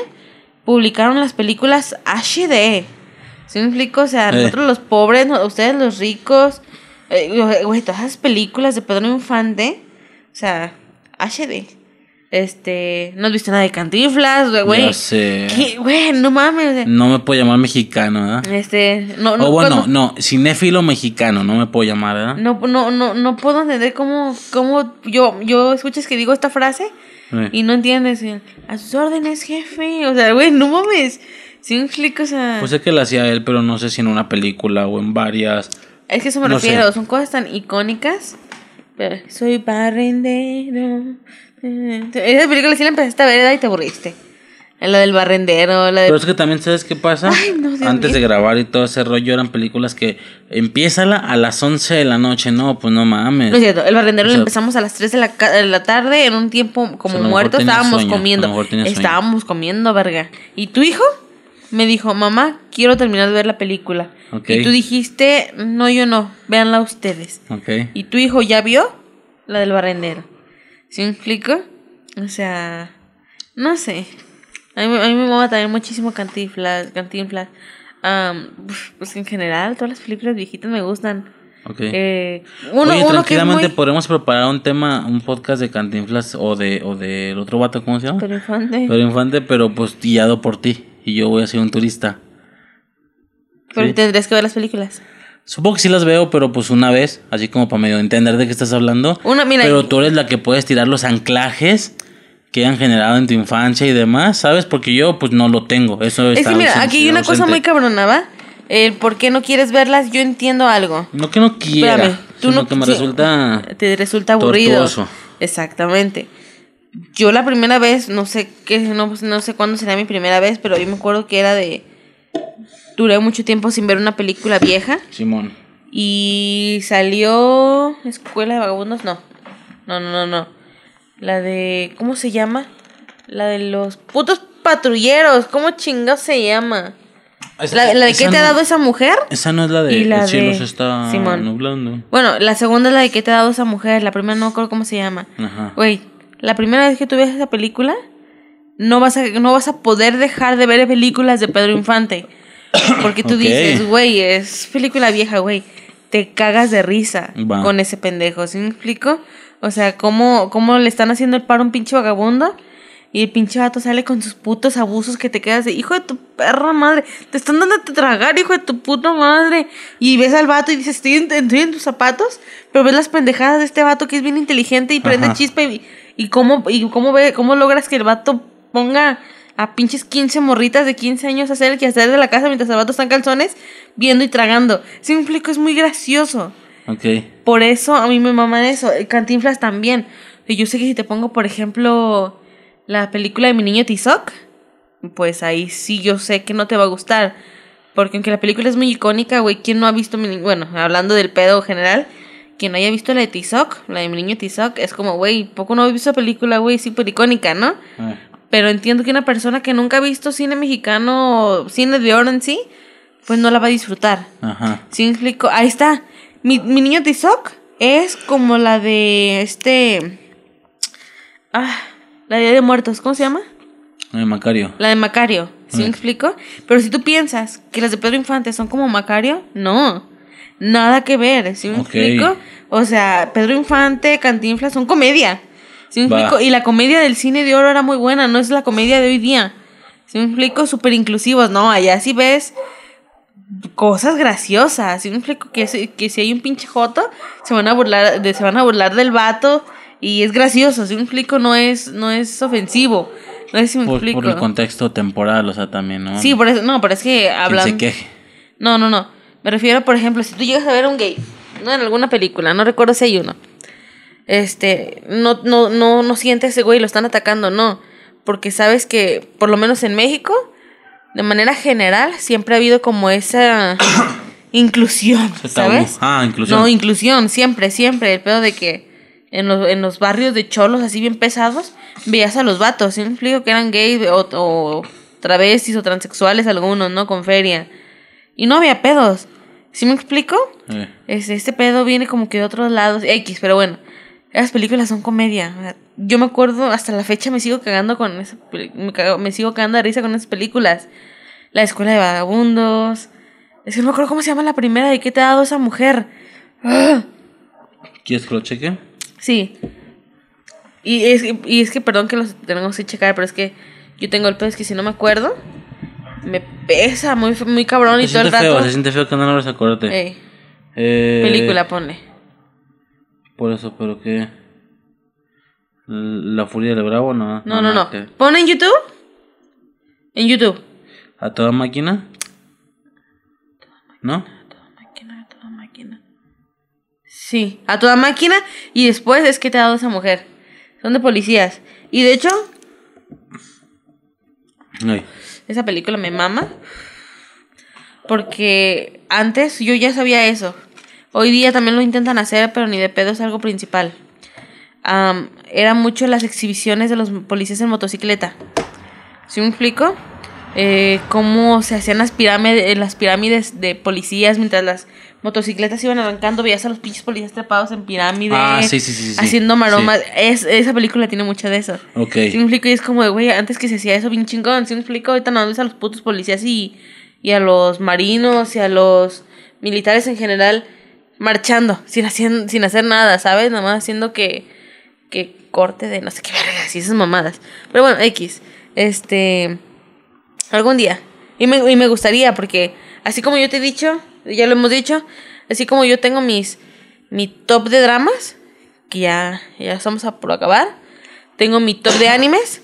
publicaron las películas HD. ¿Sí me explico? O sea, Eh. nosotros los pobres, no- ustedes los ricos, eh, güey, todas esas películas de Pedro Infante, o sea, HD. Este, no has visto nada de Cantinflas, güey. Ya sé. ¿Qué? Güey, no mames. No me puedo llamar mexicano, ¿verdad? Este, no, no. o bueno, no, cinéfilo mexicano, no me puedo llamar, ¿verdad? No, no, no, no puedo entender cómo, cómo yo, yo escuchas que digo esta frase Eh. y no entiendes. A sus órdenes, jefe. O sea, güey, no mames. Si me explico, o sea. Pues sé que lo hacía él, pero no sé si en una película o en varias. es que eso me no refiero. sé. Son cosas tan icónicas. Pero, soy barrendero. Esa película sí la empezaste a ver y te aburriste. La del barrendero, la de. Pero es que también, ¿sabes qué pasa? Ay, no, Antes de grabar y todo ese rollo eran películas que empieza a las 11 de la noche. No, pues no mames. No es cierto, el barrendero O lo empezamos a las 3 de la, de la tarde en un tiempo como muerto. Estábamos sueño, comiendo. Estábamos comiendo, verga. ¿Y tu hijo? Me dijo, mamá, quiero terminar de ver la película. Y tú dijiste, no, yo no, véanla ustedes. Ok. ¿Y tu hijo ya vio la del barrendero? ¿Sí me explico? O sea, no sé. A mí, a mí me mama también muchísimo Cantinflas. Cantinflas. Am, pues en general, todas las películas viejitas me gustan. Eh, uno, Oye, uno que tranquilamente muy... podemos preparar un tema, un podcast de Cantinflas o de o del otro vato, ¿cómo se llama? Pedro Infante. Pedro Infante, pero pues guiado por ti. Y yo voy a ser un turista. Pero sí. tendrías que ver las películas. Supongo que sí las veo, pero pues una vez, así como para medio entender de qué estás hablando. Una, mira, pero tú eres la que puedes tirar los anclajes que han generado en tu infancia y demás, ¿sabes? Porque yo pues no lo tengo. Eso Es está que mira, aquí hay una cosa muy cabrona, ¿va? El por qué no quieres verlas, yo entiendo algo. No que no quiera, Espérame, tú sino no que me sí, resulta... Te resulta aburrido. tortuoso. Exactamente. Yo la primera vez, no sé qué, no, no sé cuándo será mi primera vez, pero yo me acuerdo que era de. Duré mucho tiempo sin ver una película vieja. Simón. Y salió. Escuela de Vagabundos, no. No, no, no, no. La de. ¿Cómo se llama? La de los putos patrulleros. ¿Cómo chingados se llama? La, la de Esa qué te ha dado esa mujer. Esa no es la de Y la El cielo de se está Simón. nublando. Bueno, la segunda es la de qué te ha dado esa mujer. La primera no recuerdo cómo se llama. Ajá. Güey, la primera vez que tú ves esa película, no vas a, no vas a poder dejar de ver películas de Pedro Infante. Porque tú dices, güey, es película vieja, güey. Te cagas de risa con ese pendejo, ¿sí me explico? O sea, cómo, cómo le están haciendo el paro a un pinche vagabundo y el pinche vato sale con sus putos abusos que te quedas de, hijo de tu perra madre, te están dando a tragar, hijo de tu puta madre. Y ves al vato y dices, estoy en, estoy en tus zapatos, pero ves las pendejadas de este vato que es bien inteligente y prende Ajá. chispa y, y cómo, y cómo, ve, cómo logras que el vato ponga a pinches 15 morritas de 15 años a hacer el quehacer de la casa mientras el vato está en calzones, viendo y tragando. Si me explico, es muy gracioso. Ok. Por eso a mí me mama eso. El Cantinflas también. Y Yo sé que si te pongo, por ejemplo, la película de mi niño Tizoc, pues ahí sí yo sé que no te va a gustar. Porque aunque la película es muy icónica, güey, ¿quién no ha visto mi Bueno, hablando del pedo general, quien haya visto la de Tizoc, la de mi niño Tizoc, es como, güey, poco no he visto la película, güey, súper icónica, ¿no? Ah, Pero entiendo que una persona que nunca ha visto cine mexicano, cine de oro en sí, pues no la va a disfrutar. Ajá. ¿Sí me explico? Ahí está. Mi, mi niño Tizoc es como la de este. Ah, la de de Muertos, ¿cómo se llama? Eh, Macario. La de Macario. ¿Sí me Ah. explico? Pero si tú piensas que las de Pedro Infante son como Macario, no. Nada que ver, ¿sí me Ok. explico? O sea, Pedro Infante, Cantinflas son comedia. ¿Sí me Va. explico? Y la comedia del cine de oro era muy buena, no es la comedia de hoy día. ¿Sí me explico? Súper inclusivos, ¿no? Allá sí ves cosas graciosas. ¿Sí me explico? Que, si- que si hay un pinche joto, se van a burlar, de, se van a burlar del vato y es gracioso. ¿Sí me explico? No es, no es ofensivo. No sé si me Por, explico. por el contexto temporal, o sea, también, ¿no? Sí, por eso, no, pero es que Quien hablan. se queje. No, no, no. Me refiero, por ejemplo, si tú llegas a ver a un gay, no en alguna película, no recuerdo si hay uno. Este, no, no, no, no sientes ese güey, lo están atacando, no. Porque sabes que, por lo menos en México, de manera general, siempre ha habido como esa inclusión. ¿sabes? Ah, inclusión. No, inclusión, siempre, siempre. El pedo de que en los, en los barrios de cholos así bien pesados, veías a los vatos, ¿sí explico? Que eran gays o, o travestis o transexuales algunos, ¿no? Con feria. Y no había pedos. ¿Sí me explico? Eh, Este, este pedo viene como que de otros lados. X, pero bueno. Esas películas son comedia. Yo me acuerdo, hasta la fecha me sigo cagando con esa me, cago- me sigo cagando de risa con esas películas. La escuela de vagabundos. Es que no me acuerdo cómo se llama la primera de qué te ha dado esa mujer. ¡Ah! ¿Quieres que lo cheque? Sí. Y es, que- y es que, perdón que los tenemos que checar, pero es que yo tengo el pedo, es que si no me acuerdo, me pesa muy, muy cabrón y todo el siente feo, rato. se siente feo que no logres acordarte. Ey, Eh, película, ponle. Por eso, pero que. La furia del bravo, no. No, no, no. que- ¿Pon en YouTube? En YouTube. ¿A toda máquina? ¿No? Máquina, a toda máquina. Sí, a toda máquina. Y después es que te ha dado esa mujer. Son de policías. Y de hecho, Ay. Esa película me mama. Porque antes yo ya sabía eso. Hoy día también lo intentan hacer, pero ni de pedo es algo principal. Am, era mucho las exhibiciones de los policías en motocicleta. ¿Sí me explico? Eh, cómo se hacían las pirámides, las pirámides de policías mientras las motocicletas iban arrancando, veías a los pinches policías trepados en pirámides, Ah, sí, sí, sí, haciendo maromas. Es, esa película tiene mucho de eso. Ok. ¿Sí me explico? Y es como de, güey, antes que se hacía eso bien chingón, ¿sí me explico? Ahorita no ves a los putos policías y, y a los marinos y a los militares en general marchando, sin, hacer, sin hacer nada, ¿sabes? Nada más haciendo que, que corte de no sé qué vergas y esas mamadas. Pero bueno, X. Este. Algún día. Y me, y me gustaría, porque así como yo te he dicho, ya lo hemos dicho, así como yo tengo mis mi top de dramas, que ya, ya estamos a por acabar. Tengo mi top de animes.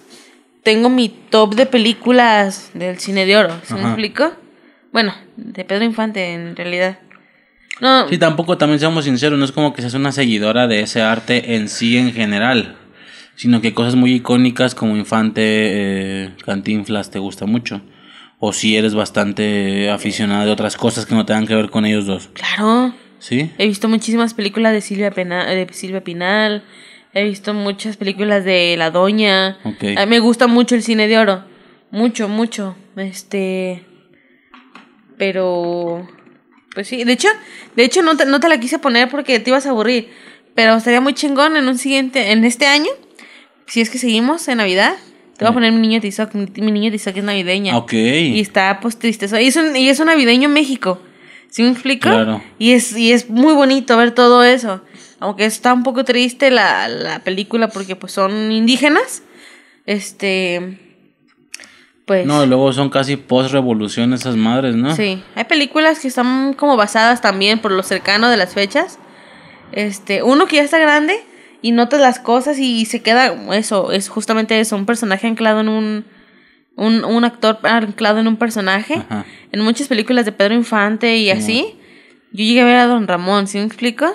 Tengo mi top de películas del cine de oro. ¿Se me explico? Bueno, de Pedro Infante en realidad. No, Sí, tampoco también seamos sinceros, no es como que seas una seguidora de ese arte en sí en general, sino que cosas muy icónicas como Infante, eh, Cantinflas te gusta mucho. O si eres bastante aficionada de otras cosas que no tengan que ver con ellos dos. claro. ¿Sí? He visto muchísimas películas de Silvia, Pena- de Silvia Pinal. He visto muchas películas de La Doña. Ok. A mí me gusta mucho el cine de oro. Mucho, mucho. Este. Pero. Pues sí. De hecho, de hecho no te, no te la quise poner porque te ibas a aburrir. Pero estaría muy chingón en un siguiente. En este año. Si es que seguimos en Navidad. Te voy a poner mi niño Tizoc. Mi, mi niño Tizoc es navideña. Ok. Y está pues triste. Y es, un, y es un navideño en México. ¿Sí me explico? Claro. Y es, y es muy bonito ver todo eso. Aunque está un poco triste la, la película porque pues son indígenas. Este. Pues. No, y luego son casi post-revolución esas madres, ¿no? Sí. Hay películas que están como basadas también por lo cercano de las fechas. Este. Uno que ya está grande y notas las cosas y se queda. Eso, es justamente eso. Un personaje anclado en un. Un, un actor anclado en un personaje. Ajá. En muchas películas de Pedro Infante y así. Yo llegué a ver a Don Ramón, ¿sí me explico?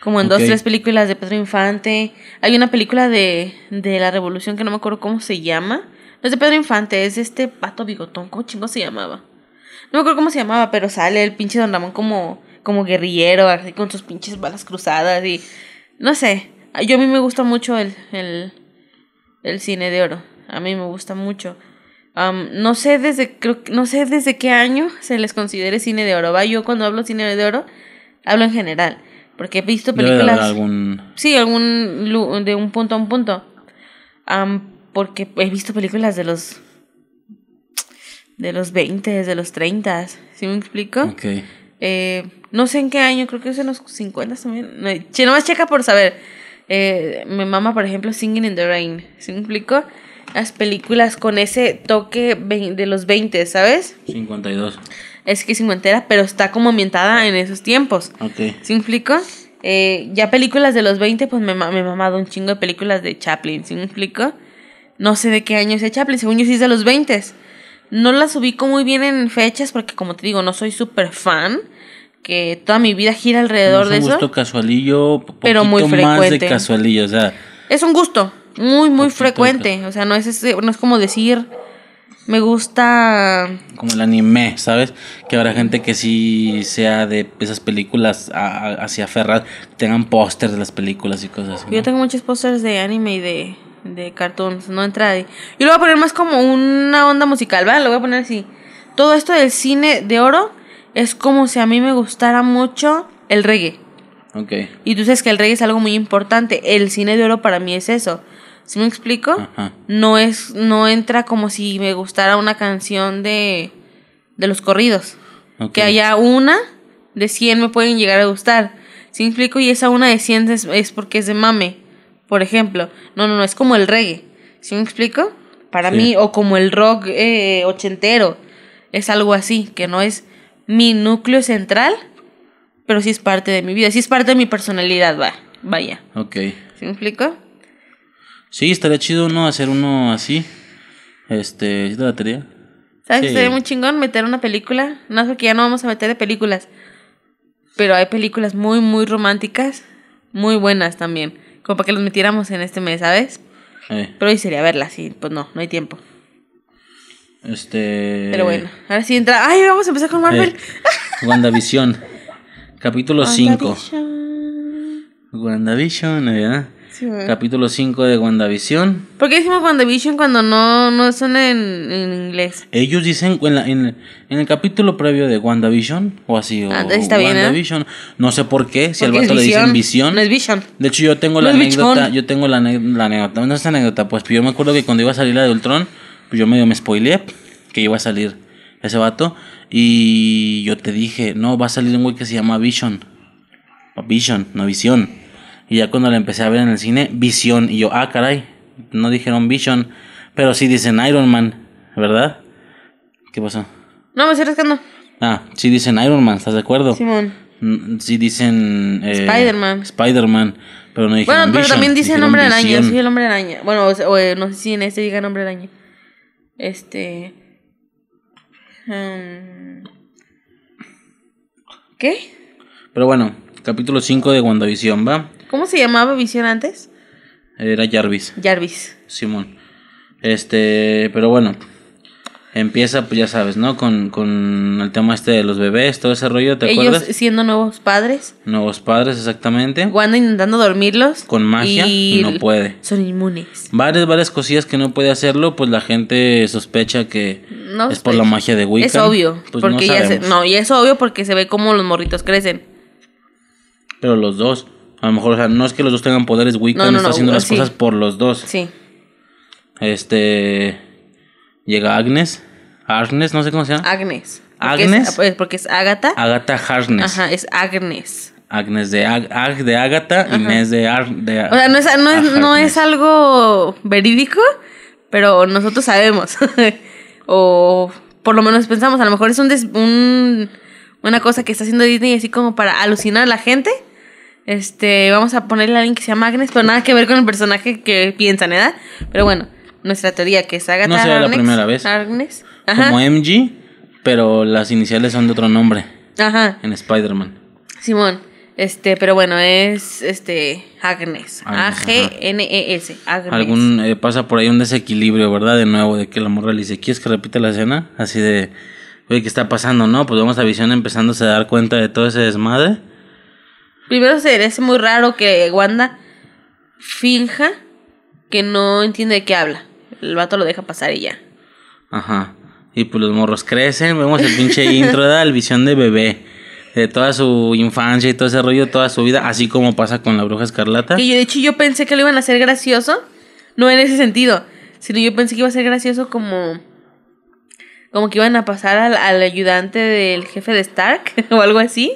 Como en dos, Ok. tres películas de Pedro Infante. Hay una película de, de la Revolución que no me acuerdo cómo se llama. No es de Pedro Infante, es de este pato bigotón. ¿Cómo chingo se llamaba? No me acuerdo cómo se llamaba, pero sale el pinche Don Ramón como, como guerrillero, así con sus pinches balas cruzadas y... No sé, yo a mí me gusta mucho el, el, el cine de oro. A mí me gusta mucho. No sé desde creo, no sé desde qué año se les considere cine de oro. ¿va? Yo cuando hablo cine de oro hablo en general, porque he visto de películas algún... Sí, algún de un punto a un punto. Am, porque he visto películas de los de los 20, de los 30, ¿sí me explico? Ok. Eh, no sé en qué año, creo que es en los 50 también. No, nomás checa por saber. Eh, mi mamá, por ejemplo, Singing in the Rain. ¿Sí me explico? Las películas con ese toque de los 20, ¿sabes? 52. Es que es cincuentera, pero está como ambientada en esos tiempos. Ok. ¿Sí me explico? Eh, ya películas de los 20, pues me, me he mamado un chingo de películas de Chaplin, ¿sí me explico? No sé de qué año es de Chaplin, según yo sí es de los 20. No las ubico muy bien en fechas porque, como te digo, no soy súper fan, que toda mi vida gira alrededor de un eso. gusto casualillo, Pero muy poquito más de frecuente. casualillo, o sea, Es un gusto muy, muy frecuente. O sea, no es, ese- no es como decir, me gusta... como el anime, ¿sabes? Que habrá gente que sí sea de esas películas a- hacia aferrar, tengan pósters de las películas y cosas así. ¿no? Yo tengo muchos pósters de anime y de, de cartoons, no entra ahí. Yo lo voy a poner más como una onda musical, ¿vale? Lo voy a poner así. Todo esto del cine de oro es como si a mí me gustara mucho el reggae. Ok. Y tú sabes que el reggae es algo muy importante. El cine de oro para mí es eso. ¿Sí me explico? Ajá. No es, no entra como si me gustara una canción de, de los corridos. Que haya una de 100 me pueden llegar a gustar. ¿Sí me explico? Y esa una de 100 es, es porque es de mame, por ejemplo. No, no, no, es como el reggae. ¿Sí me explico? Para Sí. mí, o como el rock eh, ochentero. Es algo así, que no es mi núcleo central, pero sí es parte de mi vida. Sí es parte de mi personalidad, va. Vaya. Ok. ¿Sí me explico? Sí, estaría chido uno hacer uno así. Este, ¿sí te la tarea? ¿Sabes? Sí. Estaría muy chingón meter una película. No es porque ya no vamos a meter de películas. Pero hay películas muy, muy románticas. Muy buenas también. Como para que los metiéramos en este mes, ¿sabes? Eh, Pero hoy sería verlas y pues no, no hay tiempo. Este. Pero bueno, ahora sí entra. ¡Ay, vamos a empezar con Marvel! eh, WandaVision. Capítulo 5. WandaVision. WandaVision, ¿verdad? Sí, güey. Capítulo 5 de WandaVision. ¿Por qué decimos WandaVision cuando no, no son en, en inglés? Ellos dicen en, la- en, en el capítulo previo de WandaVision, o así, o Ah, está bien, ¿eh? No sé por qué, si al vato le dicen visión. No es Vision. De hecho, yo tengo No la anécdota, bichón. yo tengo la, la anécdota, no es anécdota, pues yo me acuerdo que cuando iba a salir la de Ultron, pues yo medio me spoileé que iba a salir ese vato y yo te dije, no, va a salir un güey que se llama Vision. Vision, no Visión. Y ya cuando la empecé a ver en el cine, Visión. Y yo, ah, caray, no dijeron Vision, pero sí dicen Iron Man, ¿verdad? ¿Qué pasó? No, me estoy rascando. Ah, sí dicen Iron Man, ¿estás de acuerdo? Simón. Mm, Sí dicen... eh, Spider-Man. Spider-Man, pero no dijeron Bueno, pero Vision, también dice dijeron nombre araña. Soy el hombre araña. Bueno, o, o, no sé si en este diga nombre araña. Este. mm, ¿Qué? Pero bueno, capítulo 5 de WandaVision, ¿va? ¿Cómo se llamaba Visión antes? Era Jarvis, Jarvis. Simón. Este, pero bueno. Empieza, pues ya sabes, ¿no? Con, con el tema este de los bebés, todo ese rollo, ¿te Ellos acuerdas? siendo nuevos padres. Nuevos padres, exactamente. Wanda intentando dormirlos. Con magia, y no puede. Son inmunes. Varias, varias cosillas que no puede hacerlo, pues la gente sospecha que No es por la magia de Wiccan. Es obvio. Pues porque no ya se, no, y es obvio porque se ve cómo los morritos crecen. Pero los dos. A lo mejor, o sea, no es que los dos tengan poderes Wiccan, No, no, está haciendo las sí. cosas por los dos. Sí. Este. Llega Agnes. Agnes, no sé cómo se llama. Agnes. Porque ¿Agnes? Es, pues, porque es Agatha. Agatha Harkness. Ajá, es Agnes. Agnes de, Ag, Ag de Agatha y Nes de, Ar, de O sea, no es, no es, no es algo verídico, pero nosotros sabemos. o por lo menos pensamos, a lo mejor es un, des- un una cosa que está haciendo Disney así como para alucinar a la gente. Este, vamos a ponerle a alguien que se llama Agnes, pero nada que ver con el personaje que piensan, ¿verdad? Pero bueno, nuestra teoría que es Agatha No será la Harkness- primera vez. Harkness. Ajá. Como MG, pero las iniciales son de otro nombre Ajá. en Spider-Man. Simón, Este, pero bueno, es este Agnes. Agnes, A-G-N-E-S. Agnes. Algún eh, pasa por ahí un desequilibrio, ¿verdad? De nuevo, de que la morra le dice, ¿quieres que repita la escena? Así de, oye, ¿qué está pasando? No, pues vemos a Visión empezándose a dar cuenta de todo ese desmadre. Primero se hace muy raro que Wanda finja que no entiende de qué habla. El vato lo deja pasar y ya. Ajá. Y pues los morros crecen, vemos el pinche intro, ¿verdad? El Visión de bebé. De toda su infancia y todo ese rollo, toda su vida, así como pasa con la bruja escarlata. Que yo, de hecho, yo pensé que lo iban a hacer gracioso. No en ese sentido. Sino yo pensé que iba a ser gracioso como. Como que iban a pasar al, al ayudante del jefe de Stark o algo así.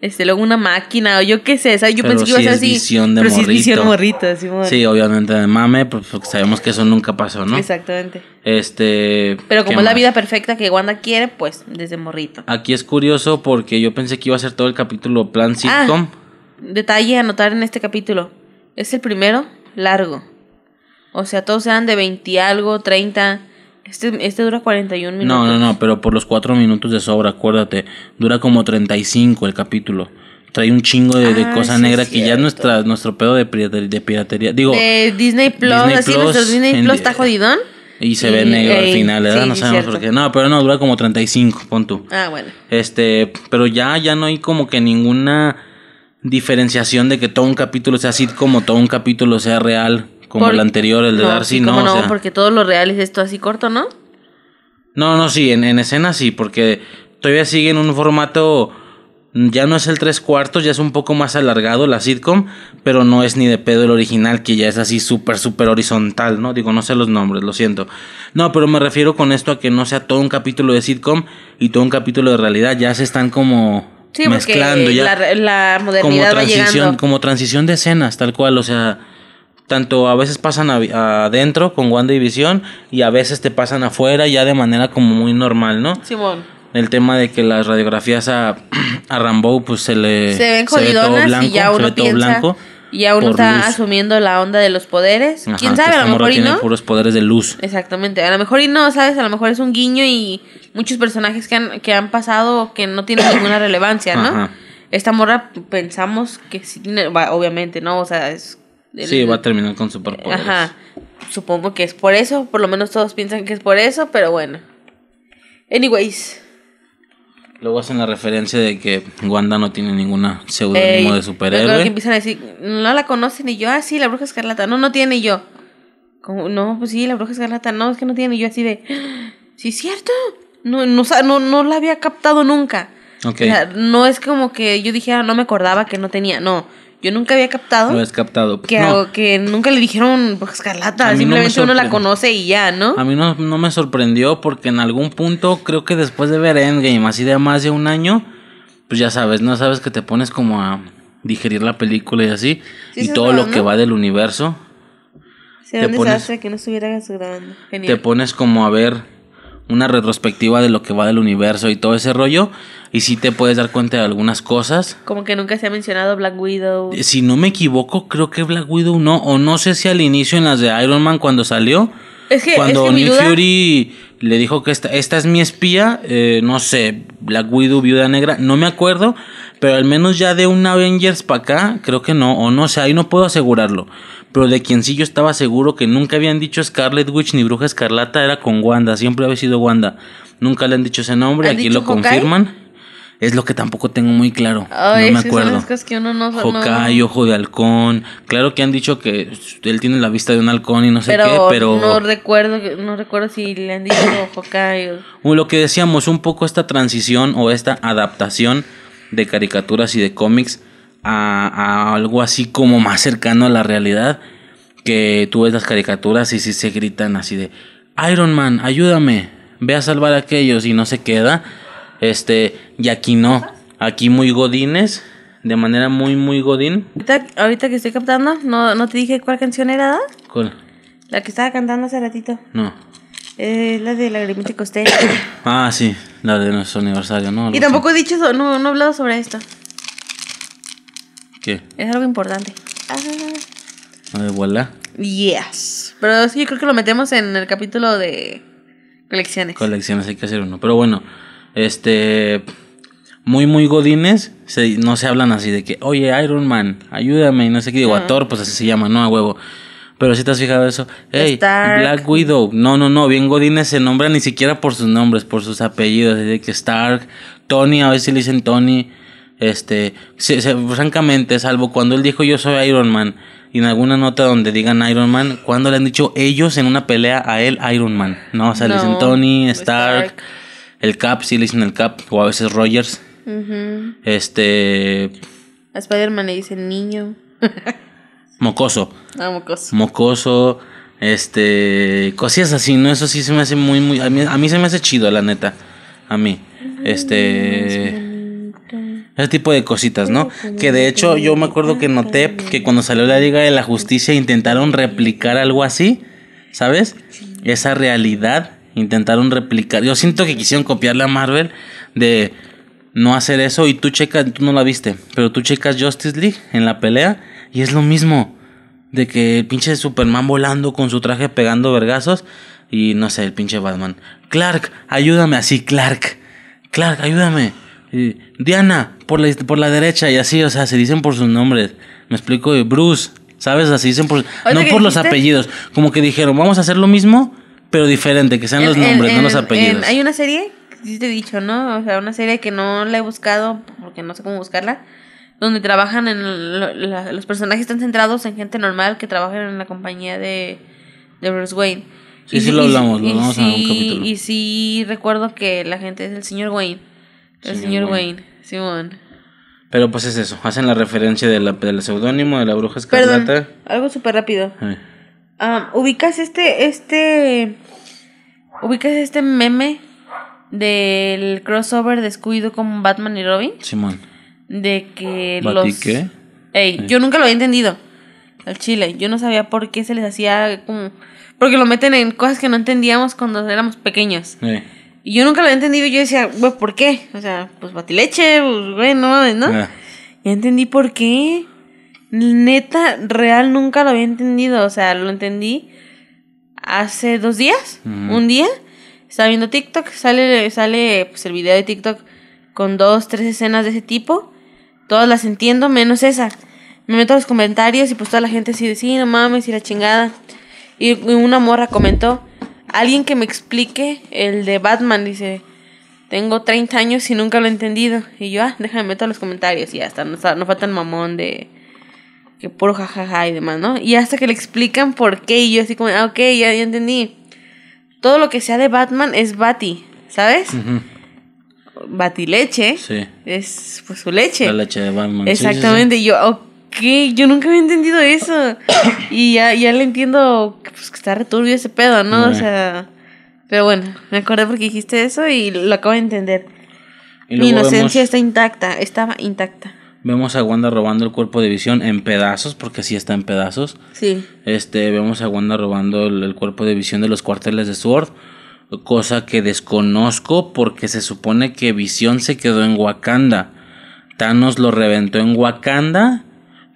Este, luego una máquina o yo qué sé, ¿sabes? Yo Pero pensé que iba a ser así. visión de pero sí es visión morrito. morrito, morrito. Sí, obviamente de mame, pues porque sabemos que eso nunca pasó, ¿no? Exactamente. Este. Pero ¿qué como es la vida perfecta que Wanda quiere, pues desde morrito. Aquí es curioso porque yo pensé que iba a ser todo el capítulo plan sitcom. Detalle a anotar en este capítulo. Es el primero largo. O sea, todos eran de 20 y algo, 30. Este, este dura 41 minutos. No, no, no, pero por los cuatro minutos de sobra, acuérdate. Dura como 35 el capítulo. Trae un chingo de, de Ah, cosa sí, negra que ya es nuestra, nuestro pedo de piratería. De piratería. Digo, De Disney Plus, Disney así Plus, nuestro Disney en- Plus está jodidón. y se y- ve negro al final, ¿verdad? sí, no sabemos cierto. por qué. No, pero no, dura como 35, pon tú. Ah, bueno. Este, pero ya, ya no hay como que ninguna diferenciación de que todo un capítulo sea sitcom o todo un capítulo sea real, como el anterior, el de no, Darcy, sí, no. cómo o no, sea- porque todo lo real es esto así corto, ¿no? No, no, sí, en, en escena sí, porque todavía sigue en un formato. Ya no es el tres cuartos, ya es un poco más alargado la sitcom, pero no es ni de pedo el original, que ya es así súper, súper horizontal, ¿no? Digo, no sé los nombres, lo siento. No, pero me refiero con esto a que no sea todo un capítulo de sitcom y todo un capítulo de realidad, ya se están como Sí, mezclando, ya la, la como modernidad va transición, llegando. como transición de escenas, tal cual, o sea, tanto a veces pasan a- adentro con Wanda y Visión y a veces te pasan afuera ya de manera como muy normal, ¿no? Simón. El tema de que las radiografías a, a Rambo pues se le Se ven ve todo jodidonas blanco, y ya se uno ve todo piensa. blanco y ya uno está luz. asumiendo la onda de los poderes. Ajá, ¿Quién sabe? A esta lo mejor morra y tiene no. puros poderes de luz. Exactamente. A lo mejor y no, ¿sabes? A lo mejor es un guiño y muchos personajes que han, que han pasado que no tienen ninguna relevancia, ¿no? Ajá. Esta morra pensamos que sí tiene, obviamente, ¿no? O sea, es... Sí, va a terminar con superpoderes. Ajá. Supongo que es por eso, por lo menos todos piensan que es por eso, pero bueno. Anyways, Luego hacen la referencia de que Wanda no tiene ninguna seudónimo de luego que superhéroe. empiezan a decir, no la conocen y yo, ah, sí, la bruja escarlata, no, no tiene y yo. Como, no, pues sí, la bruja escarlata, no, es que no tiene y yo así de, "Ah, sí, es cierto. No, no, no, no la había captado nunca. Ok. O sea, no es como que yo dijera, no me acordaba que no tenía, no. Yo nunca había captado Lo has captado. que, No, que nunca le dijeron bruja escarlata, no simplemente uno la conoce y ya, ¿no? A mí no, no me sorprendió porque en algún punto, creo que después de ver Endgame, así de más de un año, pues ya sabes, ¿no? Sabes que te pones como a digerir la película y así, Sí, y todo verdad, lo que va del universo, Sería te un pones- desastre que no estuviera grabando. te Genial. pones como a ver una retrospectiva de lo que va del universo y todo ese rollo, y sí te puedes dar cuenta de algunas cosas. Como que nunca se ha mencionado Black Widow. Eh, Si no me equivoco, creo que Black Widow no, o no sé si al inicio en las de Iron Man cuando salió, Es que, cuando es que Nick duda- Fury le dijo que esta, esta es mi espía, eh, no sé, Black Widow, Viuda Negra, no me acuerdo, pero al menos ya de un Avengers para acá, creo que no, o no sé, ahí no puedo asegurarlo. Pero de quien sí yo estaba seguro que nunca habían dicho Scarlet Witch ni Bruja Escarlata era con Wanda, siempre había sido Wanda. Nunca le han dicho ese nombre, ¿Han aquí dicho lo Hawkeye? confirman. Es lo que tampoco tengo muy claro, Ay, no me son acuerdo. las que uno no no- Hawkeye, ojo de halcón. Claro que han dicho que él tiene la vista de un halcón y no sé pero, qué, pero no recuerdo no recuerdo si le han dicho Hawkeye o- o lo que decíamos, un poco esta transición o esta adaptación de caricaturas y de cómics a, a algo así como más cercano a la realidad. Que tú ves las caricaturas y sí se gritan así de Iron Man, ayúdame, ve a salvar a aquellos y no se queda. Este, y aquí no, aquí muy godines, de manera muy, muy godín. Ahorita, ahorita que estoy captando, no, no te dije cuál canción era. La que estaba cantando hace ratito. No. Es la de Lagrimita Costeña. Ah, sí, la de nuestro aniversario, ¿no? Algo y tampoco he dicho, so- no, no he hablado sobre esto. ¿Qué? Es algo importante. Ah, La de voilà. yes. Pero sí, yo creo que lo metemos en el capítulo de colecciones. Colecciones hay que hacer uno. Pero bueno, este. muy, muy godines, se, no se hablan así de que, oye, Iron Man, ayúdame, y no sé qué, digo, a Thor, pues así se llama, ¿no? A huevo. Pero si te has fijado eso, hey, Stark. Black Widow, no, no, no, bien godines se nombran ni siquiera por sus nombres, por sus apellidos, así de que Stark, Tony, a veces le dicen Tony, este, se- se- francamente, salvo cuando él dijo yo soy Iron Man, y en alguna nota donde digan Iron Man, cuando le han dicho ellos en una pelea a él Iron Man, no, o sea, le dicen Tony, Stark, Stark. el Cap, sí le dicen el Cap, o a veces Rogers, este, A Spider-Man le dice niño. mocoso, Ah, mocoso. mocoso, este, cosillas así, ¿no? Eso sí se me hace muy, muy, a mí, a mí se me hace chido, la neta, a mí, este... Ese tipo de cositas, ¿no? Que de hecho yo me acuerdo que noté que cuando salió la Liga de la Justicia intentaron replicar algo así, ¿sabes? Esa realidad intentaron replicar. Yo siento que quisieron copiarle a Marvel de no hacer eso y tú checas, tú no la viste, pero tú checas Justice League en la pelea y es lo mismo. De que el pinche Superman volando con su traje pegando vergazos y no sé, el pinche Batman. Clark, ayúdame así, Clark. Clark, ayúdame. Y, Diana, por la, por la derecha y así, o sea, se dicen por sus nombres. Me explico, y Bruce, ¿sabes? Así dicen por... No por los apellidos. Como que dijeron, vamos a hacer lo mismo, pero diferente, que sean los en- nombres, no los apellidos. en- hay una serie, sí te he dicho, ¿no? O sea, una serie que no la he buscado porque no sé cómo buscarla. Donde trabajan en. lo- la- los personajes están centrados en gente normal que trabajan en la compañía de, de Bruce Wayne. Sí, sí lo hablamos, lo y hablamos en algún sí- capítulo. Y sí recuerdo que la gente es el señor Wayne. El Señor señor Wayne. Wayne, Simón. Pero pues es eso, hacen la referencia de la, del seudónimo de la bruja Perdón, escarlata. algo súper rápido. Ah, ubicas este, este, ubicas este meme del crossover de Scooby-Doo con Batman y Robin, Simón. De que ¿Bati los, qué? Ey, yo nunca lo había entendido, al chile, yo no sabía por qué se les hacía como, porque lo meten en cosas que no entendíamos cuando éramos pequeños, y yo nunca lo había entendido, yo decía, güey, ¿por qué? O sea, pues batileche, pues, güey, no mames, ¿no? ah, Ya entendí por qué. Neta, real nunca lo había entendido. O sea, lo entendí hace dos días. Un día. Estaba viendo TikTok. Sale, sale pues, el video de TikTok con dos, tres escenas de ese tipo. Todas las entiendo, menos esa. Me meto a los comentarios y pues toda la gente así de sí, no mames, y la chingada. Y una morra comentó. Alguien que me explique el de Batman, dice. Tengo 30 años y nunca lo he entendido. Y yo, ah, déjame meter los comentarios y hasta no, no falta el mamón de que puro jajaja y demás, ¿no? Y hasta que le explican por qué y yo así como, ah, ok, ya, entendí. Todo lo que sea de Batman es Bati, ¿sabes? Batileche Sí. es pues su leche. La leche de Batman. Sí, sí, sí. Exactamente, y yo, ok, yo nunca había entendido eso. y ya, ya le entiendo que, pues, que está returbio ese pedo, ¿no? O sea, pero bueno, me acordé porque dijiste eso y lo acabo de entender. Y Mi inocencia vemos, está intacta, estaba intacta. vemos a Wanda robando el cuerpo de visión en pedazos, porque sí está en pedazos. Sí. Este, vemos a Wanda robando el, el cuerpo de visión de los cuarteles de Sword. Cosa que desconozco porque se supone que Visión se quedó en Wakanda. Thanos lo reventó en Wakanda.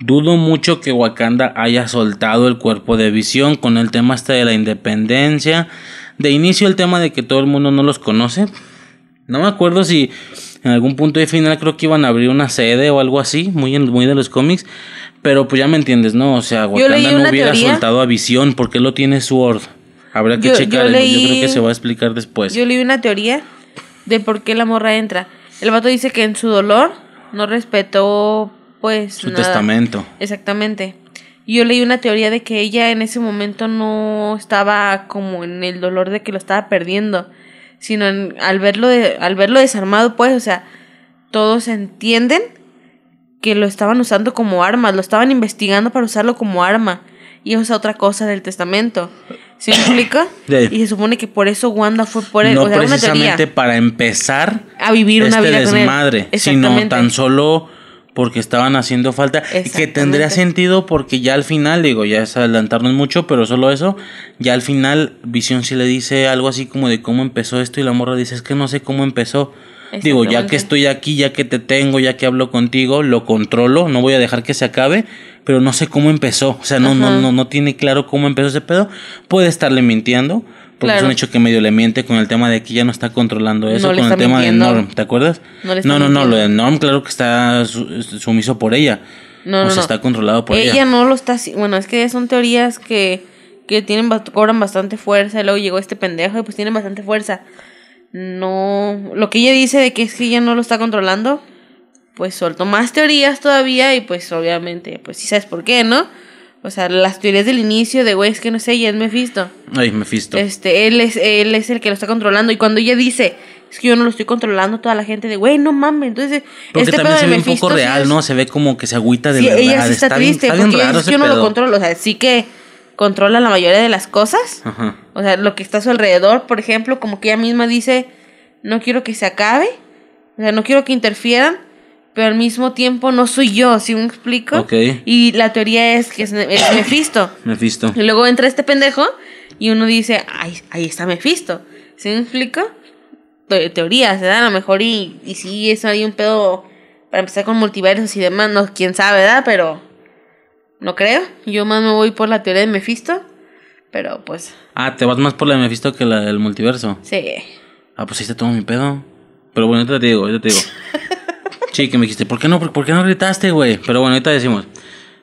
Dudo mucho que Wakanda haya soltado el cuerpo de Visión con el tema este de la independencia. De inicio el tema de que todo el mundo no los conoce. No me acuerdo si en algún punto de final creo que iban a abrir una sede o algo así, muy, muy de los cómics. Pero pues ya me entiendes, ¿no? O sea, Wakanda no hubiera teoría. soltado a Visión porque lo tiene Sword. Habrá que Yo- checar, yo creo que se va a explicar después. Yo leí una teoría de por qué la morra entra. El vato dice que en su dolor no respetó, pues. Su nada. testamento. Exactamente. Yo leí una teoría de que ella en ese momento no estaba como en el dolor de que lo estaba perdiendo, sino en- al verlo de- al verlo desarmado, pues, o sea, todos entienden que lo estaban usando como arma, lo estaban investigando para usarlo como arma. Y eso es otra cosa del testamento. ¿Sí me explica? Sí. Y se supone que por eso Wanda fue por él. no o sea, una precisamente para empezar A vivir una este vida con él. desmadre, sino Exactamente. tan solo porque estaban haciendo falta y que tendría sentido porque ya al final, digo, ya es adelantarnos mucho, pero solo eso, ya al final Visión sí le dice algo así como de cómo empezó esto y la morra dice, es que no sé cómo empezó. Digo, ya que estoy aquí, ya que te tengo, ya que hablo contigo, lo controlo, no voy a dejar que se acabe, pero no sé cómo empezó. O sea, no, no, Ajá. no, no tiene claro cómo empezó ese pedo. Puede estarle mintiendo, Porque es un hecho que medio le miente con el tema de que ya no está controlando eso, No con el tema mintiendo. de Norm, ¿te acuerdas? No no, no, lo de Norm claro que está su- sumiso por ella. No, o sea, no. está controlado por ella. ella. no lo está Bueno, es que son teorías que, que tienen cobran bastante fuerza. Y luego llegó este pendejo y pues tienen bastante fuerza. No. Lo que ella dice de que es que ella no lo está controlando. Pues soltó más teorías todavía. Y pues obviamente, pues sí sabes por qué, ¿no? O sea, las teorías del inicio de güey, es que no sé, ella es Mephisto. Ay, Mephisto. Este, él es, él es el que lo está controlando. Y cuando ella dice, es que yo no lo estoy controlando, toda la gente de, güey, no mames. Entonces, Porque este también pedo se ve un poco real, ¿no? Se ve como que se agüita de sí, verdad. ella sí está, triste está bien porque raro es que yo no lo controlo. O sea, sí que controla la mayoría de las cosas. Ajá. O sea, lo que está a su alrededor, por ejemplo, como que ella misma dice, no quiero que se acabe. O sea, no quiero que interfieran. Pero al mismo tiempo no soy yo, ¿sí me explico? Ok. Y la teoría es que es, es Mephisto. Mephisto. Y luego entra este pendejo y uno dice, ay, ahí está Mephisto. ¿Sí me explico? Te- teorías, ¿verdad? A lo mejor y, y sí, es ahí un pedo para empezar con multiversos y demás, no, quién sabe, ¿verdad? Pero no creo. Yo más me voy por la teoría de Mephisto. Pero pues, Ah, te vas más por la de Mephisto que la del multiverso. sí. Ah, pues ahí está todo mi pedo. Pero bueno, ahorita te digo, ahorita te digo. sí, que me dijiste, ¿por qué no, por qué no gritaste, güey? Pero bueno, ahorita decimos.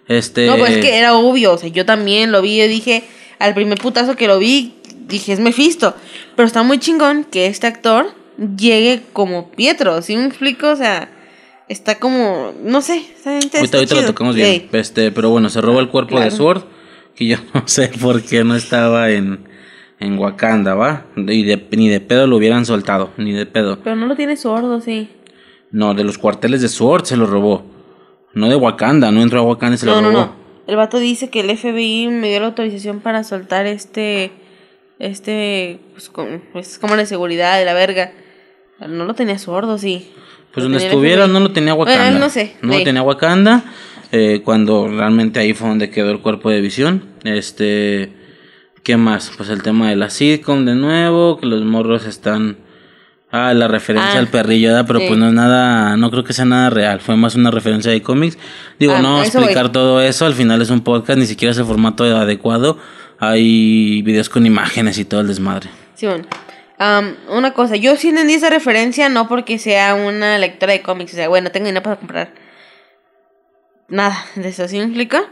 Este. No, pues es que era obvio, o sea, yo también lo vi, yo dije, al primer putazo que lo vi, dije, es Mephisto. Pero está muy chingón que este actor llegue como Pietro, ¿sí me explico? O sea, está como, no sé, está, está Ahorita, ahorita lo tocamos bien. Ey. Este, pero bueno, se robó el cuerpo de. Sword. Que yo no sé por qué no estaba en, en Wakanda, ¿va? Y de- ni de pedo lo hubieran soltado, ni de pedo. Pero no lo tiene sordo, sí. No, de los cuarteles de Sword se lo robó. No de Wakanda, no entró a Wakanda y se no, lo no, robó. no. El vato dice que el FBI me dio la autorización para soltar este, este, pues, pues como de seguridad de la verga. No lo tenía sordo, sí. Pues donde estuviera no lo tenía Wakanda. Bueno, no sé. No lo tenía Wakanda. eh, cuando realmente ahí fue donde quedó el cuerpo de visión. Este. ¿Qué más? Pues el tema de la sitcom de nuevo. Que los morros están. Ah, la referencia Ah, al perrillo, ¿verdad? Pero sí. pues no es nada. No creo que sea nada real. Fue más una referencia de cómics. Digo, Ah, no voy. explicar todo eso. Al final es un podcast. Ni siquiera es el formato adecuado. Hay videos con imágenes y todo el desmadre. Simón. Am, una cosa, yo sí entendí esa referencia, no porque sea una lectora de cómics, o sea, bueno, tengo dinero para comprar nada de eso, ¿sí me explica?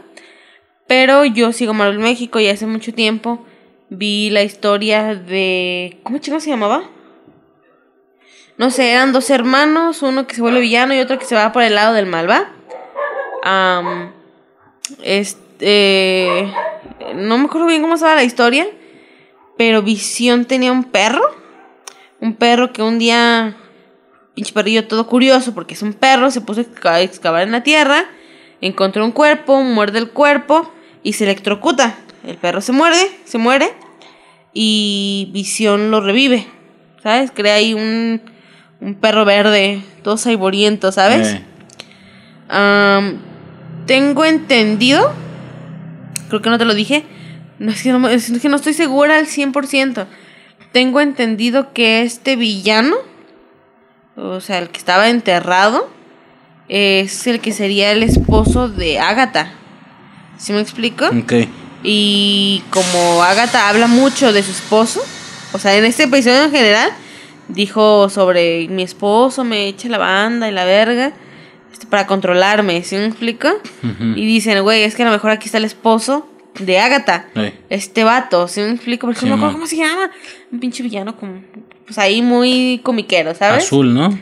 Pero yo sigo Marvel México y hace mucho tiempo vi la historia de... ¿Cómo chingo se llamaba? No sé, eran dos hermanos, uno que se vuelve villano y otro que se va por el lado del mal, ¿va? Am, este... No me acuerdo bien cómo estaba la historia. Pero Visión tenía un perro. Un perro que un día. Pinche perrillo todo curioso porque es un perro. Se puso a exca- a excavar en la tierra. Encontró un cuerpo, muerde el cuerpo y se electrocuta. El perro se muerde, se muere. Y Visión lo revive. ¿Sabes? Crea ahí un, un perro verde, todo saiboriento, ¿sabes? Eh, Am, tengo entendido, creo que no te lo dije, no es que no, es que no estoy segura al 100%. Tengo entendido que este villano, o sea, el que estaba enterrado, es el que sería el esposo de Agatha. ¿Sí me explico? ok. Y como Agatha habla mucho de su esposo, o sea, en este episodio en general, dijo sobre mi esposo me echa la banda y la verga este, para controlarme, ¿sí me explico? Y dicen, güey, es que a lo mejor aquí está el esposo de Agatha. Este vato, ¿sí me explico? Porque Sí, no me acuerdo mo. cómo se llama. Un pinche villano como, pues ahí muy comiquero, ¿sabes? Azul, ¿no?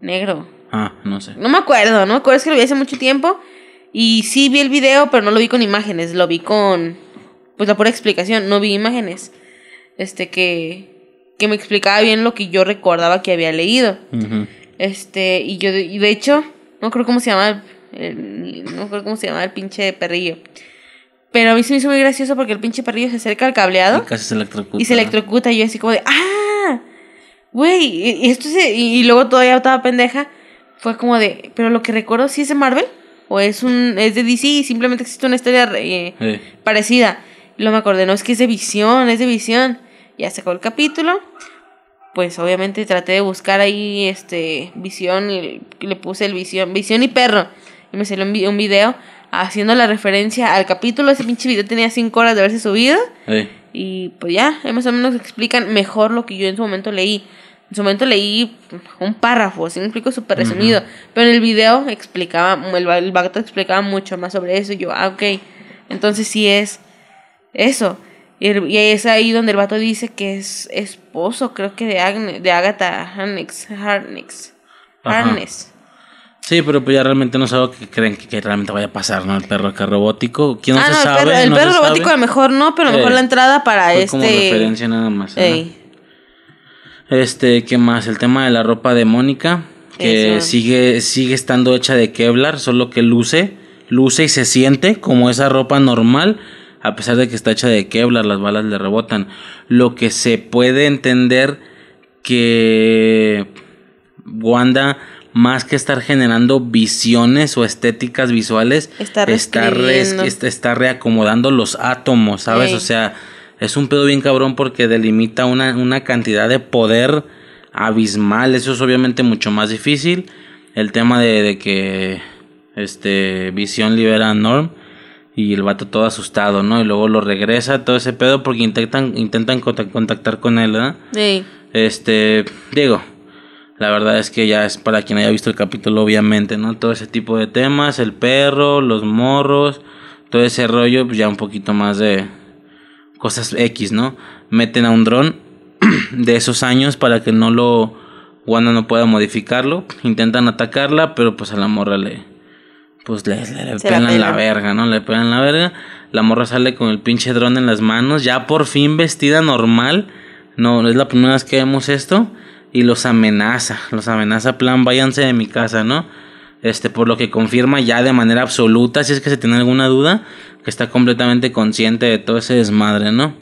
Negro. Ah, no sé. No me acuerdo, no me acuerdo, es que lo vi hace mucho tiempo. Y sí vi el video, pero no lo vi con imágenes, lo vi con pues la pura explicación, no vi imágenes. Este que que me explicaba bien lo que yo recordaba que había leído. Este, y yo de, y de hecho, no creo cómo se llama el, el- no creo cómo se llama el pinche perrillo. Pero a mí se me hizo muy gracioso porque el pinche perrillo se acerca al cableado Y casi se electrocuta. y se electrocuta y yo así como de, ah, güey, y, esto se, y, y luego todavía estaba pendeja, fue como de, pero lo que recuerdo sí es de Marvel o es un es de DC y simplemente existe una historia eh, parecida. Luego me acordé, no, es que es de visión, es de visión. Ya sacó el capítulo. Pues obviamente traté de buscar ahí este visión y le puse el visión, visión y perro. Y me salió un video haciendo la referencia al capítulo. Ese pinche video tenía 5 horas de haberse subido. eh. Y pues ya, más o menos explican mejor lo que yo en su momento leí. En su momento leí un párrafo, así me explico súper resumido. Pero en el video explicaba, el, el vato explicaba mucho más sobre eso. Y yo, ah, ok. Entonces sí es eso. Y, es ahí donde el vato dice que es esposo, creo que de, Agne, de Agatha Harnix. Harnix. Harness. Sí, pero pues ya realmente no sabe que creen que, realmente vaya a pasar, ¿no? El perro acá robótico. ¿Quién no ah, se no, sabe? El perro, el perro robótico a lo mejor no, pero a lo mejor la entrada para fue este. como referencia nada más. Este, ¿qué más? El tema de la ropa de Mónica, que sigue, sigue estando hecha de Kevlar, solo que luce, luce y se siente como esa ropa normal, a pesar de que está hecha de Kevlar, las balas le rebotan. Lo que se puede entender que Wanda más que estar generando visiones o estéticas visuales, está, está, reacomodando los átomos, ¿sabes? O sea, es un pedo bien cabrón porque delimita una, una cantidad de poder abismal. Eso es obviamente mucho más difícil. El tema de, que este Visión libera a Norm y el vato todo asustado, ¿no? Y luego lo regresa todo ese pedo porque intentan intentan contactar con él, ¿verdad? Sí. Este, digo, la verdad es que ya es para quien haya visto el capítulo obviamente, ¿no? Todo ese tipo de temas, el perro, los morros, todo ese rollo, pues ya un poquito más de cosas X, ¿no? Meten a un dron de esos años para que no lo Wanda no pueda modificarlo, intentan atacarla, pero pues a la morra le pues le, le, pegan la, verga, ¿no? Le pegan la verga. La morra sale con el pinche dron en las manos, ya por fin vestida normal. No, es la primera vez que vemos esto y los amenaza, los amenaza plan váyanse de mi casa, ¿no? Este, por lo que confirma ya de manera absoluta, si es que se tiene alguna duda, que está completamente consciente de todo ese desmadre, ¿no?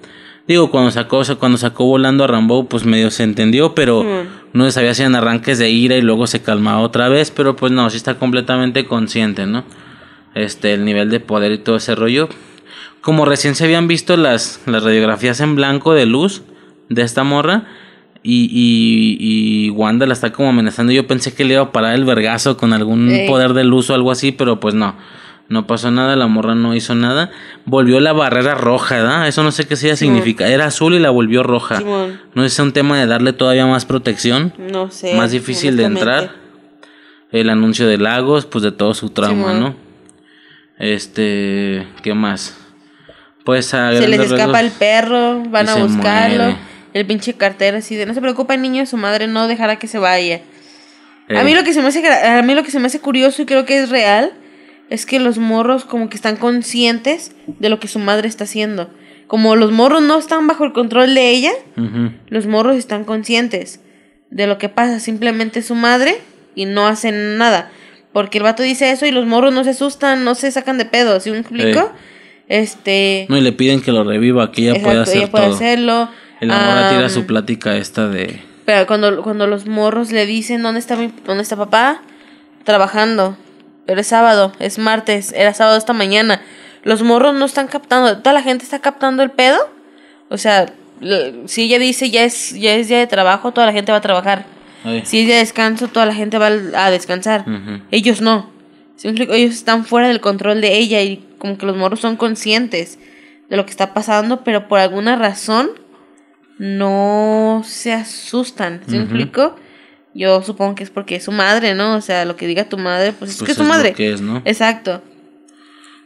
Digo, cuando sacó, cuando sacó volando a Rambo, pues medio se entendió, pero no se sabía si eran arranques de ira y luego se calmaba otra vez, pero pues no, sí está completamente consciente, ¿no? Este, el nivel de poder y todo ese rollo. Como recién se habían visto las, las radiografías en blanco de luz de esta morra, y, y, y, Wanda la está como amenazando. Yo pensé que le iba a parar el vergazo con algún poder de luz o algo así, pero pues no. No pasó nada, la morra no hizo nada. Volvió la barrera roja, ¿verdad? Eso no sé qué sea significa. Era azul y la volvió roja. No es un tema de darle todavía más protección. No sé. Más difícil de entrar. El anuncio de Lagos, pues de todo su trauma, ¿no? Este, ¿qué más? Pues a Se les escapa el perro, van a buscarlo el pinche cartero así de no se preocupe niño, su madre no dejará que se vaya. A mí eh. lo que se me hace a mí lo que se me hace curioso y creo que es real es que los morros como que están conscientes de lo que su madre está haciendo. Como los morros no están bajo el control de ella, los morros están conscientes de lo que pasa, simplemente su madre y no hacen nada. Porque el vato dice eso y los morros no se asustan, no se sacan de pedo, ¿sí me explico? Este... No, y le piden que lo reviva, que ella pueda hacer ella puede hacerlo. El amor tira su plática esta de... Pero cuando, cuando los morros le dicen, ¿dónde está, mi, ¿dónde está papá? Trabajando. Pero es sábado, es martes, era sábado esta mañana. Los morros no están captando, toda la gente está captando el pedo. O sea, si ella dice ya es, ya es día de trabajo, toda la gente va a trabajar. Si es día de descanso, toda la gente va a descansar. Ellos no. Ellos están fuera del control de ella y como que los morros son conscientes de lo que está pasando, pero por alguna razón no se asustan. ¿Sí me explico? Yo supongo que es porque es su madre, ¿no? O sea, lo que diga tu madre, pues, es que es su madre. que es, ¿no? Exacto.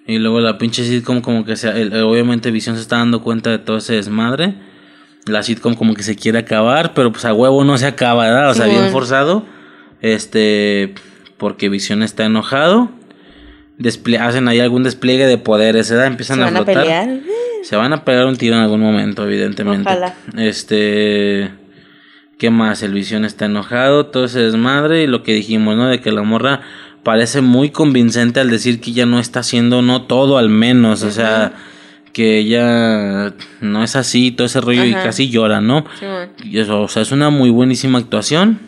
Y luego la pinche sitcom como que se, obviamente Visión se está dando cuenta de todo ese desmadre. La sitcom como que se quiere acabar, pero pues a huevo no se acaba, ¿verdad? O sea, bien forzado. Este, porque Visión está enojado. hacen ahí algún despliegue de poderes, ¿verdad? Empiezan a flotar. A pelear? Se van a pegar un tiro en algún momento, evidentemente. Ojalá. Este. ¿Qué más? El Visión está enojado, todo ese desmadre y lo que dijimos, ¿no? De que la morra parece muy convincente al decir que ya no está haciendo, no todo al menos, o sea, que ella no es así, todo ese rollo y casi llora, ¿no? y eso, o sea, es una muy buenísima actuación.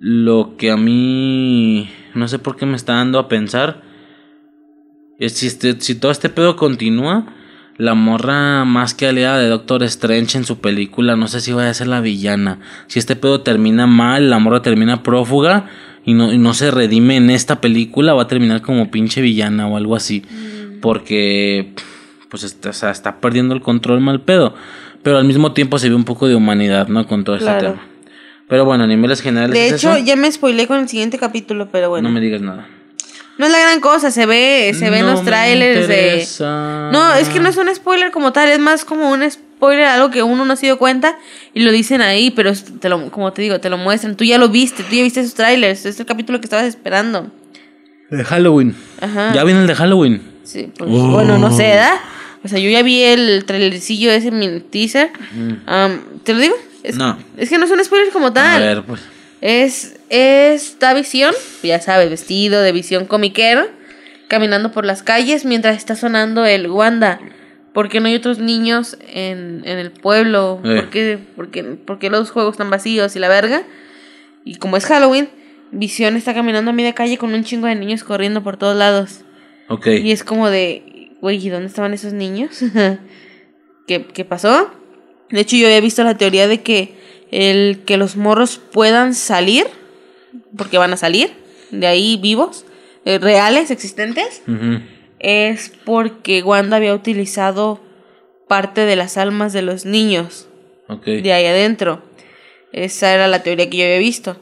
Lo que a mí no sé por qué me está dando a pensar es si, este, si todo este pedo continúa, la morra más que aliada de Doctor Strange en su película, no sé si vaya a ser la villana. Si este pedo termina mal, la morra termina prófuga y no, no se redime en esta película, va a terminar como pinche villana o algo así. Mm. Porque, pues está, o sea, está perdiendo el control mal pedo. Pero al mismo tiempo se ve un poco de humanidad, ¿no? Con todo Claro. este tema. Pero bueno, a niveles generales. De es hecho, eso. ya me spoilé con el siguiente capítulo, pero bueno. no No, me digas nada. Es la gran cosa, se ve, se ven No los trailers de... No, es que no es un spoiler como tal, es más como un spoiler, algo que uno no se dio cuenta y lo dicen ahí, pero te lo, como te digo, te lo muestran. Tú ya lo viste, tú ya viste esos trailers, es el capítulo que estabas esperando. De Halloween. Ajá. Ya viene el de Halloween. Sí, pues, Oh. bueno, no sé, ¿verdad? O sea, yo ya vi el trailercillo ese mini teaser. Am, ¿Te lo digo? Es. No. Es que no es un spoiler como A tal. ver, pues. Es esta visión, ya sabes, vestido de visión comiquera, caminando por las calles mientras está sonando el Wanda. ¿Por qué no hay otros niños en, en el pueblo? Eh. ¿Por, qué, por qué- por qué los juegos están vacíos y la verga? Y como es Halloween, Visión está caminando a media calle con un chingo de niños corriendo por todos lados. Ok. Y es como de, güey, ¿y dónde estaban esos niños? ¿Qué, ¿Qué pasó? De hecho, yo había visto la teoría de que el que los morros puedan salir, porque van a salir de ahí vivos, eh, reales, existentes, es porque Wanda había utilizado parte de las almas de los niños de ahí adentro. Esa era la teoría que yo había visto.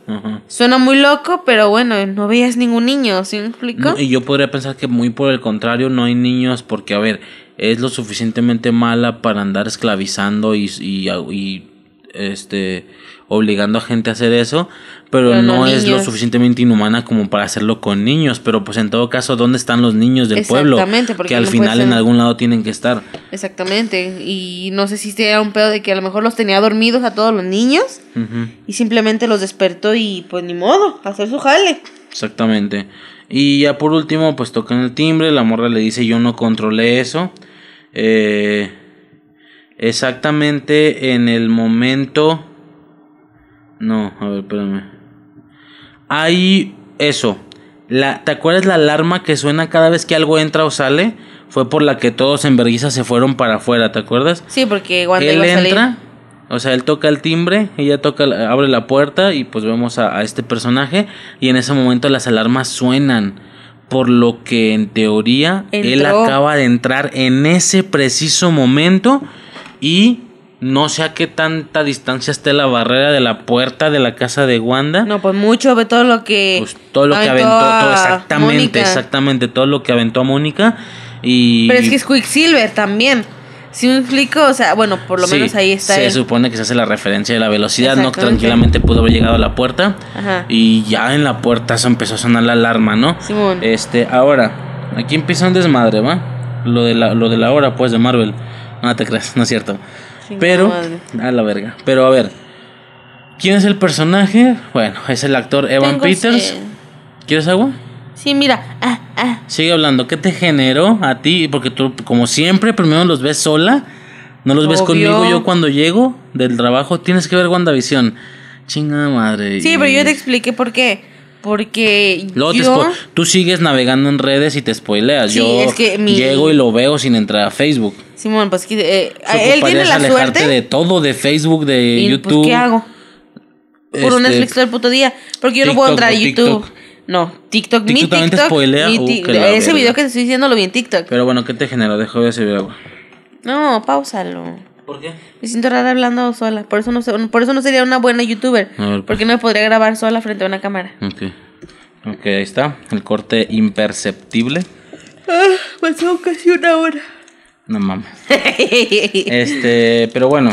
Suena muy loco, pero bueno, no veías ningún niño, ¿sí me explico? No, y yo podría pensar que muy por el contrario no hay niños porque, a ver, es lo suficientemente mala para andar esclavizando y, y, y, este obligando a gente a hacer eso, pero, Pero no no, es lo suficientemente inhumana como para hacerlo con niños. Pero pues en todo caso, ¿dónde están los niños del pueblo? Exactamente, porque Que al no final en algún lado tienen que estar. Exactamente. Y no sé si era un pedo de que a lo mejor los tenía dormidos a todos los niños y simplemente los despertó y pues ni modo, hacer su jale. Exactamente. Y ya por último, pues tocan el timbre, la morra le dice yo no controlé eso. Eh, exactamente en el momento... No, a ver, espérame. Hay eso. La, ¿Te acuerdas la alarma que suena cada vez que algo entra o sale? Fue por la que todos en Berguisa se fueron para afuera, ¿te acuerdas? Sí, porque Wanda él iba a salir. entra, o sea, él toca el timbre, ella toca, abre la puerta y pues vemos a, a este personaje y en ese momento las alarmas suenan. Por lo que en teoría él acaba de entrar en ese preciso momento y no sé a qué tanta distancia esté la barrera de la puerta de la casa de Wanda. No, pues mucho, ve todo lo que. Pues todo lo que aventó, todo exactamente, Mónica. exactamente, todo lo que aventó a Mónica y Pero es que es Quicksilver también. Si me explico, o sea, bueno, por lo Sí, menos ahí está Se él. supone que se hace la referencia de la velocidad, ¿no? Tranquilamente pudo haber llegado a la puerta. Ajá. Y ya en la puerta se empezó a sonar la alarma, ¿no? Simón. Este, ahora, aquí empieza un desmadre, ¿va? Lo de la, lo de la hora, pues, de Marvel. No te creas, no es cierto. Pero, madre. a la verga. Pero a ver, ¿quién es el personaje? Bueno, es el actor Evan Tengo Peters. sed. ¿Quieres agua? Sí, mira. Ah, ah. Sigue hablando. ¿Qué te generó a ti? Porque tú, como siempre, primero los ves sola. No los ves conmigo. Yo cuando llego del trabajo, tienes que ver WandaVision. Chinga madre. Sí, pero yo te expliqué por qué. Porque Luego yo. tú sigues navegando en redes y te spoileas. Sí, yo es que mi- llego y lo veo sin entrar a Facebook. Simón, pues que, eh, él tiene la alejarte suerte. de todo, de Facebook, de y, YouTube. Pues, ¿qué hago? Puro Este, Netflix todo el puto día. Porque yo no puedo TikTok entrar a YouTube. TikTok. No, TikTok, mi ¿TikTok te TikTok. spoilea? mi Uh, ti- ese verga. video que te estoy diciendo lo vi en TikTok. Pero bueno, ¿qué te generó? Dejo de servir agua. No, pausalo. ¿Por qué? Me siento rara hablando sola. Por eso no, sé- por eso no sería una buena youtuber. A ver, pues. Porque no me podría grabar sola frente a una cámara. Ok. Ok, ahí está. El corte imperceptible. Ah, pasó casi una hora. No mames. Este, pero bueno.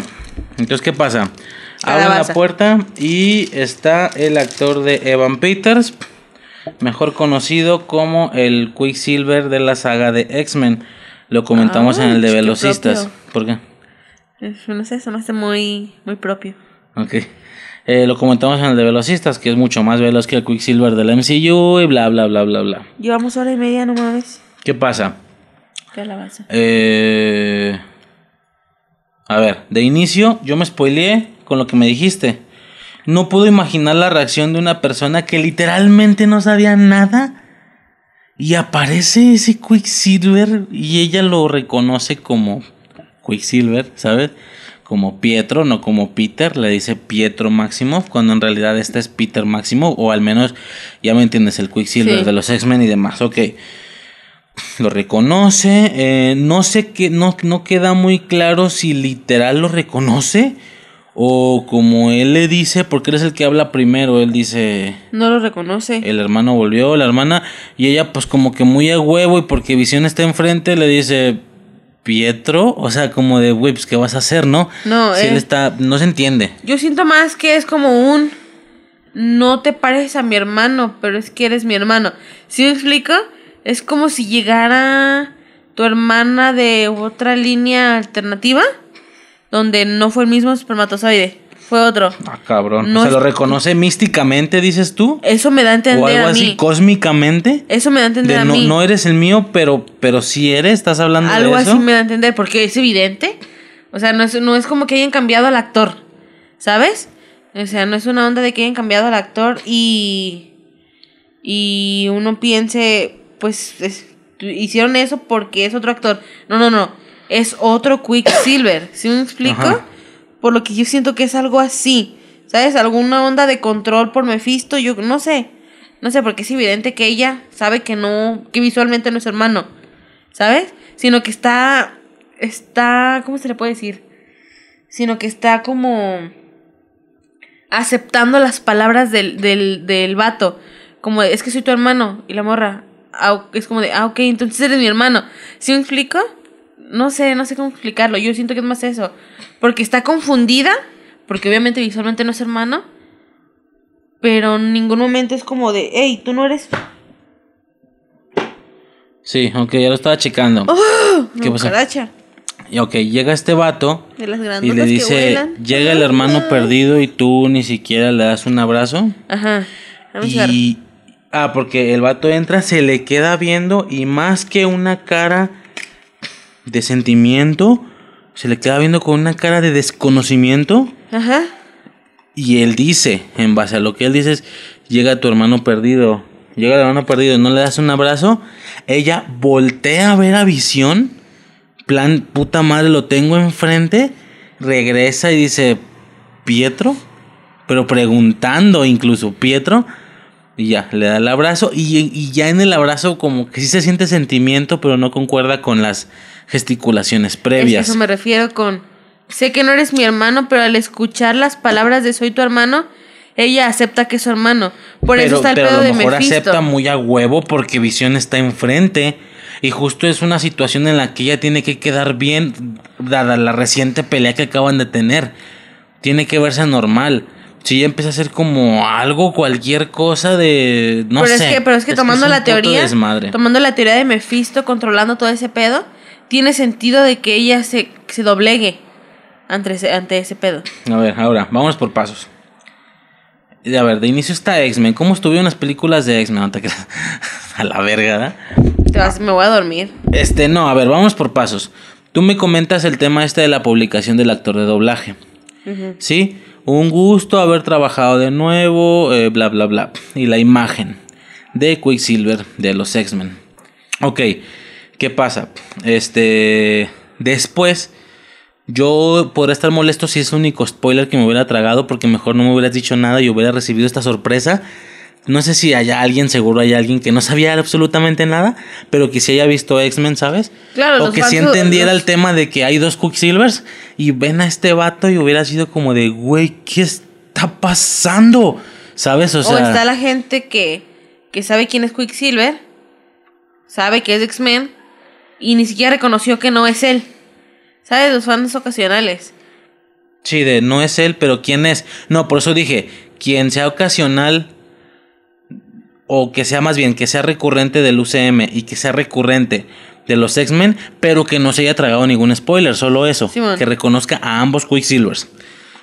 Entonces, ¿qué pasa? Abren la puerta y está el actor de Evan Peters, mejor conocido como el Quicksilver de la saga de X-Men. Lo comentamos Ah, en el de Velocistas. propio. ¿Por qué? Eso no sé, se me hace muy, muy propio. Ok. Eh, lo comentamos en el de Velocistas, que es mucho más veloz que el Quicksilver del MCU y bla, bla, bla, bla, bla. Llevamos hora y media, no mames. ¿Qué pasa? Qué alabanza. Eh, a ver, de inicio yo me spoileé con lo que me dijiste. No puedo imaginar la reacción de una persona que literalmente no sabía nada y aparece ese Quicksilver y ella lo reconoce como Quicksilver, ¿sabes? Como Pietro, no como Peter, le dice Pietro Maximoff, cuando en realidad este es Peter Maximoff, o al menos, ya me entiendes, el Quicksilver Sí. de los X-Men y demás, ok. Lo reconoce. eh, no sé que no, no queda muy claro si literal lo reconoce. O como él le dice, porque él es el que habla primero, él dice, No lo reconoce. el hermano volvió, la hermana, y ella pues como que muy a huevo y porque Visión está enfrente le dice, Pietro, o sea, como de, güey, pues qué vas a hacer, ¿no? No, si él eh. está, no se entiende. Yo siento más que es como un no te pareces a mi hermano, pero es que eres mi hermano. ¿Sí me explico? Es como si llegara tu hermana de otra línea alternativa, donde no fue el mismo espermatozoide, fue otro. Ah, cabrón. No ¿Se lo es- reconoce místicamente, dices tú? Eso me da a entender o algo a así cósmicamente. Eso me da a entender De a no, mí. no eres el mío, pero, pero sí eres, estás hablando Algo de eso. así me da a entender, porque es evidente. O sea, no es, no es como que hayan cambiado al actor, ¿sabes? O sea, no es una onda de que hayan cambiado al actor y. Y uno piense, pues, es- hicieron eso porque es otro actor. No, no, no. Es otro Quicksilver. ¿Sí me explico? Ajá. Por lo que yo siento que es algo así. ¿Sabes? Alguna onda de control por Mephisto. Yo no sé. No sé, porque es evidente que ella sabe que no. que visualmente no es hermano. ¿Sabes? Sino que está. Está. ¿Cómo se le puede decir? Sino que está como. aceptando las palabras del, del, del vato. Como es que soy tu hermano. Y la morra. Ah, es como de, ah, ok, entonces eres mi hermano. ¿Sí me explico? No sé, no sé cómo explicarlo. Yo siento que es más eso. Porque está confundida. Porque obviamente visualmente no es hermano. Pero en ningún momento es como de, hey, tú no eres. Sí, ok, ya lo estaba checando. ¿Qué no, pasó? cucaracha. Y ok, llega este vato De las y le dice, llega el hermano perdido y tú ni siquiera le das un abrazo. Ajá. Cigarro. Y... Ah, porque el vato entra, se le queda viendo y más que una cara de sentimiento, se le queda viendo con una cara de desconocimiento. Ajá. Y él dice, en base a lo que él dice, es, llega tu hermano perdido, llega el hermano perdido, no le das un abrazo. Ella voltea a ver a Visión, plan, puta madre, lo tengo enfrente, regresa y dice, Pietro, pero preguntando incluso, Pietro, y ya, le da el abrazo y, y ya en el abrazo como que sí se siente sentimiento, pero no concuerda con las gesticulaciones Es previas. eso me refiero con. Sé que no eres mi hermano, pero al escuchar las palabras de soy tu hermano, ella acepta que es su hermano. Por eso pero, está el pero pedo a de lo mejor Mephisto. acepta muy a huevo porque Visión está enfrente. Y justo es una situación en la que ella tiene que quedar bien, dada la reciente pelea que acaban de tener. Tiene que verse normal. Si ella empieza a hacer como algo, cualquier cosa de. No pero sé. es que, pero es que tomando es la teoría, desmadre. tomando la teoría de Mephisto controlando todo ese pedo, tiene sentido de que ella se, se doblegue ante ese, ante ese pedo. A ver, ahora, vámonos por pasos. A ver, de inicio está X-Men. ¿Cómo estuvieron las películas de X-Men? No te creas. a la verga, vas- me voy a dormir. Este, no, a ver, vamos por pasos. Tú me comentas el tema este de la publicación del actor de doblaje. ¿Sí? Un gusto haber trabajado de nuevo, eh, bla, bla, bla. Y la imagen de Quicksilver de los X-Men. Ok, ¿qué pasa? Este, después, yo podría estar molesto si es el único spoiler que me hubiera tragado, porque mejor no me hubieras dicho nada y hubiera recibido esta sorpresa. No sé si haya alguien, seguro hay alguien que no sabía absolutamente nada, pero que sí haya visto X-Men, ¿sabes? Claro, o que sí entendiera los- el tema de que hay dos Quicksilvers y ven a este vato y hubiera sido como de, güey, ¿qué está pasando? ¿Sabes? O O, sea, está la gente que, que sabe quién es Quicksilver, sabe que es X-Men y ni siquiera reconoció que no es él. ¿Sabes? Los fans ocasionales. sí, de no es él, pero ¿quién es? No, por eso dije, quien sea ocasional o que sea más bien, que sea recurrente del UCM y que sea recurrente de los X-Men, pero que no se haya tragado ningún spoiler, solo eso, que reconozca a ambos Quicksilvers.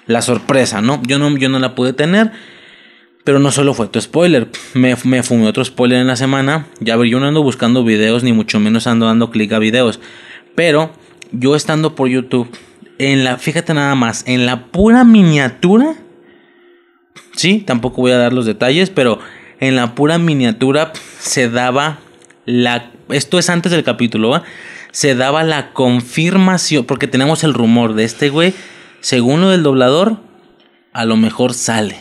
La sorpresa, ¿no? Yo no, yo no la pude tener. Pero no solo fue tu spoiler, me, me fumé otro spoiler en la semana. Ya ver, yo no ando buscando videos, ni mucho menos ando dando clic a videos. Pero yo estando por YouTube, en la, fíjate nada más, en la pura miniatura, sí, tampoco voy a dar los detalles, pero en la pura miniatura se daba la, esto es antes del capítulo, ¿va? se daba la confirmación, porque tenemos el rumor de este güey, según lo del doblador, a lo mejor sale.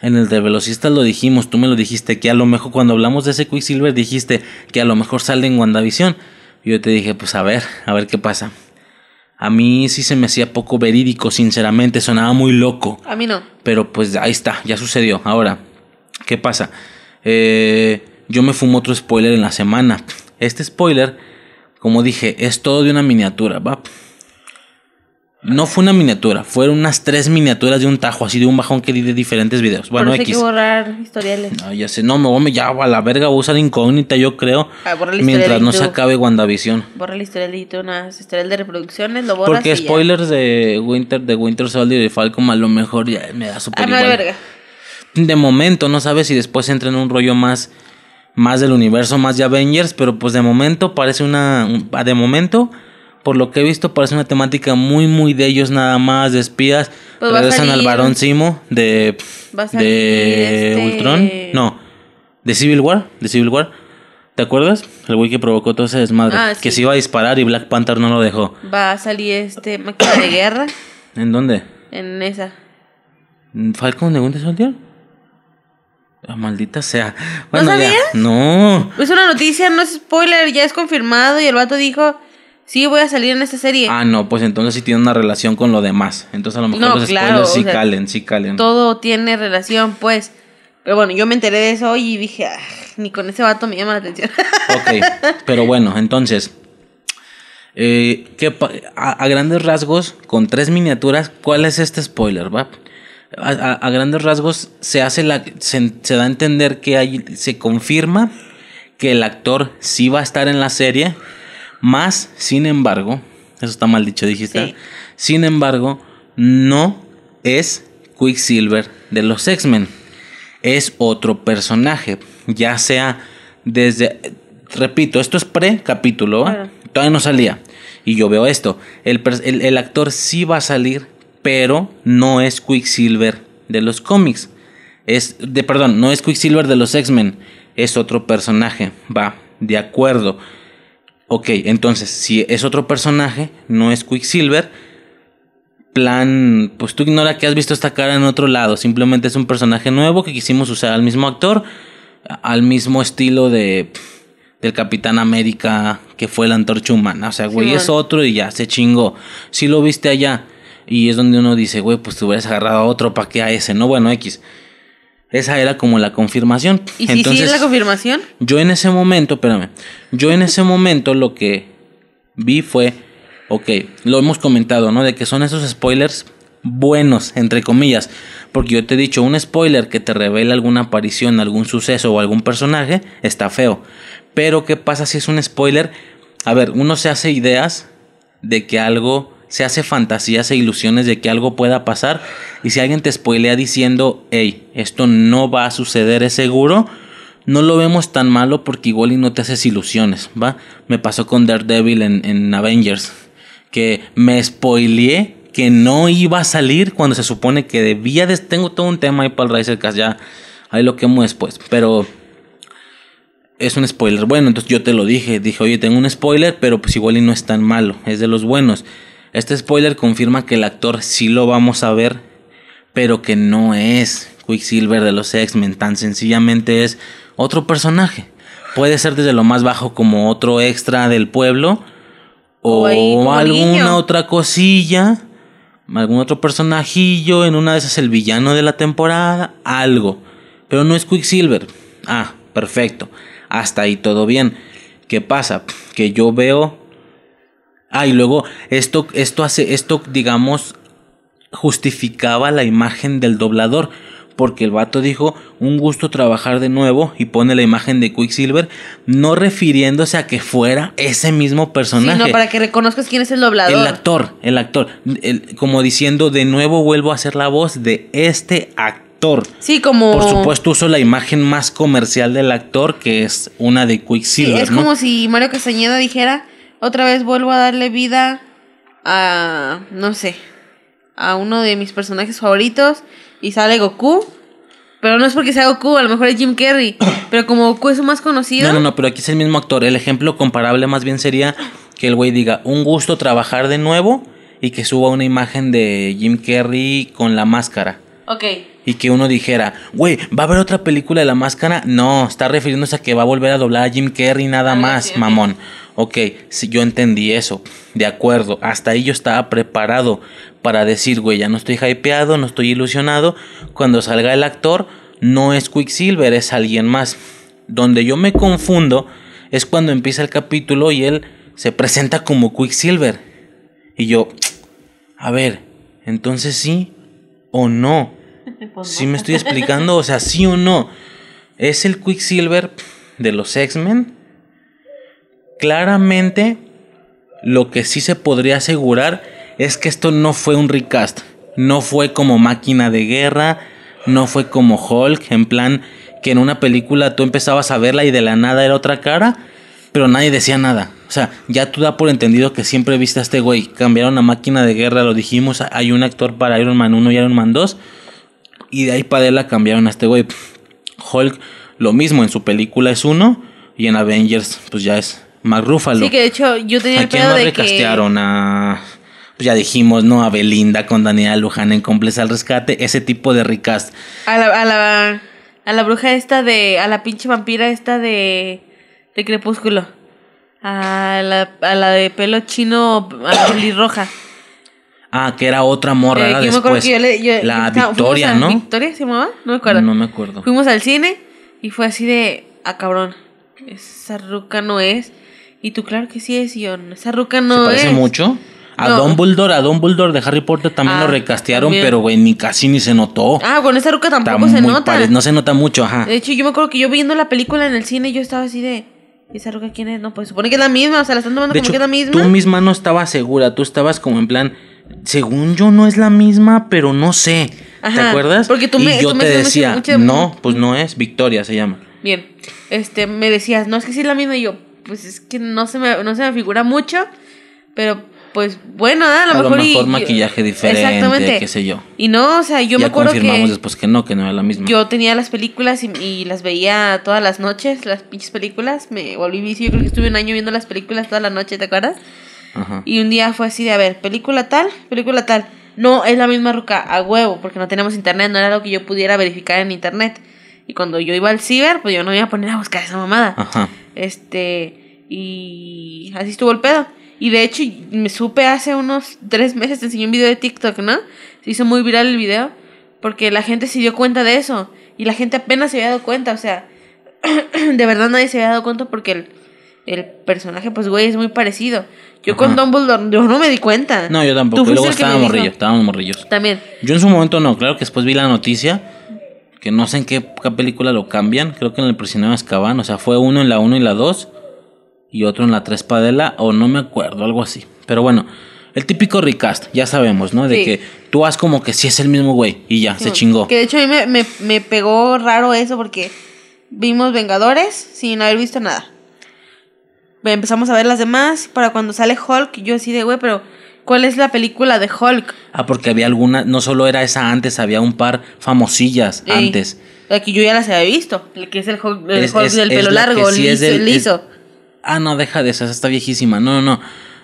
En el de velocistas lo dijimos, tú me lo dijiste, que a lo mejor cuando hablamos de ese Quicksilver dijiste que a lo mejor sale en WandaVision. Yo te dije, pues a ver, a ver qué pasa. A mí sí se me hacía poco verídico, sinceramente, sonaba muy loco. A mí no. Pero pues ahí está, ya sucedió. Ahora, ¿qué pasa? Eh, yo me fumo otro spoiler en la semana. Este spoiler, como dije, es todo de una miniatura, ¿va? No fue una miniatura, fueron unas tres miniaturas de un tajo, así de un bajón que di de diferentes videos. Bueno, Por eso hay que borrar historiales. No, ya sé, no, me voy a ya a la verga, voy a usar incógnita, yo creo. Ah, borra mientras no se acabe WandaVision. Borra la historial de YouTube, unas historial de reproducciones, lo borras Porque ya. spoilers de Winter, de Winter Soldier y de Falcon a lo mejor ya me da súper Ah, igual. verga. De momento, no sabes si después entra en un rollo más, más del universo, más de Avengers, pero pues de momento parece una, un- de momento, por lo que he visto, parece una temática muy, muy de ellos nada más, de espías. Pues Regresan al varón Simo de, de este- Ultron, no, de Civil War, de Civil War. ¿Te acuerdas? El güey que provocó todo ese desmadre. Ah, Que se iba a disparar y Black Panther no lo dejó. Va a salir este máquina de guerra ¿En dónde? en esa. ¿Falcon de Winter Soldier? Ah, maldita sea. Bueno, ya. sabías? No. Es una noticia, no es spoiler, ya es confirmado y el vato dijo, sí, voy a salir en esta serie. Ah, no, pues entonces sí tiene una relación con lo demás. Entonces a lo mejor No, los claro, spoilers sí sea, calen, sí calen. Todo tiene relación, pues. Pero bueno, yo me enteré de eso y dije, "Ah, ni con ese vato me llama la atención. Ok, pero bueno, entonces. eh, ¿qué a grandes rasgos, con tres miniaturas, ¿cuál es este spoiler, va? A, a- grandes rasgos se hace la. Se, se da a entender que hay. Se confirma que el actor sí va a estar en la serie. Más, sin embargo. Eso está mal dicho, dijiste. Sí. Sin embargo, no es Quicksilver de los X-Men. Es otro personaje. Ya sea desde. Repito, esto es pre-capítulo. Todavía no salía. Y yo veo esto. El- el actor sí va a salir, pero no es Quicksilver de los cómics. Es. De, perdón, no es Quicksilver de los X-Men. Es otro personaje. Va, de acuerdo. Ok, entonces, si es otro personaje, no es Quicksilver. Plan, pues tú ignora que has visto esta cara en otro lado. Simplemente es un personaje nuevo que quisimos usar al mismo actor, al mismo estilo de del Capitán América que fue la antorcha humana. O sea, güey, es otro y ya se chingó. Si lo viste allá. Y es donde uno dice, güey, pues te hubieras agarrado a otro para que a ese, ¿no? Bueno, X. Esa era como la confirmación. ¿Y si sí es la confirmación? Yo en ese momento, espérame, yo en ese momento lo que vi fue, ok, lo hemos comentado, ¿no? De que son esos spoilers buenos, entre comillas, porque yo te he dicho, un spoiler que te revela alguna aparición, algún suceso o algún personaje, está feo. Pero ¿qué pasa si es un spoiler? A ver, uno se hace ideas de que algo, se hace fantasías e ilusiones de que algo pueda pasar. Y si alguien te spoilea diciendo, hey, esto no va a suceder, es seguro, no lo vemos tan malo porque igual y no te haces ilusiones, ¿va? Me pasó con Daredevil en, en Avengers, que me spoileé que no iba a salir cuando se supone que debía de... Tengo todo un tema ahí para el Risercast, ya ahí lo quemo después, pero es un spoiler. Bueno, entonces yo te lo dije. Dije, oye, tengo un spoiler, pero pues igual y no es tan malo. Es de los buenos. Este spoiler confirma que el actor sí lo vamos a ver, pero que no es Quicksilver de los X-Men. Tan sencillamente es otro personaje. Puede ser desde lo más bajo como otro extra del pueblo. O, alguna niño. otra cosilla. Algún otro personajillo. En una de esas el villano de la temporada. Algo. Pero no es Quicksilver. Ah, perfecto. Hasta ahí todo bien. ¿Qué pasa? Que yo veo. Ah, y luego esto, esto hace, esto, digamos, justificaba la imagen del doblador. Porque el vato dijo, un gusto trabajar de nuevo y pone la imagen de Quicksilver, no refiriéndose a que fuera ese mismo personaje. Sí, no, para que reconozcas quién es el doblador. El actor, el actor, el- como diciendo, de nuevo vuelvo a hacer la voz de este actor. Sí, como... Por supuesto uso la imagen más comercial del actor, que es una de Sí, Quicksilver, es ¿no? como si Mario Castañeda dijera, otra vez vuelvo a darle vida a, no sé, a uno de mis personajes favoritos y sale Goku. Pero no es porque sea Goku, a lo mejor es Jim Carrey. Pero como Goku es su más conocido. No, no, no, pero aquí es el mismo actor. El ejemplo comparable más bien sería que el güey diga, un gusto trabajar de nuevo y que suba una imagen de Jim Carrey con la máscara. Ok. Y que uno dijera, güey, ¿va a haber otra película de la máscara? No, está refiriéndose a que va a volver a doblar a Jim Carrey nada más, mamón. Ok, si yo entendí eso, de acuerdo, hasta ahí yo estaba preparado para decir, güey, ya no estoy hypeado, no estoy ilusionado, cuando salga el actor, no es Quicksilver, es alguien más. Donde yo me confundo es cuando empieza el capítulo y él se presenta como Quicksilver. Y yo, a ver, entonces sí o no. Pues no. me estoy explicando, o sea, sí o no. ¿Es el Quicksilver de los X-Men? Claramente, lo que sí se podría asegurar es que esto no fue un recast. No fue como máquina de guerra, no fue como Hulk, en plan que en una película tú empezabas a verla y de la nada era otra cara, pero nadie decía nada. O sea, ya tú da por entendido que siempre viste a este güey. Cambiaron a máquina de guerra, lo dijimos, hay un actor para Iron Man 1 y Iron Man 2. Y de ahí para la cambiaron a este güey. Hulk, lo mismo, en su película es uno. Y en Avengers, pues ya es Mark Ruffalo. Sí, que de hecho yo tenía ¿A el pedo de recastearon? A. Pues ya dijimos, ¿no? A Belinda con Daniela Luján en Complex al Rescate. Ese tipo de recast. a la, a la a la bruja esta de a la pinche vampira esta de de Crepúsculo. A la, a la de pelo chino a pelirroja. Ah, que era otra morra Eh, después. yo le- yo- la estaba- Victoria, ¿no? ¿Victoria se llamaba? No me acuerdo. No me acuerdo. Fuimos al cine y fue así de, ah, cabrón, esa ruca no es. Y tú, claro que sí es, y yo, esa ruca no ¿Se parece es. mucho? A No. Dumbledore, a Dumbledore de Harry Potter también Ah, lo recastearon, también. pero güey, ni casi ni se notó. Ah, con esa ruca Está tampoco se nota. pare- No se nota mucho, ajá. De hecho, yo me acuerdo que yo viendo la película en el cine, yo estaba así de, ¿y esa ruca quién es? No, pues supone que es la misma, o sea, la están tomando De como hecho, que es la misma. tú misma no estabas segura, tú estabas como en plan, según yo no es la misma, pero no sé. ¿Te acuerdas? porque tú y me- yo tú me te decía, mucho- no, pues no es, Victoria se llama. Bien, este, me decías, no, es que sí es la misma, y yo, pues es que no se me, no se me figura mucho, pero pues bueno, ¿eh? a lo A lo mejor. y- mejor y- maquillaje diferente, Exactamente. qué sé yo. Y no, o sea, yo me ya acuerdo confirmamos que después que no, que no era la misma. yo tenía las películas y, y las veía todas las noches, las pinches películas, me volví vicio, yo creo que estuve un año viendo las películas toda la noche, ¿te acuerdas? Ajá. Y un día fue así de, a ver, película tal, película tal. No, es la misma ruca, a huevo, porque no tenemos internet, no era algo que yo pudiera verificar en internet. Y cuando yo iba al ciber, pues yo no me iba a poner a buscar esa mamada. Ajá. Este, y así estuvo el pedo. Y de hecho, me supe hace unos tres meses, te enseñé un video de TikTok, ¿no? Se hizo muy viral el video, porque la gente se dio cuenta de eso. Y la gente apenas se había dado cuenta, o sea, de verdad nadie se había dado cuenta porque el, el personaje, pues, güey, es muy parecido. Yo con. Dumbledore, yo no me di cuenta. No, yo tampoco. Y luego estábamos morrillos, estábamos morrillos. También. Yo en su momento no, claro que después vi la noticia, que no sé en qué, película lo cambian, creo que en el prisionero de Azkaban, o sea, fue uno en la 1 y la 2 y otro en la 3 Padela, o no me acuerdo, algo así. Pero bueno, el típico recast, ya sabemos, ¿no? De Sí. que tú haz como que sí es el mismo güey y ya, se chingó. Que de hecho a mí me, me, me pegó raro eso porque vimos Vengadores sin haber visto nada. Empezamos a ver las demás para cuando sale Hulk, yo así de, güey, pero ¿cuál es la película de Hulk? Ah, porque había alguna, no solo era esa antes, había un par famosillas antes. La que yo ya las había visto, el que es el Hulk, el Es- Hulk es- del pelo la largo, sí liso, del- liso. Ah, no, deja de esa, esa está viejísima. No, no, no.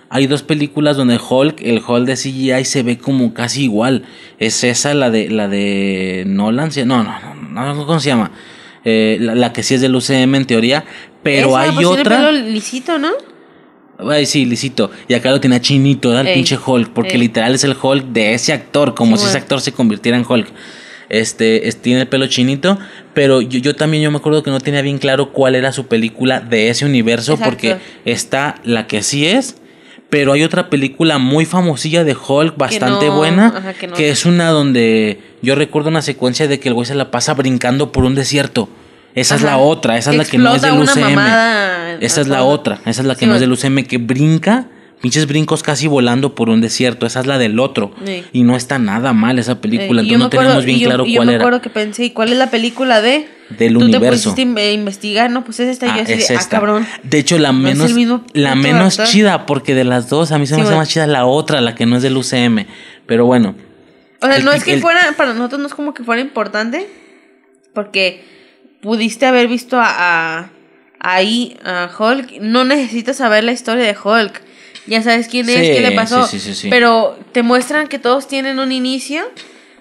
Hay dos películas donde Hulk, el Hulk de CGI se ve como casi igual. Es esa, la de la de Nolan. no, no, no, no, ¿cómo se llama? Eh, la, la que sí es del UCM en teoría. Pero Esa, hay pues, tiene otra. pelo lisito, ¿no? Ay, sí, lisito. Y acá lo tenía chinito, ¿verdad? El Ey, pinche Hulk. Porque ey. literal es el Hulk de ese actor. Como Sí, si ese bueno. actor se convirtiera en Hulk. Este, es- tiene el pelo chinito. Pero yo, yo también yo me acuerdo que no tenía bien claro cuál era su película de ese universo. Exacto. Porque está la que sí es. Pero hay otra película muy famosilla de Hulk, bastante no, buena. ajá, que no. que es una donde yo recuerdo una secuencia de que el güey se la pasa brincando por un desierto. Esa es la otra, esa es la que no es del UCM. mamada Esa es la otra, esa es la que Sí, no es del. UCM, que brinca, pinches brincos casi volando por un desierto. Esa es la del otro. Sí. Y no está nada mal esa película, entonces yo no acuerdo- teníamos bien yo- claro y yo cuál me era. acuerdo que pensé, ¿y cuál es la película de? Del Tú universo. te pusiste a investigar, no, pues es esta y Ah, yo así es de, ah, esta. cabrón. De hecho, la menos, la menos chida, porque de las dos a mí se me hace bueno. más chida la otra, la que no es del UCM. Pero bueno, O sea, El no es que el- fuera, para nosotros no es como que fuera importante, porque pudiste haber visto a, a- ahí a Hulk, no necesitas saber la historia de Hulk, ya sabes quién es, Sí, qué le pasó, sí, sí, pero te muestran que todos tienen un inicio,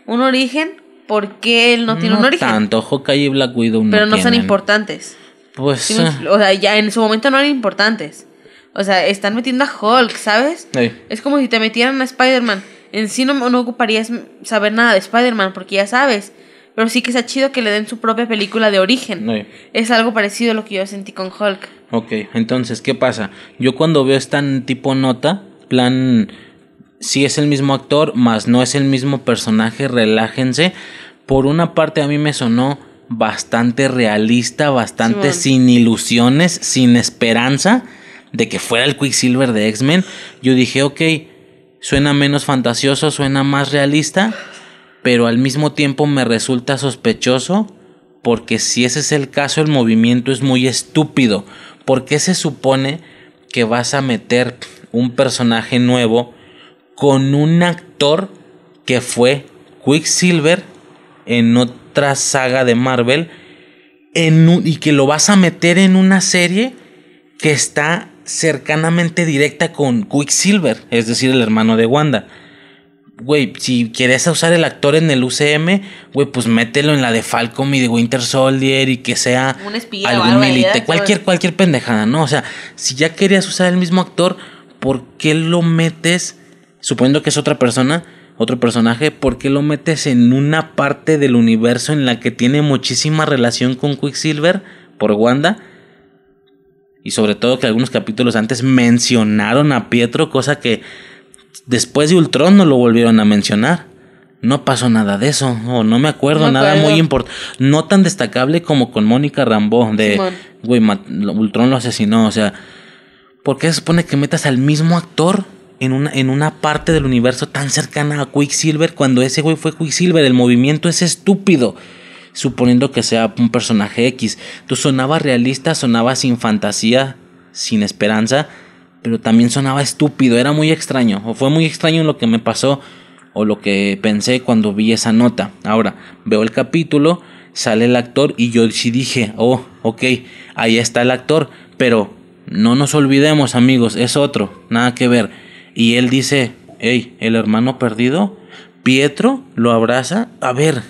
un origen, por qué él no, tiene un origen. tanto, Hawkeye y Black Widow no pero no son importantes. Pues, eh, o sea, ya en su momento no eran importantes. O sea, están metiendo a Hulk, ¿sabes? Es como si te metieran a Spider-Man. En sí no, no ocuparías saber nada de Spider-Man porque ya sabes. Pero sí que está chido que le den su propia película de origen. Es algo parecido a lo que yo sentí con Hulk. Ok, entonces, ¿qué pasa? Yo cuando veo esta tipo nota, plan, sí es el mismo actor, más no es el mismo personaje, relájense. Por una parte a mí me sonó bastante realista, bastante sin ilusiones, sin esperanza de que fuera el Quicksilver de X-Men. Yo dije, ok, suena menos fantasioso, suena más realista, pero al mismo tiempo me resulta sospechoso porque si ese es el caso, el movimiento es muy estúpido. ¿Por qué se supone que vas a meter un personaje nuevo con un actor que fue Quicksilver en otra saga de Marvel en un- y que lo vas a meter en una serie que está cercanamente directa con Quicksilver, es decir, el hermano de Wanda? Güey, si quieres usar el actor en el UCM, güey, pues mételo en la de Falcon y de Winter Soldier y que sea Un espía algún milite, ¿verdad? cualquier, cualquier pendejada, ¿no? O sea, si ya querías usar el mismo actor, ¿por qué lo metes, suponiendo que es otra persona, otro personaje, ¿por qué lo metes en una parte del universo en la que tiene muchísima relación con Quicksilver por Wanda? Y sobre todo que algunos capítulos antes mencionaron a Pietro, cosa que después de Ultron no lo volvieron a mencionar. No pasó nada de eso, o no me acuerdo, No nada acuerdo. muy importante. No tan destacable como con Mónica Rambeau, de, güey, Ultron lo asesinó, o sea, ¿por qué se supone que metas al mismo actor en una, en una parte del universo tan cercana a Quicksilver cuando ese güey fue Quicksilver? El movimiento es estúpido, suponiendo que sea un personaje X. Tú sonaba realista, sonaba sin fantasía, sin esperanza, pero también sonaba estúpido, era muy extraño, o fue muy extraño lo que me pasó o lo que pensé cuando vi esa nota. Ahora, veo el capítulo, sale el actor y yo sí dije, oh, ok, ahí está el actor, pero no nos olvidemos amigos, es otro, nada que ver. Y él dice, hey, el hermano perdido, Pietro lo abraza, a ver,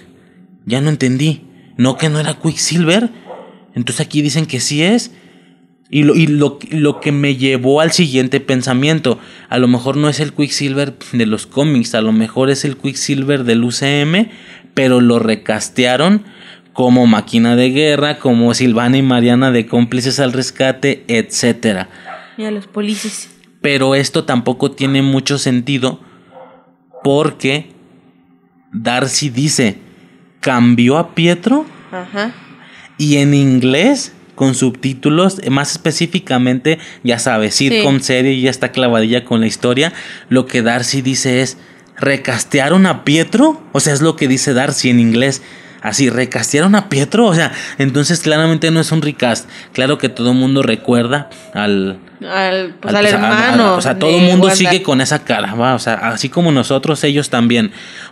ya no entendí, no que no era Quicksilver, entonces aquí dicen que sí es. Y, lo, y lo, lo que me llevó al siguiente pensamiento, a lo mejor no es el Quicksilver de los cómics, a lo mejor es el Quicksilver del UCM, pero lo recastearon como máquina de guerra, como Silvana y Mariana de cómplices al rescate, etcétera. Mira, los policías. Pero esto tampoco tiene mucho sentido porque Darcy dice, cambió a Pietro Ajá. y en inglés con subtítulos, eh, más específicamente, ya sabes, sitcom, serie, ya está clavadilla con la historia, lo que Darcy dice es, ¿recastearon a Pietro? O sea, es lo que dice Darcy en inglés. Así, ¿recastearon a Pietro? O sea, entonces claramente no es un recast. Claro que todo el mundo recuerda al, Al, pues, al- al pues, a- a- hermano. o sea, todo el mundo sigue con esa cara, ¿va? O sea, así como nosotros, ellos también.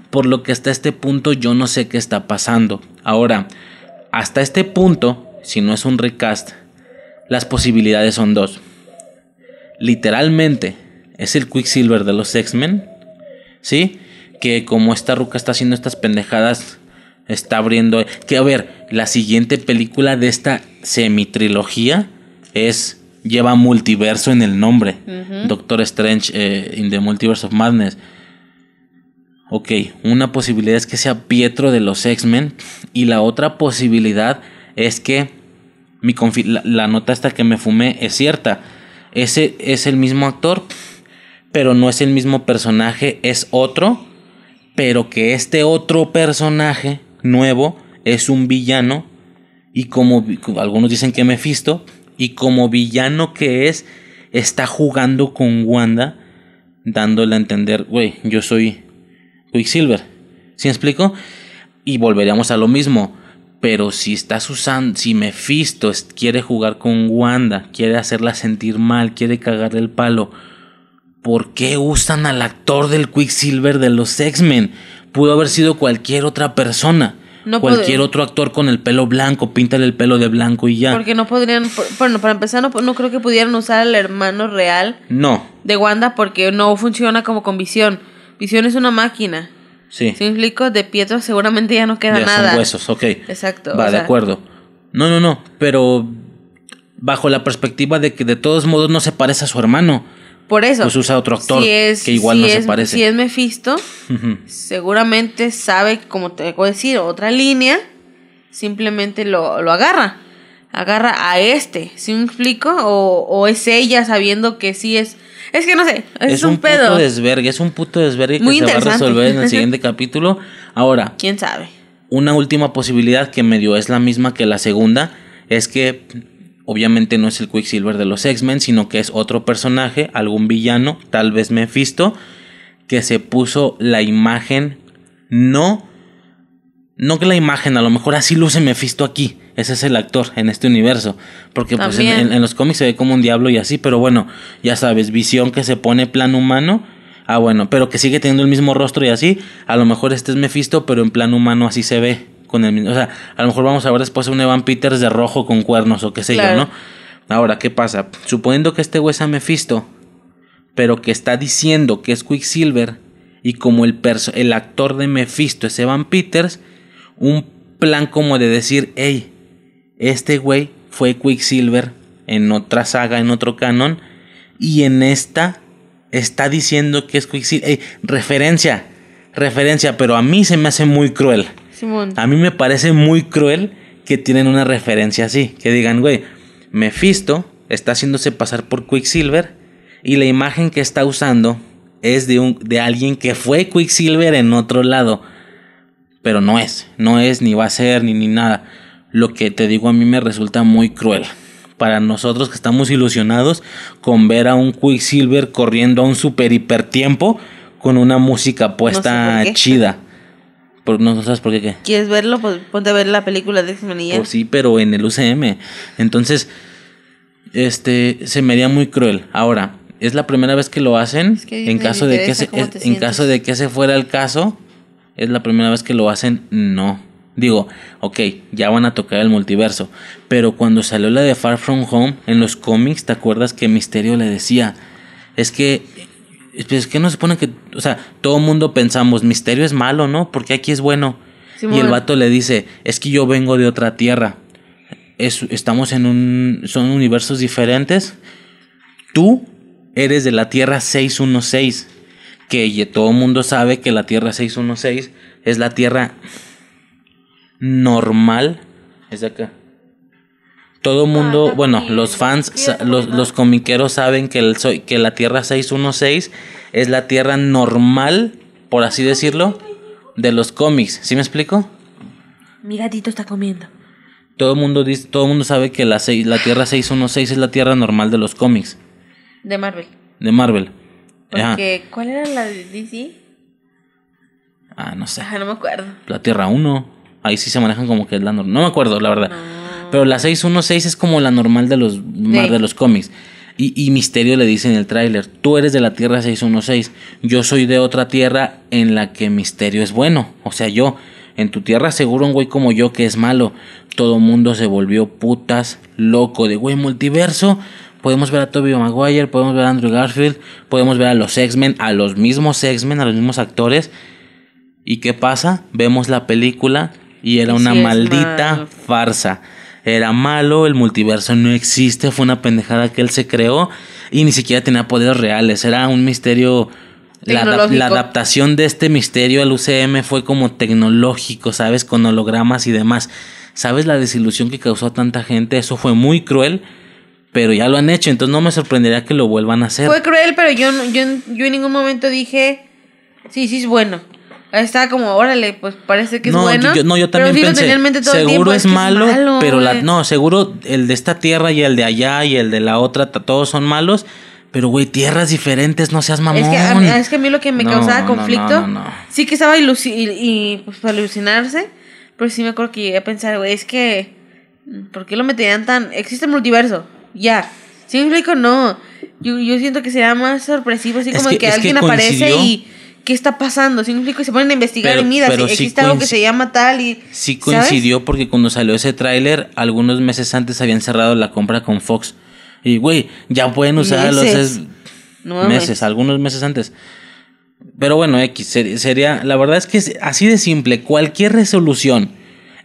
Por lo que hasta este punto yo no sé qué está pasando. Ahora, hasta este punto, si no es un recast, las posibilidades son dos. Literalmente, es el Quicksilver de los X-Men, ¿sí? Que como esta ruca está haciendo estas pendejadas, está abriendo... Que a ver, la siguiente película de esta semitrilogía es... Lleva multiverso en el nombre. Doctor Strange eh, in the Multiverse of Madness. Ok, una posibilidad es que sea Pietro de los X-Men. Y la otra posibilidad es que mi confi- la, nota esta que me fumé es cierta. Ese es el mismo actor, pero no es el mismo personaje, es otro. Pero que este otro personaje nuevo es un villano. Y como algunos dicen que Mephisto. Y como villano que es, está jugando con Wanda. Dándole a entender, güey, yo soy Quicksilver. ¿Sí me explico? Y volveríamos a lo mismo. Pero si estás usando, si Mephisto quiere jugar con Wanda, quiere hacerla sentir mal, quiere cagarle el palo, ¿por qué usan al actor del Quicksilver de los X-Men? Pudo haber sido cualquier otra persona. No cualquier puede- otro actor con el pelo blanco, píntale el pelo de blanco y ya. Porque no podrían. Bueno, para empezar, no, no creo que pudieran usar al hermano real No, de Wanda porque no funciona como con Visión. Visión es una máquina. Sí. ¿Sí me explico? De Pietro seguramente ya no queda ya nada. son huesos, ok. Exacto. Va, de sea, acuerdo. No, no, no, pero bajo la perspectiva de que de todos modos no se parece a su hermano. Por eso. Pues usa otro actor si es, que igual si no se parece. Si es Mephisto, seguramente sabe, como te a decir, otra línea. Simplemente lo, lo agarra. Agarra a este. ¿Sí me explico? O, o es ella sabiendo que sí es. Es que no sé. Es, Es, un, un, pedo. puto desvergue, es un puto desvergue Muy que se va a resolver en el siguiente capítulo. Ahora, ¿Quién sabe? una última posibilidad que medio es la misma que la segunda es que obviamente no es el Quicksilver de los X-Men, sino que es otro personaje, algún villano, tal vez Mephisto, que se puso la imagen no no que la imagen, a lo mejor así luce Mephisto aquí. Ese es el actor en este universo. Porque pues en, También. en- en los cómics se ve como un diablo y así, pero bueno, ya sabes, visión que se pone plan humano. Ah, bueno, pero que sigue teniendo el mismo rostro y así. A lo mejor este es Mephisto, pero en plan humano así se ve. Con el mismo, o sea, a lo mejor vamos a ver después un Evan Peters de rojo con cuernos o qué sé Claro. yo, ¿no? Ahora, ¿qué pasa? Suponiendo que este güey sea Mephisto, pero que está diciendo que es Quicksilver y como el, perso- el actor de Mephisto es Evan Peters, un plan como de decir, hey, este güey fue Quicksilver en otra saga, en otro canon, y en esta está diciendo que es Quicksilver. Ey, referencia, referencia, pero a mí se me hace muy cruel. Simón. A mí me parece muy cruel que tienen una referencia así. Que digan, güey, Mephisto está haciéndose pasar por Quicksilver y la imagen que está usando es de, un, de alguien que fue Quicksilver en otro lado. Pero no es, no es, ni va a ser, ni, ni nada. Lo que te digo a mí me resulta muy cruel. Para nosotros que estamos ilusionados con ver a un Quicksilver corriendo a un super hiper tiempo con una música puesta por chida. Por- no, sabes por qué qué. ¿Quieres verlo? Pues ponte a ver la película de X-Men. Pues sí, pero en el UCM. Entonces, este, se me haría muy cruel. Ahora, es la primera vez que lo hacen. Es que en caso de que te en sientes. caso de que ese fuera el caso, es la primera vez que lo hacen. No. Digo, ok, ya van a tocar el multiverso. Pero cuando salió la de Far From Home en los cómics, ¿te acuerdas que Misterio le decía? Es que es que no se supone que, o sea, todo mundo pensamos, Misterio es malo, ¿no? Porque aquí es bueno. y el vato le dice, es que yo vengo de otra tierra. Es- estamos en un, son universos diferentes. Tú eres de la Tierra 616, que todo mundo sabe que la Tierra 616 es la Tierra normal. Es de acá. Todo mundo, bueno, los fans, los, los comiqueros saben que, el, soy- que la Tierra 616 es la Tierra normal, por así decirlo, de los cómics. ¿Sí me explico? Mi gatito está comiendo. Todo el mundo dice, todo mundo sabe que la, seis- la Tierra 616 es la Tierra normal de los cómics De Marvel. de Marvel. Ajá. Porque, ¿cuál era la de DC? Ah, no sé. Ajá, no me acuerdo. La Tierra 1. Ahí sí se manejan como que es la normal. No me acuerdo, la verdad. No. Pero la 616 es como la normal de los, de los cómics. Y, y Misterio le dice en el tráiler, tú eres de la Tierra 616, yo soy de otra Tierra en la que Misterio es bueno. O sea, yo, en tu Tierra seguro un güey como yo que es malo. Todo mundo se volvió putas, loco de güey multiverso. Podemos ver a Tobey Maguire, podemos ver a Andrew Garfield, podemos ver a los X-Men, a los mismos X-Men, a los mismos actores. ¿Y qué pasa? Vemos la película y era Y una sí maldita farsa. Era malo, el multiverso no existe, fue una pendejada que él se creó y ni siquiera tenía poderes reales. Era un misterio. La, la adaptación de este misterio al UCM fue como tecnológico, ¿sabes? Con hologramas y demás. ¿Sabes la desilusión que causó a tanta gente? Eso fue muy cruel, pero ya lo han hecho, entonces no me sorprendería que lo vuelvan a hacer. Fue cruel, pero yo, yo, yo en ningún momento dije, sí, sí es bueno. Estaba como, órale, pues parece que es no, bueno. yo, no, yo pero también lo pensé, en mente todo el seguro tiempo, es, que malo, pero la, no, seguro el de esta tierra y el de allá y el de la otra, todos son malos, pero güey, tierras diferentes, no seas mamón. Es que, a mí, es que a mí lo que me No, causaba conflicto, no, sí que estaba ilusi y, y, pues para ilusionarse, pero sí me acuerdo que llegué a pensar, güey, es que, ¿por qué lo meterían tan? Existe el multiverso, ya. ¿Sí me explico? No. Yo, yo siento que sería más sorpresivo, así Es como que- que, es que alguien aparece y ¿qué está pasando? ¿Sí me explico? Y se ponen a investigar Pero- y mira, si sí existe algo que se llama tal y... Sí ¿sabes? coincidió porque cuando salió ese tráiler, algunos meses antes habían cerrado la compra con Fox. Y güey, ya pueden usar los Meses. es- No mames. meses, algunos meses antes. Pero bueno, X sería, la verdad es que es así de simple. Cualquier resolución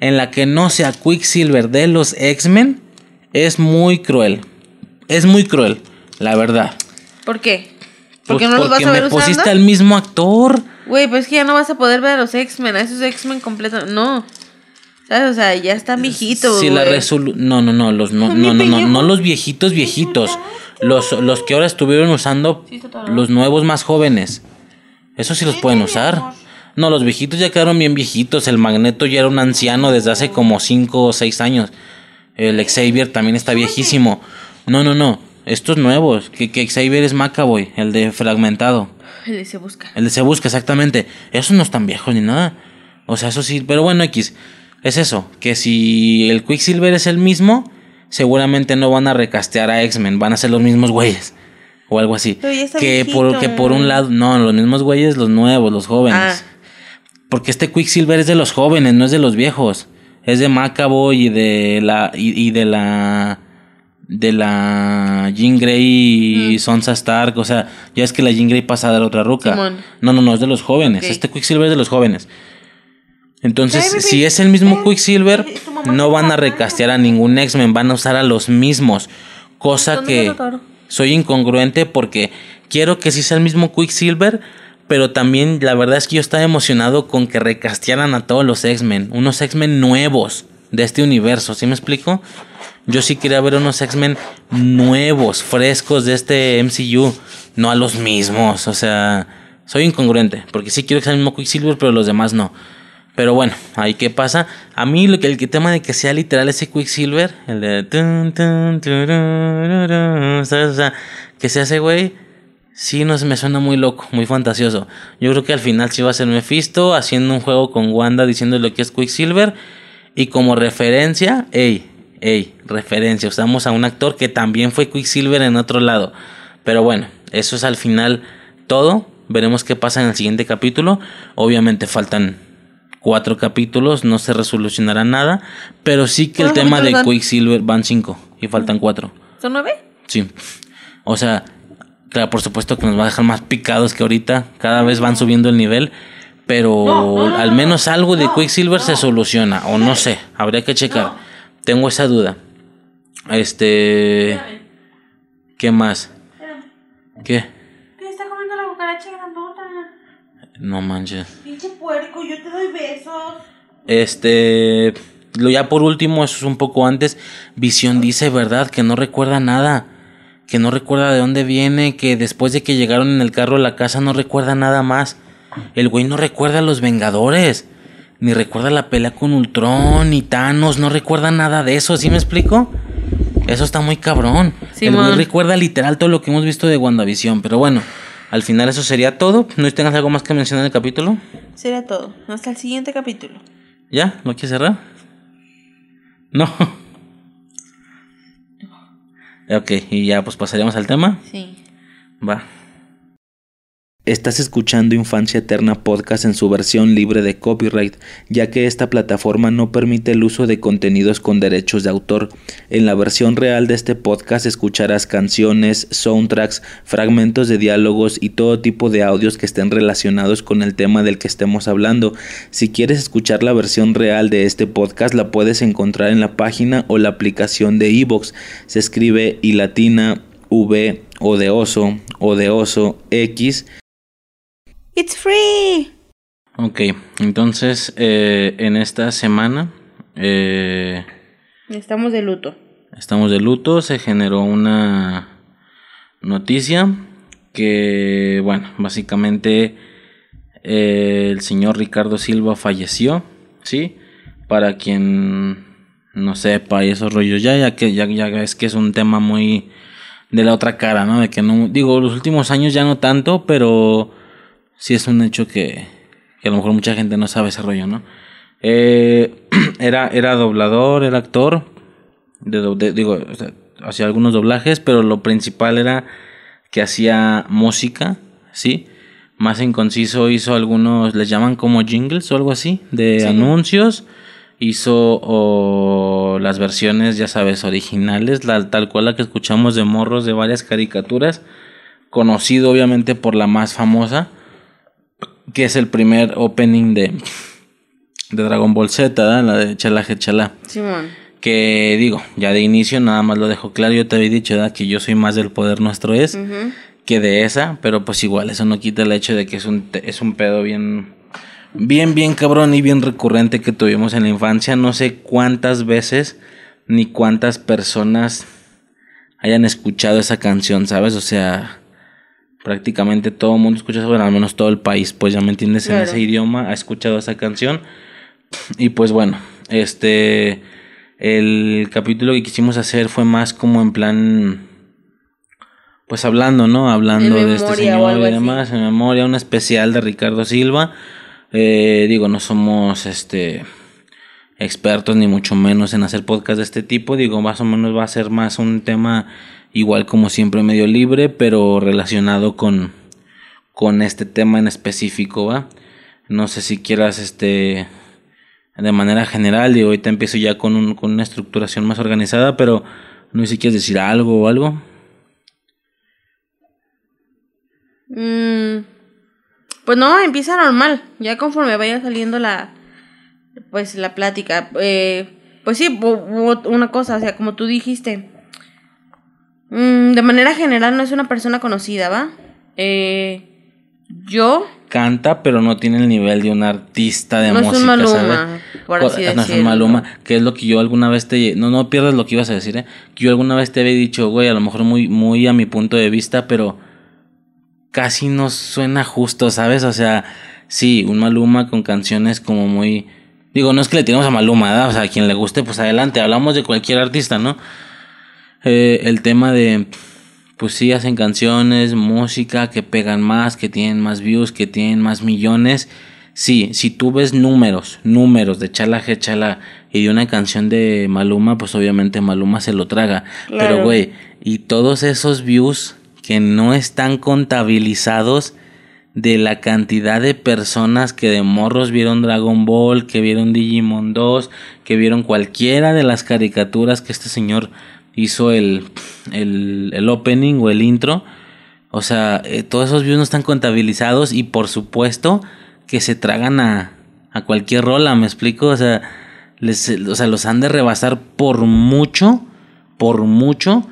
en la que no sea Quicksilver de los X-Men es muy cruel. Es muy cruel, la verdad. ¿Por qué? Porque no los vas a ver me pusiste al mismo actor. Güey, pues es que ya no vas a poder ver a los X-Men, a esos X-Men completos. No. ¿Sabes? O sea, ya están viejitos. Sí, la resolu no, no, no, los no, no, no, no, no los viejitos viejitos. Los, los que ahora estuvieron usando los nuevos más jóvenes. Eso sí los pueden usar. No, los viejitos ya quedaron bien viejitos. El Magneto ya era un anciano desde hace como 5 o 6 años. El Xavier también está viejísimo. No, no, no. Estos nuevos. Que, que Xavier es Macaboy, el de fragmentado. El de Se Busca. El de Se Busca, exactamente. Esos no están viejos ni nada. O sea, eso sí. Pero bueno, X. Es eso. Que si el Quicksilver es el mismo, seguramente no van a recastear a X-Men. Van a ser los mismos güeyes. O algo así. que, por, que por un lado. No, los mismos güeyes, los nuevos, los jóvenes. Ah. Porque este Quicksilver es de los jóvenes, no es de los viejos. Es de Macaboy y de la. y, de la de la Jean Grey y Sonsa Stark, o sea, ya es que la Jean Grey pasa a dar otra ruca. No, no, no, es de los jóvenes. Este Quicksilver es de los jóvenes. Entonces, si es el mismo Quicksilver, no van a recastear a ningún X-Men, van a usar a los mismos. Cosa que soy incongruente porque quiero que sí sea el mismo Quicksilver, pero también la verdad es que yo estaba emocionado con que recastearan a todos los X-Men, unos X-Men nuevos de este universo, ¿sí me explico? Yo sí quería ver unos X-Men nuevos, frescos de este MCU, no a los mismos, o sea, soy incongruente, porque sí quiero que sea el mismo Quicksilver, pero los demás no. Pero bueno, ahí qué pasa. A mí lo que el tema de que sea literal ese Quicksilver, el de o sea, que sea ese güey, sí no me suena muy loco, muy fantasioso. Yo creo que al final sí va a ser Mephisto haciendo un juego con Wanda diciendo lo que es Quicksilver y como referencia, ey, ey, referencia, usamos a un actor que también fue Quicksilver en otro lado. Pero bueno, eso es al final todo. Veremos qué pasa en el siguiente capítulo. Obviamente faltan cuatro capítulos, no se resolucionará nada, pero sí que el tema de Quicksilver van cinco y faltan cuatro. ¿Son nueve? Sí. O sea, claro, por supuesto que nos va a dejar más picados que ahorita, cada vez van subiendo el nivel, pero al menos algo de Quicksilver se soluciona, o no sé, habría que checar. Tengo esa duda. Este... ¿Qué más? ¿Qué? ¿Qué está comiendo la cucaracha grandota? No manches. Pinche puerco, yo te doy besos. Este. Lo ya por último, eso es un poco antes. Visión dice, ¿verdad? Que no recuerda nada. Que no recuerda de dónde viene. Que después de que llegaron en el carro a la casa no recuerda nada más. El güey no recuerda a los Vengadores. Ni recuerda la pelea con Ultron, ni Thanos. No recuerda nada de eso. ¿Sí me explico? Eso está muy cabrón. el güey recuerda literal todo lo que hemos visto de WandaVision. Pero bueno. Al final eso sería todo. ¿No tengas algo más que mencionar en el capítulo? Sería todo. Hasta el siguiente capítulo. ¿Ya? ¿No quieres cerrar? No. Ok, y ya pues pasaríamos al tema. Sí. Va. Estás escuchando Infancia Eterna Podcast en su versión libre de copyright, ya que esta plataforma no permite el uso de contenidos con derechos de autor. En la versión real de este podcast escucharás canciones, soundtracks, fragmentos de diálogos y todo tipo de audios que estén relacionados con el tema del que estemos hablando. Si quieres escuchar la versión real de este podcast la puedes encontrar en la página o la aplicación de Evox. Se escribe y latina V o de oso o de oso X It's free. Ok, entonces eh, en esta semana... Eh, estamos de luto. Estamos de luto, se generó una noticia que, bueno, básicamente eh, el señor Ricardo Silva falleció, ¿sí? Para quien no sepa y esos rollos ya, ya que ya, ya es que es un tema muy de la otra cara, ¿no? De que no, digo, los últimos años ya no tanto, pero sí es un hecho que, que a lo mejor mucha gente no sabe ese rollo, ¿no? Eh, era, era doblador, era actor, de, digo, hacía algunos doblajes, pero lo principal era que hacía música, ¿sí? Más en conciso hizo algunos, les llaman como jingles o algo así, de anuncios. Hizo las versiones, ya sabes, originales, la, tal cual la que escuchamos de morros de varias caricaturas. Conocido obviamente por la más famosa, que es el primer opening de, de Dragon Ball Z, la de Chala Chala. Simón. Que digo, ya de inicio nada más lo dejo claro, yo te había dicho ¿verdad? que yo soy más del poder nuestro es que de esa, pero pues igual eso no quita el hecho de que es un, es un pedo bien, bien, bien cabrón y bien recurrente que tuvimos en la infancia. No sé cuántas veces ni cuántas personas hayan escuchado esa canción, ¿sabes? O sea, prácticamente todo el mundo escucha, bueno, al menos todo el país, pues ya me entiendes, en ese idioma ha escuchado esa canción. Y pues bueno, este el capítulo que quisimos hacer fue más como en plan, pues hablando, ¿no? Hablando de este señor y demás, en memoria, un especial de Ricardo Silva. Eh, digo, no somos este expertos ni mucho menos en hacer podcast de este tipo. Digo, más o menos va a ser más un tema igual como siempre medio libre, pero relacionado con, con este tema en específico, ¿va? No sé si quieras este de manera general, digo, ahorita empiezo ya con, un, con una estructuración más organizada, pero no sé si quieres decir algo o algo. Mm, pues no, empieza normal, ya conforme vaya saliendo la, pues la plática. Eh, pues sí, una cosa, o sea, como tú dijiste, mm, de manera general no es una persona conocida, ¿va? Eh, yo canta, pero no tiene el nivel de un artista de música, es un Maluma, Por así no es un Maluma, que es lo que yo alguna vez te... No, no pierdas lo que ibas a decir, ¿eh? Que yo alguna vez te había dicho, güey, a lo mejor muy, muy a mi punto de vista, pero casi no suena justo, ¿sabes? O sea, sí, un Maluma con canciones como muy... Digo, no es que le tiremos a Maluma, ¿verdad? O sea, a quien le guste, pues adelante, hablamos de cualquier artista, ¿no? Eh, el tema de pues sí hacen canciones, música que pegan más, que tienen más views, que tienen más millones. Sí, si tú ves números, números de Chala Chala y de una canción de Maluma, pues obviamente Maluma se lo traga. Pero güey, y todos esos views que no están contabilizados de la cantidad de personas que de morros vieron Dragon Ball, que vieron Digimon 2, que vieron cualquiera de las caricaturas que este señor hizo el, el, opening o el intro. O sea, eh, todos esos views no están contabilizados y por supuesto que se tragan a, a cualquier rola, ¿me explico? O sea, les, o sea, los han de rebasar por mucho, por mucho,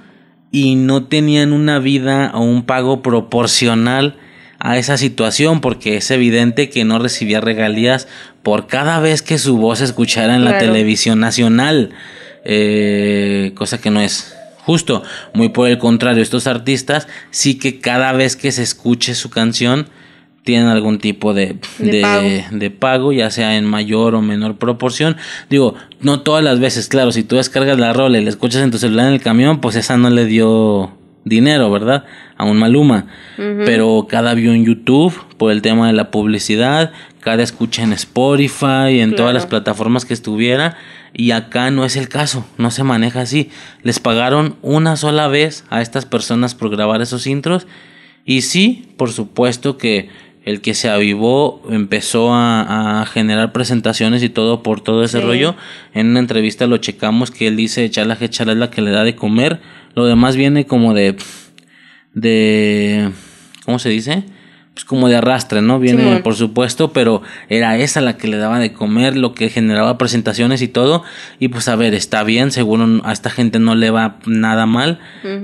y no tenían una vida o un pago proporcional a esa situación porque es evidente que no recibía regalías por cada vez que su voz se escuchara en la televisión nacional eh, cosa que no es justo. Muy por el contrario, estos artistas sí que cada vez que se escuche su canción tienen algún tipo de, de, pago. ya sea en mayor o menor proporción. Digo, no todas las veces, claro, si tú descargas la rola y la escuchas en tu celular en el camión, pues esa no le dio dinero, ¿verdad? A un Maluma. Pero cada view en YouTube, por el tema de la publicidad, cada escucha en Spotify, en todas las plataformas que estuviera, y acá no es el caso, no se maneja así. Les pagaron una sola vez a estas personas por grabar esos intros y sí, por supuesto que el que se avivó empezó a, generar presentaciones y todo por todo ese rollo. En una entrevista lo checamos que él dice chala es la que le da de comer. Lo demás viene como de de ¿cómo se dice? Pues como de arrastre, ¿no? Viene, por supuesto, pero era esa la que le daba de comer, lo que generaba presentaciones y todo. Y pues a ver, está bien, seguro a esta gente no le va nada mal,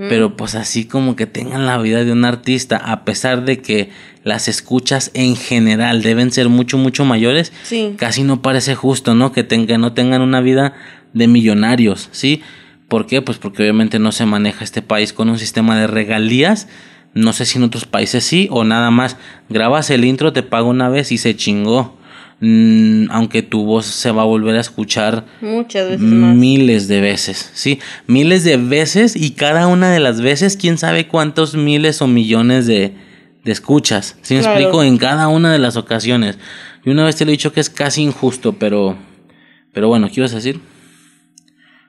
pero pues así como que tengan la vida de un artista, a pesar de que las escuchas en general deben ser mucho, mucho mayores, casi no parece justo, ¿no? Que, tengan, no tengan una vida de millonarios, ¿sí? ¿Por qué? Pues porque obviamente no se maneja este país con un sistema de regalías no sé si en otros países sí o nada más. Grabas el intro, te pago una vez y se chingó. Mm, aunque tu voz se va a volver a escuchar muchas veces miles de veces, sí, miles de veces y cada una de las veces, quién sabe cuántos miles o millones de, de escuchas. Si me explico? En cada una de las ocasiones. Y una vez te lo he dicho que es casi injusto, pero, pero bueno, ¿qué ibas a decir?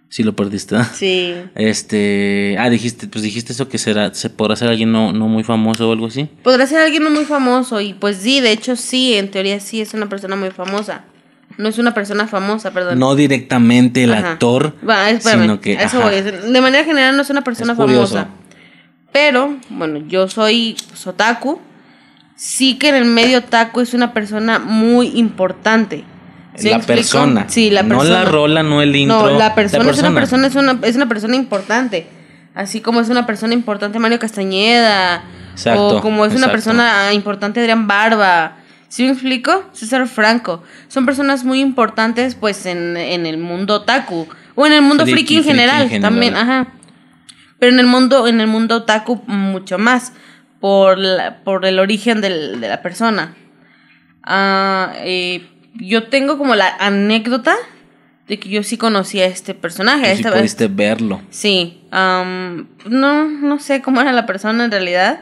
Sí lo perdiste. Sí. Este, ah, dijiste, pues dijiste eso que será, se podrá ser alguien no, no muy famoso o algo así. Podrá ser alguien no muy famoso y pues sí, de hecho sí, en teoría sí es una persona muy famosa. No es una persona famosa, perdón. No directamente el actor, sino que eso voy. De manera general no es una persona famosa. Pero, bueno, yo soy sotaku sí que en el medio taco es una persona muy importante. La persona. Sí, la persona. No la rola, no el intro. No, la persona, es una persona, es una, es una persona importante. Así como es una persona importante Mario Castañeda. Exacto, o como es una persona importante Adrián Barba. ¿Sí me explico? César Franco. Son personas muy importantes pues en, el mundo otaku. O en el mundo friki, en, general, también, ajá. Pero en el mundo, en el mundo otaku mucho más. Por, por el origen de la persona. Ah, eh, yo tengo como la anécdota de que yo sí conocía a este personaje. sí pudiste verlo. Sí. no, no sé cómo era la persona en realidad.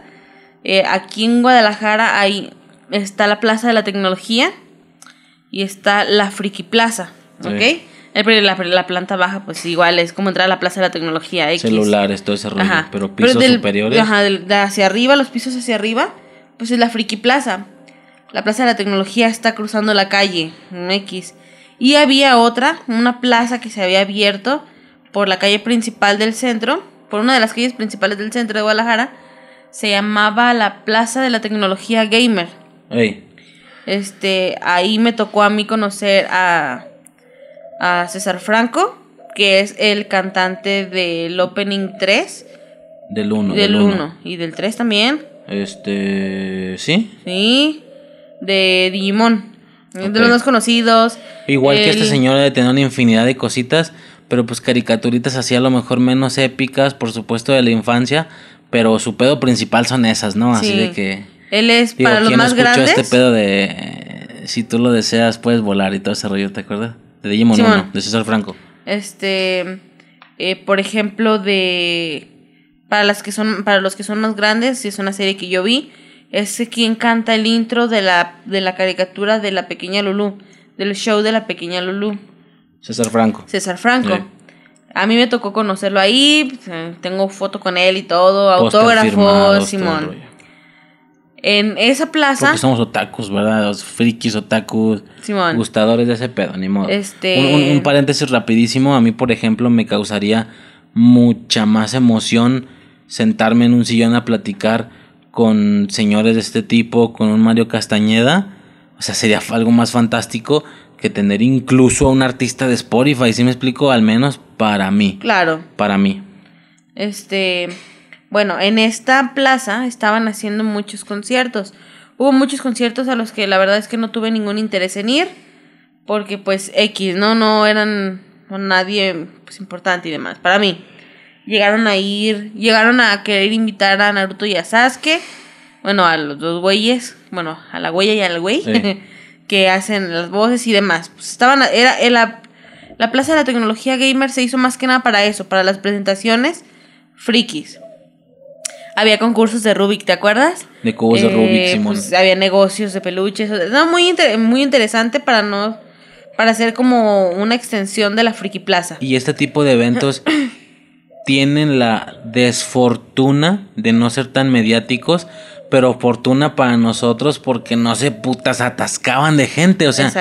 Eh, aquí en Guadalajara hay está la Plaza de la Tecnología y está la Friki Plaza, ¿ok? La, planta baja, pues igual es como entrar a la Plaza de la Tecnología X. Celulares, todo ese rollo, pero pisos superiores. Ajá, de hacia arriba, los pisos hacia arriba, pues es la Friki Plaza. La Plaza de la Tecnología está cruzando la calle, en X. Y había otra, una plaza que se había abierto por la calle principal del centro, por una de las calles principales del centro de Guadalajara, se llamaba la Plaza de la Tecnología Gamer. Este, ahí me tocó a mí conocer a, a César Franco, que es el cantante del Opening 3. Del 1. Del 1. Y del 3 también. Este, ¿sí? Sí. De Digimon. De los más conocidos. Igual que este señor de tener una infinidad de cositas, pero pues caricaturitas así a lo mejor menos épicas, por supuesto, de la infancia, pero su pedo principal son esas, ¿no? Así de que... Él es para los más grandes. este pedo de eh, si tú lo deseas puedes volar y todo ese rollo, ¿te acuerdas? De Digimon 1, de César Franco. Este, eh, por ejemplo, de para las que son para los que son más grandes, si es una serie que yo vi, es quien canta el intro de la de la caricatura de la pequeña Lulu, del show de la pequeña Lulu. César Franco. César Franco. A mí me tocó conocerlo ahí, tengo foto con él y todo, autógrafos, Simón en esa plaza. Porque somos otakus, ¿verdad? Los frikis, otakus, gustadores de ese pedo, ni modo. Este... Un, paréntesis rapidísimo, a mí, por ejemplo, me causaría mucha más emoción sentarme en un sillón a platicar con señores de este tipo, con un Mario Castañeda. O sea, sería algo más fantástico que tener incluso a un artista de Spotify, si me explico? Al menos para mí. Claro. Para mí. Este... Bueno, en esta plaza estaban haciendo muchos conciertos. Hubo muchos conciertos a los que la verdad es que no tuve ningún interés en ir. Porque pues X, ¿no? No eran nadie pues, importante y demás. Para mí. Llegaron a ir, llegaron a querer invitar a Naruto y a Sasuke. Bueno, a los dos güeyes. Bueno, a la huella y al güey. que hacen las voces y demás. Pues estaban, era, la, la Plaza de la Tecnología Gamer se hizo más que nada para eso, para las presentaciones frikis había concursos de Rubik, ¿te acuerdas? De cubos de Rubik, eh, Simón. Pues, había negocios de peluches. No, muy, muy interesante para no. Para hacer como una extensión de la Friki Plaza. Y este tipo de eventos tienen la desfortuna de no ser tan mediáticos, pero fortuna para nosotros porque no se putas atascaban de gente. O sea,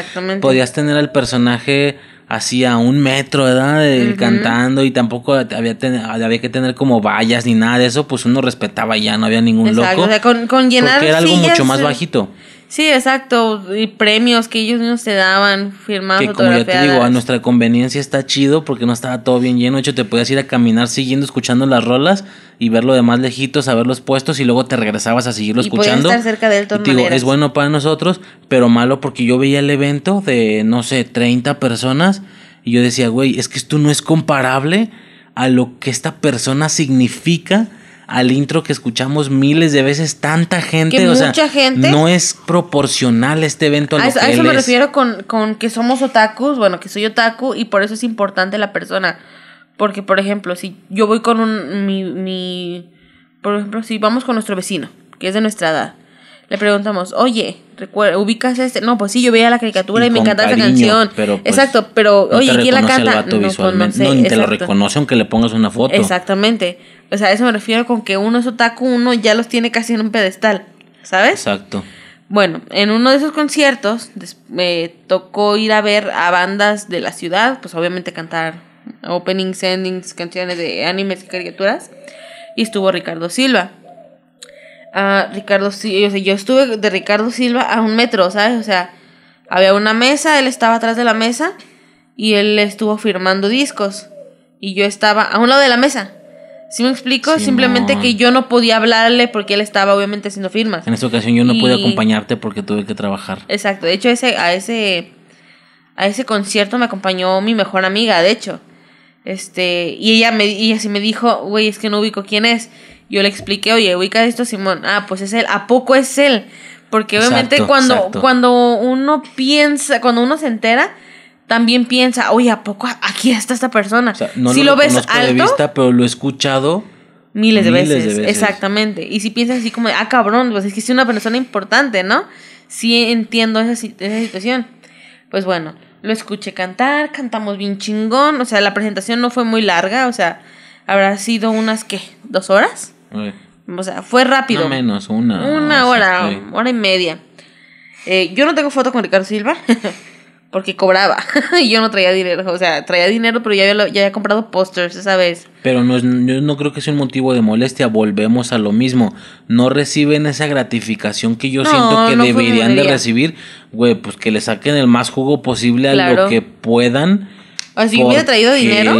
podías tener al personaje hacía un metro, ¿verdad? Cantando y tampoco había, había que tener como vallas ni nada de eso, pues uno respetaba ya, no había ningún loco. O sea, con, con llenar Porque era algo mucho más bajito. Sí, exacto. Y premios que ellos mismos te daban, firmados, Que como ya te digo, a nuestra conveniencia está chido porque no estaba todo bien lleno. De hecho, te podías ir a caminar siguiendo, escuchando las rolas y verlo de más lejitos, a ver los puestos y luego te regresabas a seguirlo y escuchando. estar cerca de él y digo, es bueno para nosotros, pero malo porque yo veía el evento de, no sé, 30 personas y yo decía, güey, es que esto no es comparable a lo que esta persona significa al intro que escuchamos miles de veces, tanta gente, o sea, gente, no es proporcional este evento a, lo a eso me refiero con, con que somos otakus, bueno, que soy otaku y por eso es importante la persona. Porque, por ejemplo, si yo voy con un, mi, mi, por ejemplo, si vamos con nuestro vecino, que es de nuestra edad, le preguntamos, oye, ¿ubicas este? No, pues sí, yo veía la caricatura y, me encanta esa canción. Pero pues, Exacto, pero oye, ¿quién la canta? no, pues, no, ni te lo reconoce aunque le pongas una foto. Exactamente. O sea, a eso me refiero con que uno es otaku, uno ya los tiene casi en un pedestal, ¿sabes? Exacto. Bueno, en uno de esos conciertos me tocó ir a ver a bandas de la ciudad, pues obviamente cantar openings, endings, canciones de animes y caricaturas. Y estuvo Ricardo Silva. A Ricardo Silva. O sea, yo estuve de Ricardo Silva a un metro, ¿sabes? O sea, había una mesa, él estaba atrás de la mesa y él estuvo firmando discos. Y yo estaba a un lado de la mesa. ¿Sí me explico? Simplemente que yo no podía hablarle porque él estaba obviamente haciendo firmas. En esa ocasión yo no pude acompañarte porque tuve que trabajar. Exacto. De hecho, ese, a ese a ese concierto me acompañó mi mejor amiga, de hecho. Este, y ella me ella sí me dijo, "Güey, es que no ubico quién es." Yo le expliqué, "Oye, ubica esto, Simón." Ah, pues es él. ¿A poco es él? Porque obviamente cuando cuando uno piensa, cuando uno se entera, también piensa, oye, ¿a poco aquí está esta persona? si lo, ves alto, de vista, pero lo he escuchado miles, de, veces. Exactamente. Y si piensas así como, ah, cabrón, pues es que es una persona importante, ¿no? Sí entiendo esa, esa situación. Pues bueno, lo escuché cantar, cantamos bien chingón, o sea, la presentación no fue muy larga, o sea, habrá sido unas, ¿qué? ¿Dos horas? O sea, fue rápido. No menos, una. Una hora, hora y media. Eh, yo no tengo foto con Ricardo Silva. porque cobraba y yo no traía dinero, o sea, traía dinero, pero ya había, ya había comprado pósters esa vez. Pero no es, yo no creo que sea un motivo de molestia, volvemos a lo mismo, no reciben esa gratificación que yo siento que deberían de recibir, güey, pues que le saquen el más jugo posible a lo que puedan. Si hubiera traído dinero.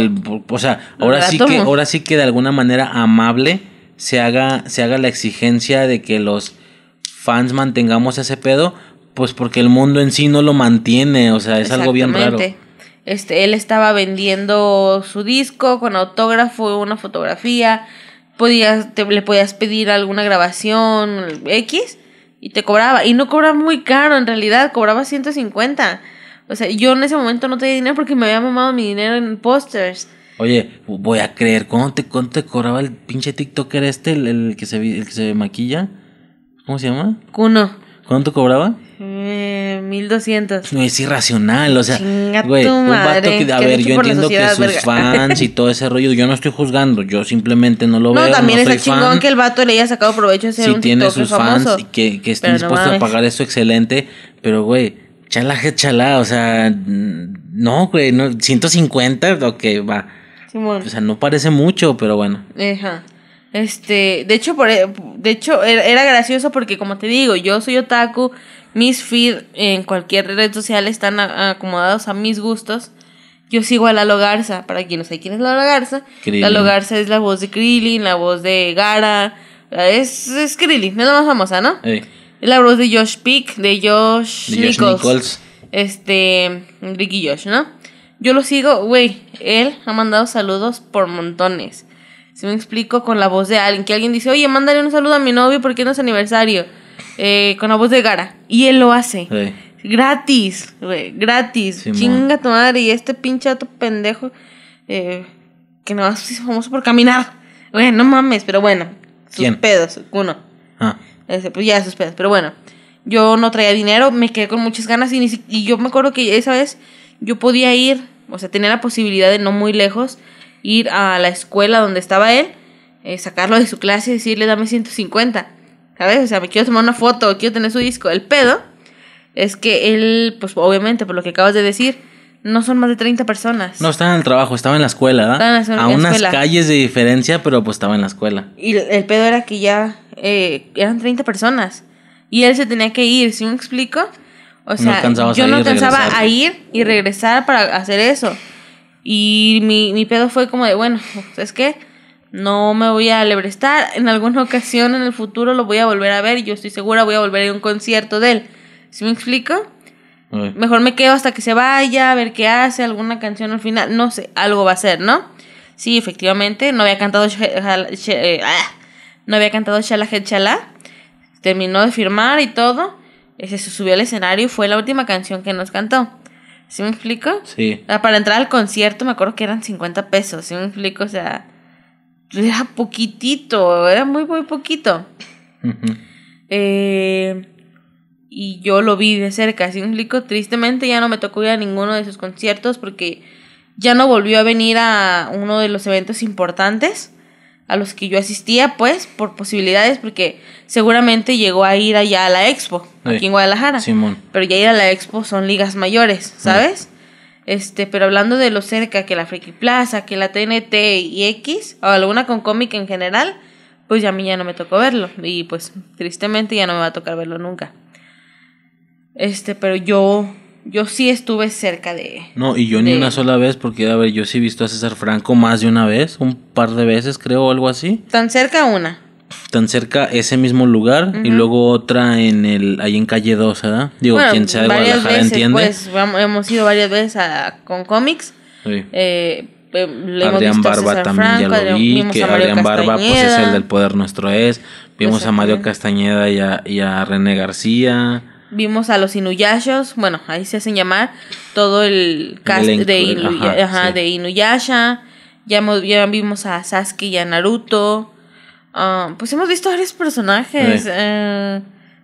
o sea, ahora sí que ahora sí que de alguna manera amable se haga se haga la exigencia de que los fans mantengamos ese pedo, pues porque el mundo en sí no lo mantiene, o sea, es algo bien raro. Este, él estaba vendiendo su disco con autógrafo, una fotografía, podías, te, le podías pedir alguna grabación X y te cobraba. Y no cobraba muy caro, en realidad, cobraba 150. O sea, yo en ese momento no tenía dinero porque me había mamado mi dinero en pósters. Oye, voy a creer, ¿cuánto te, cuánto te cobraba el pinche TikToker este, el, que se, el que se maquilla? ¿Cómo se llama? Kuno. ¿Cuánto cobraba? Eh, 1200. No es irracional, o sea, güey, un vato que, a ver, yo entiendo que sus fans y todo ese rollo, yo no estoy juzgando, yo simplemente no lo veo. No, también está chingón que el vato le haya sacado provecho de ser si tiene sus fans y que, que estén dispuestos a pagar eso, excelente, pero güey, chala, chala, o sea, no, güey, no, 150, ok, va. Simón. O sea, no parece mucho, pero bueno. Ajá. Este, de hecho, por, e, de hecho, era gracioso porque, como te digo, yo soy otaku, mis feed en cualquier red social están acomodados a mis gustos. Yo sigo a Lalo Garza, para quien no sabe quién es Lalo Garza. Lalo Garza es la voz de Krillin, la voz de Gara, es, es Krillin, es la más famosa, ¿no? Es la voz de Josh Peak, de Josh, Nichols, Este, Ricky Josh, ¿no? Yo lo sigo, güey, él ha mandado saludos por montones. Si me explico con la voz de alguien, que alguien dice, oye, mándale un saludo a mi novio porque no es aniversario. Eh, con la voz de Gara. Y él lo hace. Gratis, güey, gratis. Chinga tu madre. Y este pinche ato pendejo eh, que no es famoso por caminar. Güey, no mames, pero bueno. Sus pedos, uno. Ah. pues ya sus pedos, pero bueno. Yo no traía dinero, me quedé con muchas ganas y, y yo me acuerdo que esa vez yo podía ir, o sea, tenía la posibilidad de no muy lejos ir a la escuela donde estaba él, eh, sacarlo de su clase y decirle, dame 150. ¿Sabes? O sea, me quiero tomar una foto, quiero tener su disco. El pedo es que él, pues obviamente, por lo que acabas de decir, no son más de 30 personas. No, estaba en el trabajo, estaba en la escuela, ¿verdad? a unas calles de diferencia, pero pues estaba en la escuela. Y el pedo era que ya eh, eran 30 personas. Y él se tenía que ir, ¿sí me explico? O sea, yo no alcanzaba a ir y regresar para hacer eso. Y mi, mi pedo fue como de, bueno, es que no me voy a alebrestar. En alguna ocasión en el futuro lo voy a volver a ver y yo estoy segura voy a volver a ir a un concierto de él. ¿Sí me explico? Mejor me quedo hasta que se vaya, a ver qué hace, alguna canción al final. No sé, algo va a ser, ¿no? Sí, efectivamente, no había cantado. Eh, ah, no había cantado Shala. Terminó de firmar y todo. Ese se subió al escenario y fue la última canción que nos cantó. ¿Sí me explico? Sí. Para entrar al concierto me acuerdo que eran 50 pesos, ¿sí me explico? O sea, era poquitito, era muy, muy poquito. eh, y yo lo vi de cerca, ¿sí me explico? Tristemente ya no me tocó ir a ninguno de sus conciertos porque ya no volvió a venir a uno de los eventos importantes a los que yo asistía, pues, por posibilidades, porque seguramente llegó a ir allá a la expo, aquí en Guadalajara. Simón. Pero ya ir a la expo son ligas mayores, ¿sabes? Este, pero hablando de lo cerca que la Friki Plaza, que la TNT y X, o alguna con cómic en general, pues ya a mí ya no me tocó verlo. Y pues tristemente ya no me va a tocar verlo nunca. Este, pero yo, yo sí estuve cerca de... No, y yo ni una sola vez, porque a ver, yo sí he visto a César Franco más de una vez, un par de veces creo, o algo así. Tan cerca una. Tan cerca ese mismo lugar y luego otra en el ahí en calle 2, ¿verdad? Digo, quien sea de Guadalajara entiende. Pues hemos ido varias veces a, con cómics. Sí. Eh, Adrián Barba también ya lo vi, que Adrián Barba pues es el del poder nuestro es. Vimos a Mario Castañeda y a, y a René García. Vimos a los Inuyashos, bueno, ahí se hacen llamar todo el cast de, Inuyasha. Ya, hemos, ya vimos a Sasuke y a Naruto. Ah, pues hemos visto varios personajes. Eh,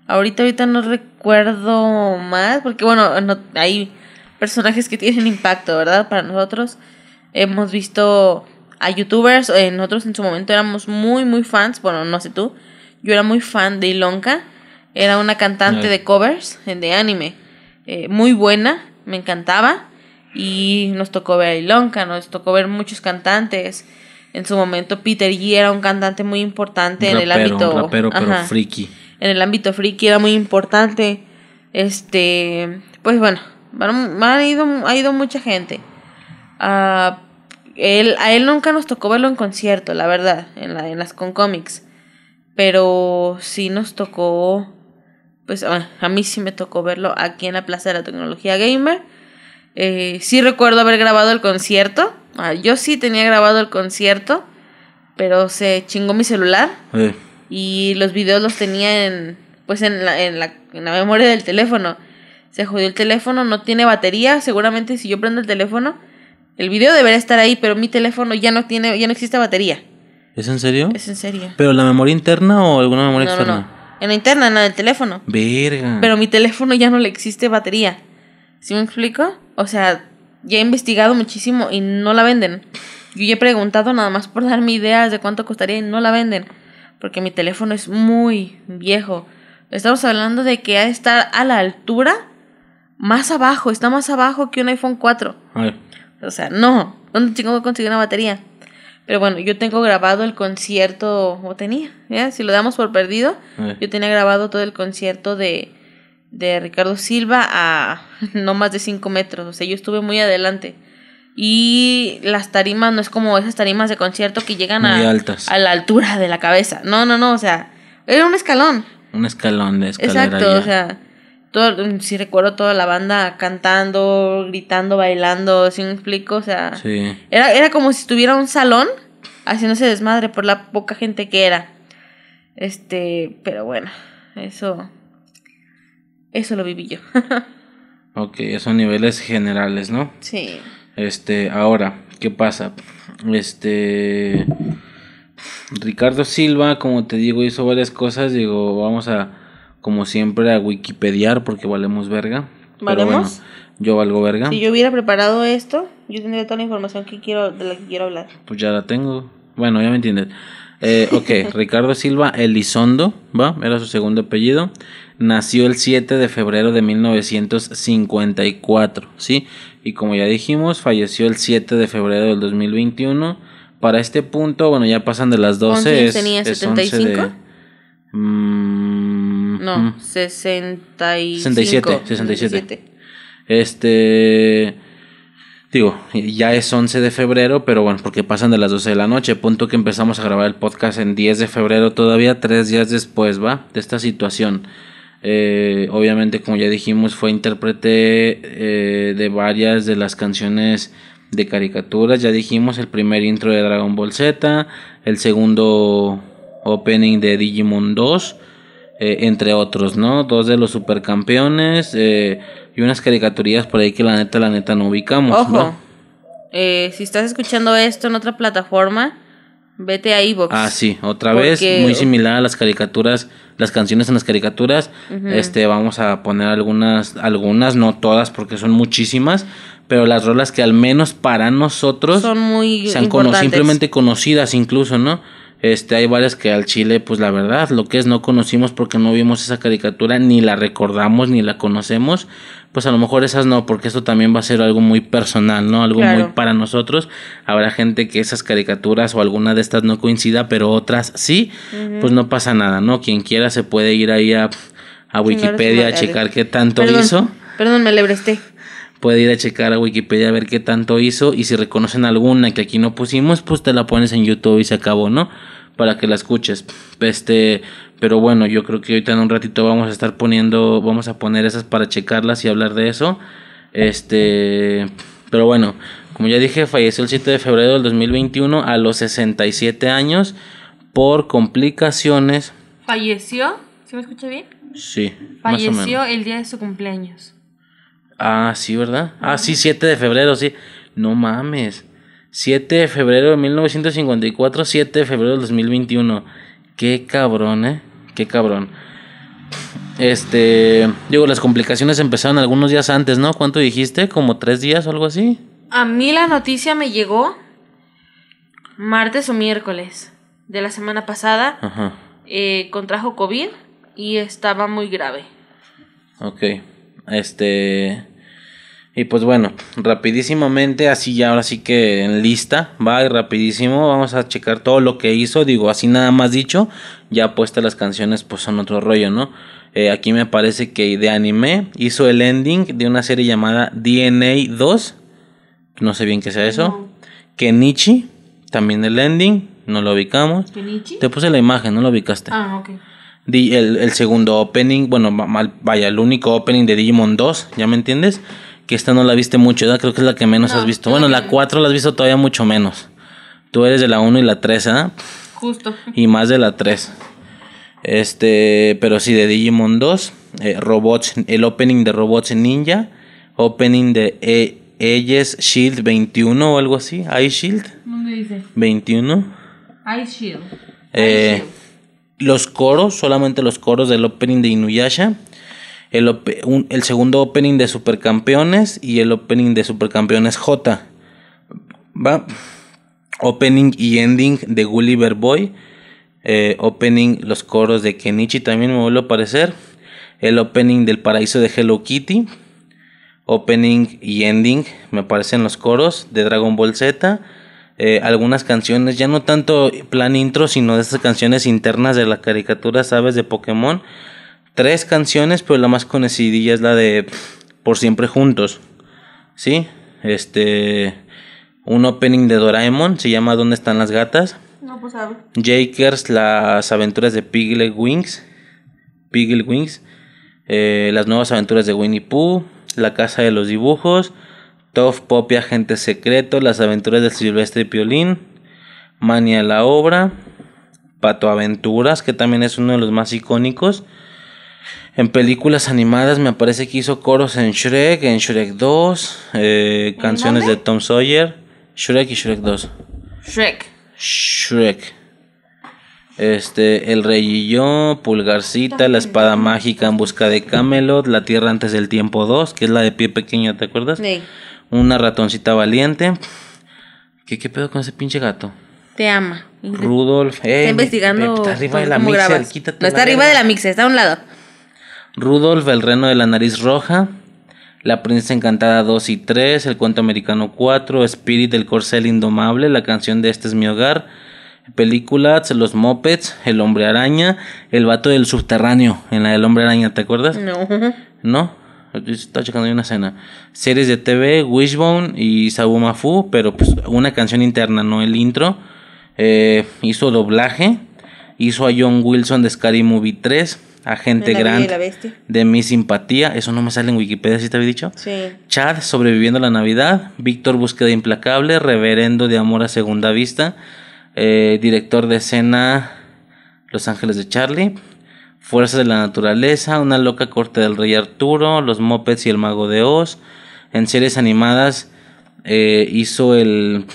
ahorita, ahorita no recuerdo más, porque bueno, hay personajes que tienen impacto, ¿verdad? Para nosotros. Hemos visto a youtubers, eh, nosotros en su momento éramos muy, muy fans, bueno, no sé tú, yo era muy fan de Ilonka, era una cantante de covers de anime, eh, muy buena, me encantaba, y nos tocó ver a Ilonka, nos tocó ver muchos cantantes. En su momento Peter G era un cantante muy importante en el ámbito... pero friki. En el ámbito friki era muy importante. Este, pues bueno, ha ido, ha ido mucha gente. A él, a él nunca nos tocó verlo en concierto, la verdad, en, la, en las con cómics. Pero sí nos tocó, pues a, mí sí me tocó verlo aquí en la Plaza de la Tecnología Gamer. Eh, sí recuerdo haber grabado el concierto. Ah, yo sí tenía grabado el concierto, pero se chingó mi celular. Y los videos los tenía en, pues en la, en la, en la memoria del teléfono. Se jodió el teléfono, no tiene batería. Seguramente si yo prendo el teléfono el video debería estar ahí, pero mi teléfono ya no tiene, ya no existe batería. ¿Es en serio? Es en serio. ¿Pero la memoria interna o alguna memoria externa? No, no. En la interna, en la del teléfono. Verga. Pero mi teléfono ya no le existe batería. ¿Sí me explico? O sea, ya he investigado muchísimo y no la venden. Yo ya he preguntado nada más por darme ideas de cuánto costaría y no la venden. Porque mi teléfono es muy viejo. Estamos hablando de que ha de estar a la altura más abajo. Está más abajo que un iPhone 4. Ay. O sea, no. ¿Dónde voy a conseguir una batería? Pero bueno, yo tengo grabado el concierto, o tenía, ¿ya? Si lo damos por perdido, yo tenía grabado todo el concierto de, de Ricardo Silva a no más de 5 metros. O sea, yo estuve muy adelante. Y las tarimas no es como esas tarimas de concierto que llegan a, a la altura de la cabeza. No, no, no, o sea, era un escalón. Un escalón de escalera. Exacto, o sea, todo, si recuerdo toda la banda cantando, gritando, bailando, si me explico? O sea, era, era como si estuviera un salón haciéndose desmadre por la poca gente que era. Este, pero bueno, eso, eso lo viví yo. ok, esos niveles generales, ¿no? Sí. Este, ahora, ¿qué pasa? Este, Ricardo Silva, como te digo, hizo varias cosas, digo, vamos a como siempre, a Wikipediar porque valemos verga. Pero bueno, yo valgo verga. Si yo hubiera preparado esto, yo tendría toda la información que quiero, de la que quiero hablar. Pues ya la tengo. Bueno, ya me entiendes. Eh, ok, Ricardo Silva Elizondo, ¿va? Era su segundo apellido. Nació el 7 de febrero de 1954, ¿sí? Y como ya dijimos, falleció el 7 de febrero del 2021. Para este punto, bueno, ya pasan de las 12. Es, tenía? ¿75? No, 65. 67, 67. Este. Digo, ya es 11 de febrero, pero bueno, porque pasan de las 12 de la noche. Punto que empezamos a grabar el podcast en 10 de febrero, todavía tres días después, ¿va? De esta situación. Eh, obviamente, como ya dijimos, fue intérprete eh, de varias de las canciones de caricaturas. Ya dijimos el primer intro de Dragon Ball Z, el segundo opening de Digimon 2 eh, entre otros, ¿no? Dos de los supercampeones eh, y unas caricaturías por ahí que la neta, la neta no ubicamos, Ojo. Eh, si estás escuchando esto en otra plataforma, vete a iVoox. Ah, sí, otra vez, muy similar a las caricaturas, las canciones en las caricaturas. Este, vamos a poner algunas, algunas, no todas, porque son muchísimas, pero las rolas que al menos para nosotros son muy sean simplemente conocidas incluso, ¿no? Este, hay varias que al Chile, pues la verdad, lo que es no conocimos porque no vimos esa caricatura, ni la recordamos, ni la conocemos. pues a lo mejor esas no, porque esto también va a ser algo muy personal, ¿no? Algo muy para nosotros. Habrá gente que esas caricaturas o alguna de estas no coincida, pero otras sí, pues no pasa nada, ¿no? Quien quiera se puede ir ahí a, a Wikipedia a checar qué tanto hizo. Perdón, me lebresté. Puede ir a checar a Wikipedia a ver qué tanto hizo y si reconocen alguna que aquí no pusimos, pues te la pones en YouTube y se acabó, ¿no? Para que la escuches. Este, pero bueno, yo creo que ahorita en un ratito vamos a estar poniendo, vamos a poner esas para checarlas y hablar de eso. Este, pero bueno, como ya dije, falleció el 7 de febrero del 2021 a los 67 años por complicaciones. ¿Falleció? ¿Se me escucha bien? Sí. Falleció el día de su cumpleaños. Ah, sí, ¿verdad? Ah, sí, 7 de febrero, sí. No mames. 7 de febrero de 1954, 7 de febrero del 2021. Qué cabrón, ¿eh? Qué cabrón. Este, digo, las complicaciones empezaron algunos días antes, ¿no? ¿Cuánto dijiste? ¿Como tres días o algo así? A mí la noticia me llegó martes o miércoles de la semana pasada. Ajá. Eh, contrajo COVID y estaba muy grave. Ok. Este. Y pues bueno, rapidísimamente, así ya ahora sí que en lista, va rapidísimo, vamos a checar todo lo que hizo, digo, así nada más dicho, ya puestas las canciones pues son otro rollo, ¿no? Eh, aquí me parece que de anime hizo el ending de una serie llamada DNA 2, no sé bien qué sea eso, Kenichi, también el ending, no lo ubicamos. ¿Kenichi? Te puse la imagen, no lo ubicaste. Ah, ok. El, el segundo opening, bueno, vaya, el único opening de Digimon 2, ¿ya me entiendes? Que esta no la viste mucho, ¿verdad? Creo que es la que menos has visto. Bueno, la 4 la has visto todavía mucho menos. Tú eres de la 1 y la 3, ¿ah? Justo. Y más de la 3. Este, pero sí, de Digimon 2, eh, Robots, el opening de Robots Ninja, opening de e Shield 21 o algo así, Ice Shield. ¿Dónde dice? 21. Ice Shield. Eh, los coros, solamente los coros del opening de Inuyasha el, segundo opening de Supercampeones y el opening de Supercampeones J. Va. Opening y ending de Gulliver Boy. Eh, opening los coros de Kenichi también me vuelve a aparecer. El opening del paraíso de Hello Kitty. Opening y ending me aparecen los coros de Dragon Ball Z. Eh, algunas canciones, ya no tanto plan intro, sino de estas canciones internas de la caricatura, ¿sabes? De Pokémon tres canciones, pero la más conocida es la de Por siempre juntos. ¿Sí? Este un opening de Doraemon se llama ¿Dónde están las gatas? No, pues sabe. Jakers, las aventuras de Piglet Wings. Piglet Wings. Eh, las nuevas aventuras de Winnie Pooh. La casa de los dibujos. Tough Poppy Agente Secreto. Las aventuras de Silvestre Piolín. Mania la obra. Pato Aventuras, que también es uno de los más icónicos. En películas animadas me parece que hizo coros en Shrek, en Shrek 2, eh, canciones de Tom Sawyer, Shrek y Shrek 2. Shrek. Shrek. Este, El Rey y yo, Pulgarcita, La Espada Mágica en Busca de Camelot, La Tierra antes del Tiempo 2, que es la de pie pequeño, ¿te acuerdas? Sí. Una ratoncita valiente. ¿Qué, ¿Qué pedo con ese pinche gato? Te ama. Rudolf. está investigando. está arriba de la mixer. no está arriba de la mixer, está a un lado. Rudolf, el reno de la nariz roja, La princesa encantada 2 y 3, El cuento americano 4, Spirit del corcel indomable, La canción de Este es mi hogar, películas, Los Mopeds, El hombre araña, El vato del subterráneo, en la del hombre araña, ¿te acuerdas? No. ¿No? Estaba checando una escena. Series de TV, Wishbone y Sabumafu, pero pues una canción interna, no el intro. Eh, hizo doblaje. Hizo a John Wilson de Scary Movie 3 Agente Grant de Mi Simpatía, eso no me sale en Wikipedia, ¿sí te había dicho? Sí. Chad, Sobreviviendo a la Navidad, Víctor, Búsqueda Implacable, Reverendo de Amor a Segunda Vista, eh, director de escena Los Ángeles de Charlie, Fuerzas de la Naturaleza, Una loca corte del Rey Arturo, Los Mopeds y el Mago de Oz, en series animadas eh, hizo el...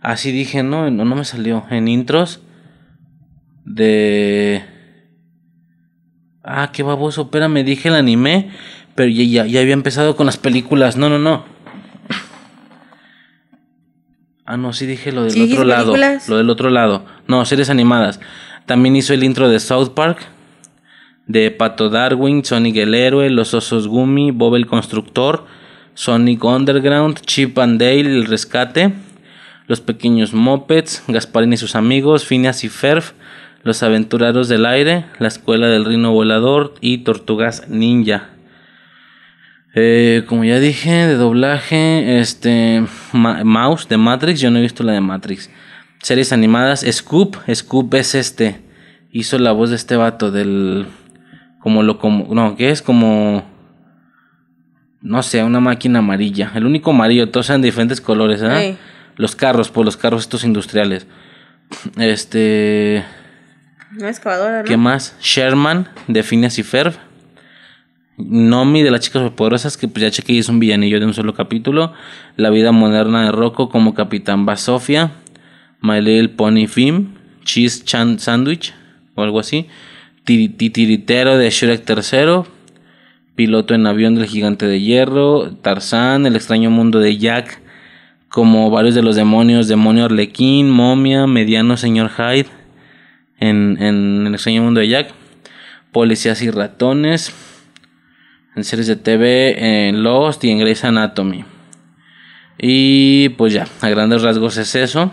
Así dije, no, no me salió, en intros de... Ah, qué baboso, espérame, dije el anime, pero ya, ya, había empezado con las películas. No, no, no. Ah, no, sí dije lo del otro lado. Lo del otro lado. No, series animadas. También hizo el intro de South Park, de Pato Darwin, Sonic el Héroe, Los Osos Gumi, Bob el Constructor, Sonic Underground, Chip and Dale, El Rescate, Los Pequeños Mopeds, Gasparín y sus amigos, Phineas y Ferb, Los Aventureros del Aire, La Escuela del Rino Volador y Tortugas Ninja. Eh, como ya dije, de doblaje, este Mouse de Matrix, yo no he visto la de Matrix. Series animadas, Scoop, Scoop es este, hizo la voz de este vato del, como lo, como, no, que es como, no sé, una máquina amarilla, el único amarillo, todos en diferentes colores, ¿eh? Los carros, por pues, los carros estos industriales. Este... Una excavadora, ¿no? ¿Qué más? Sherman, de Phineas y Ferb. Nomi de las chicas superpoderosas, que pues ya chequé es un villanillo de un solo capítulo. La vida moderna de Rocco como Capitán Basofia. My Little Pony Film. Cheese Chan Sandwich o algo así. Titiritero de Shrek III. Piloto en avión del gigante de hierro. Tarzán, El extraño mundo de Jack. Como varios de los demonios. Demonio Arlequín, Momia, Mediano Señor Hyde. En, en El extraño mundo de Jack. Policías y ratones en series de TV, en Lost y en Grey's Anatomy. Y pues ya, a grandes rasgos es eso.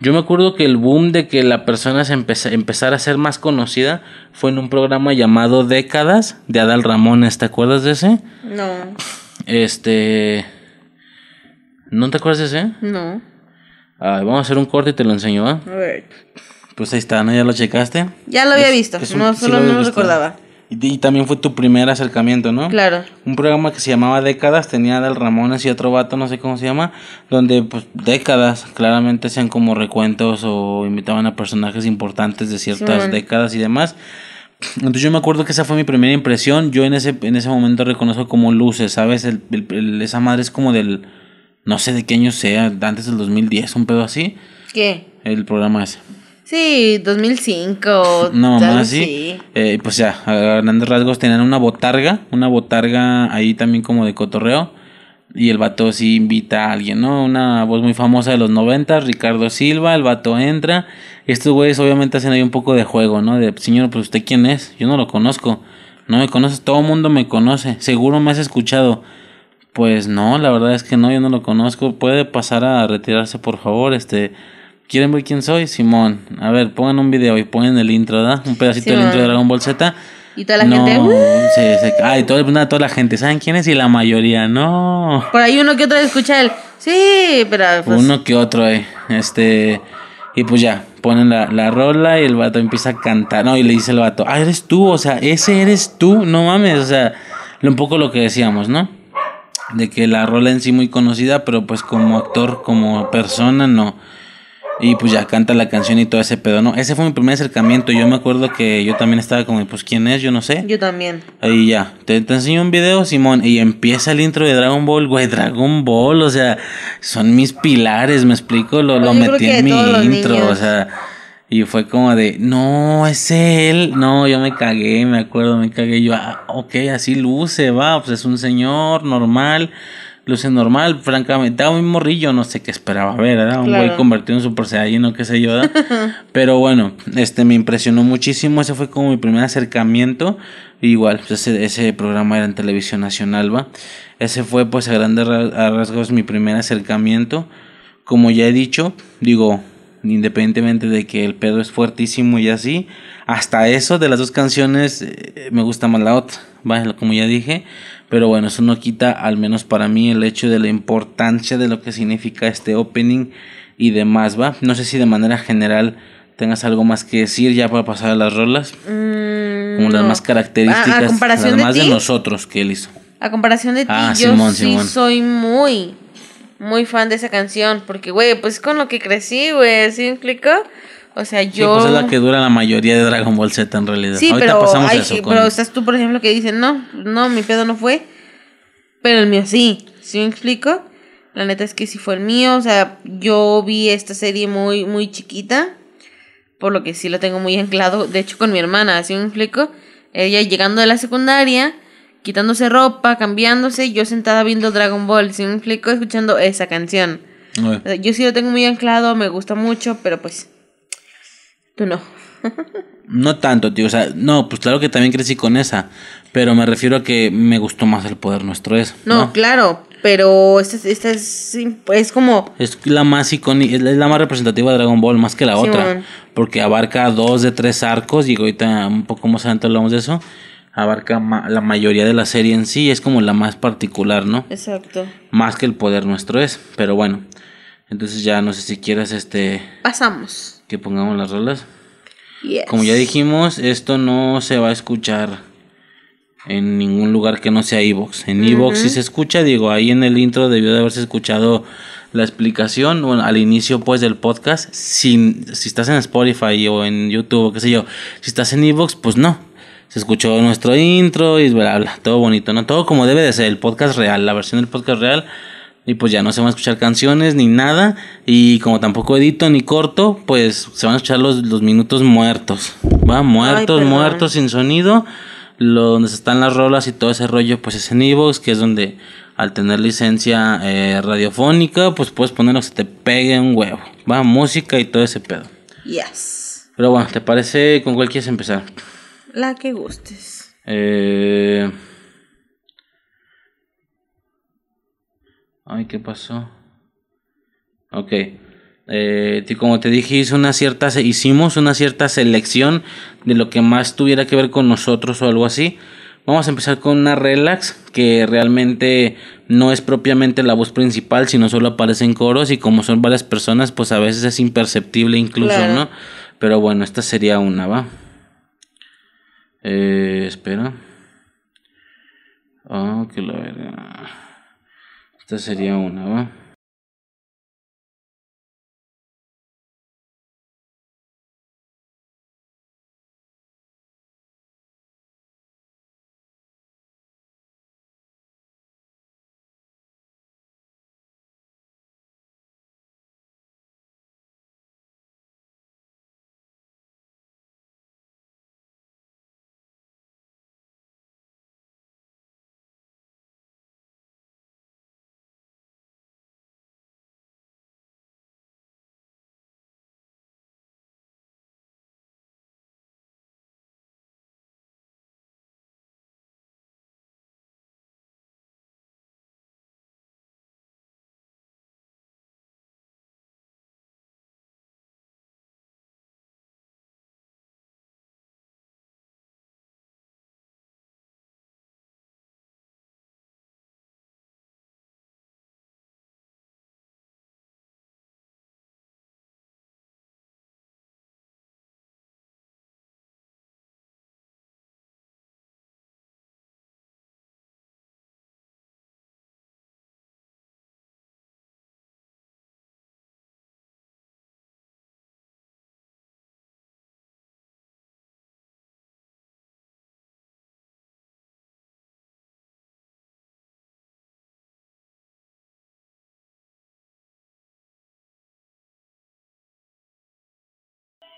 Yo me acuerdo que el boom de que la persona se empezara a ser más conocida fue en un programa llamado Décadas de Adal Ramones. ¿Te acuerdas de ese? No. Este. ¿No te acuerdas de ese? No. vamos a hacer un corte y te lo enseño, A ver. Pues ahí está, ¿no? ¿Ya lo checaste? Ya lo había visto, no, solo no lo recordaba. Y, también fue tu primer acercamiento, ¿no? Claro. Un programa que se llamaba Décadas, tenía Dal Ramones y otro vato, no sé cómo se llama, donde pues décadas claramente hacían como recuentos o invitaban a personajes importantes de ciertas décadas y demás. Entonces yo me acuerdo que esa fue mi primera impresión. Yo en ese, en ese momento reconozco como luces, ¿sabes? El, esa madre es como del, no sé de qué año sea, antes del 2010, un pedo así. ¿Qué? El programa ese. Sí, 2005. No, más sí. Eh, pues ya, a grandes rasgos tenían una botarga, una botarga ahí también como de cotorreo. Y el vato sí invita a alguien, ¿no? Una voz muy famosa de los 90, Ricardo Silva, el vato entra. Estos güeyes obviamente hacen ahí un poco de juego, ¿no? De, señor, pues usted quién es? Yo no lo conozco. No me conoces, todo el mundo me conoce. Seguro me has escuchado. Pues no, la verdad es que no, yo no lo conozco. Puede pasar a retirarse, por favor. Este, ¿Quieren ver quién soy? Simón. A ver, pongan un video y ponen el intro, ¿verdad? Un pedacito del intro de Dragon Ball Z. Y toda la gente. ¡uh! Sí, sí. Ay, toda, toda la gente. ¿Saben quién es? Y la mayoría, no. Por ahí uno que otro escucha el. Sí, pero. Pues uno que otro, eh. Este. Y pues ya, ponen la, la rola y el vato empieza a cantar. No, y le dice el vato, ah, eres tú, o sea, ese eres tú, no mames, o sea, un poco lo que decíamos, ¿no? De que la rola en sí muy conocida, pero pues como actor, como persona, no. Y pues ya canta la canción y todo ese pedo, ¿no? Ese fue mi primer acercamiento. Yo me acuerdo que yo también estaba como, pues, ¿quién es? Yo no sé. Yo también. Ahí ya. Te, te enseño un video, Simón. Y empieza el intro de Dragon Ball, güey. Dragon Ball, o sea, son mis pilares, me explico. Lo, lo metí en mi intro, o sea. Y fue como de, no, es él. No, yo me cagué, me acuerdo, me cagué. Yo, ah, ok, así luce, va. Pues es un señor normal luce normal, francamente, estaba muy morrillo, no sé qué esperaba ver, era un güey convertido en Super Saiyan o qué sé yo, pero bueno, este me impresionó muchísimo, ese fue como mi primer acercamiento, igual, pues ese, ese programa era en televisión nacional, va, ese fue pues a grandes rasgos mi primer acercamiento, como ya he dicho, digo, independientemente de que el pedo es fuertísimo y así, hasta eso de las dos canciones eh, me gusta más la otra, va, como ya dije, pero bueno, eso no quita, al menos para mí, el hecho de la importancia de lo que significa este opening y demás, ¿va? No sé si de manera general tengas algo más que decir ya para pasar a las rolas. Mm, como las más características, a, comparación las de, nosotros que él hizo. A comparación de ti, ah, yo sí soy muy, muy fan de esa canción. Porque, güey, pues con lo que crecí, güey, ¿sí me explico? O sea, yo. pues es la que dura la mayoría de Dragon Ball Z en realidad. Sí, pero, pasamos eso pero estás tú, por ejemplo, que dicen, no, no, mi pedo no fue. Pero el mío sí. ¿Sí me explico? La neta es que sí fue el mío. O sea, yo vi esta serie muy, muy chiquita. Por lo que sí lo tengo muy anclado. De hecho, con mi hermana, ¿sí me explico? Ella llegando de la secundaria, quitándose ropa, cambiándose, yo sentada viendo Dragon Ball, ¿sí me explico? Escuchando esa canción. yo sí lo tengo muy anclado, me gusta mucho, pero pues Tú no. No tanto, tío. O sea, no, pues claro que también crecí con esa. Pero me refiero a que me gustó más el poder nuestro es. No, claro. Pero esta, esta es, es como... Es la más icónica, es la más representativa de Dragon Ball, más que la otra. Porque abarca dos de tres arcos y ahorita un poco más adelante hablamos de eso. Abarca la mayoría de la serie en sí, es como la más particular, ¿no? Exacto. Más que el poder nuestro es, pero bueno. Entonces ya no sé si quieras este... Pasamos. Que pongamos las rolas. Como ya dijimos, esto no se va a escuchar en ningún lugar que no sea Evox. En Evox si se escucha, digo, ahí en el intro debió de haberse escuchado la explicación, bueno, al inicio pues del podcast, si, si estás en Spotify o en YouTube o qué sé yo, si estás en Evox, pues no. Se escuchó nuestro intro y bla, bla, todo bonito, ¿no? Todo como debe de ser, el podcast real, la versión del podcast real y pues ya no se van a escuchar canciones ni nada. Y como tampoco edito ni corto, pues se van a escuchar los, los minutos muertos. Va, muertos, muertos, sin sonido. Lo, donde están las rolas y todo ese rollo, pues es en Evox, que es donde al tener licencia eh, radiofónica, pues puedes poner lo que se te pegue un huevo. Va, música y todo ese pedo. Yes. Pero bueno, ¿te parece con cuál quieres empezar? La que gustes. Eh. Ay, ¿qué pasó? Ok. Eh, como te dije, una cierta, hicimos una cierta selección de lo que más tuviera que ver con nosotros o algo así. Vamos a empezar con una relax que realmente no es propiamente la voz principal, sino solo aparece en coros y como son varias personas, pues a veces es imperceptible incluso, ¿no? Pero bueno, esta sería una, ¿va? Eh, espera. Oh, que la verga. Esta sería una, ¿va?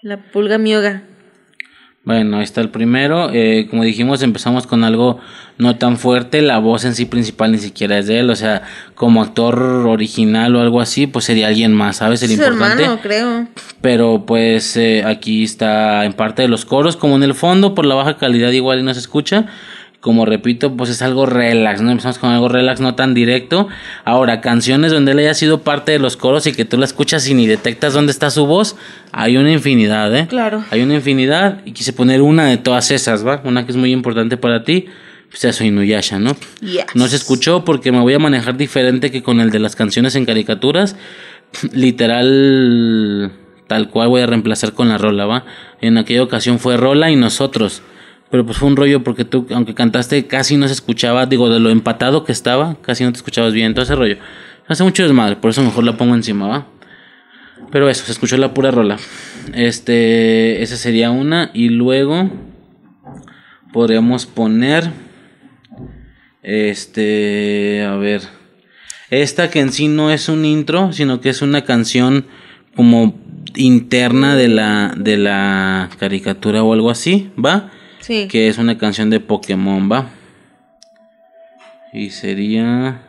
La pulga mioga. Bueno, ahí está el primero. Eh, como dijimos, empezamos con algo no tan fuerte. La voz en sí principal ni siquiera es de él. O sea, como actor original o algo así, pues sería alguien más, ¿sabes? El Su hermano, creo. Pero pues eh, aquí está en parte de los coros, como en el fondo, por la baja calidad igual y no se escucha como repito, pues es algo relax, ¿no? Empezamos con algo relax, no tan directo. Ahora, canciones donde él haya sido parte de los coros y que tú la escuchas y ni detectas dónde está su voz, hay una infinidad, ¿eh? Claro. Hay una infinidad y quise poner una de todas esas, ¿va? Una que es muy importante para ti, pues eso, Inuyasha, ¿no? No se escuchó porque me voy a manejar diferente que con el de las canciones en caricaturas. Literal, tal cual voy a reemplazar con la rola, ¿va? En aquella ocasión fue rola y nosotros. Pero pues fue un rollo porque tú, aunque cantaste, casi no se escuchaba, digo, de lo empatado que estaba, casi no te escuchabas bien, todo ese rollo. Hace mucho desmadre, por eso mejor la pongo encima, ¿va? Pero eso, se escuchó la pura rola. Este, esa sería una. Y luego podríamos poner, este, a ver, esta que en sí no es un intro, sino que es una canción como interna de la, de la caricatura o algo así, ¿va? Que es una canción de Pokémon, ¿va? Y sería...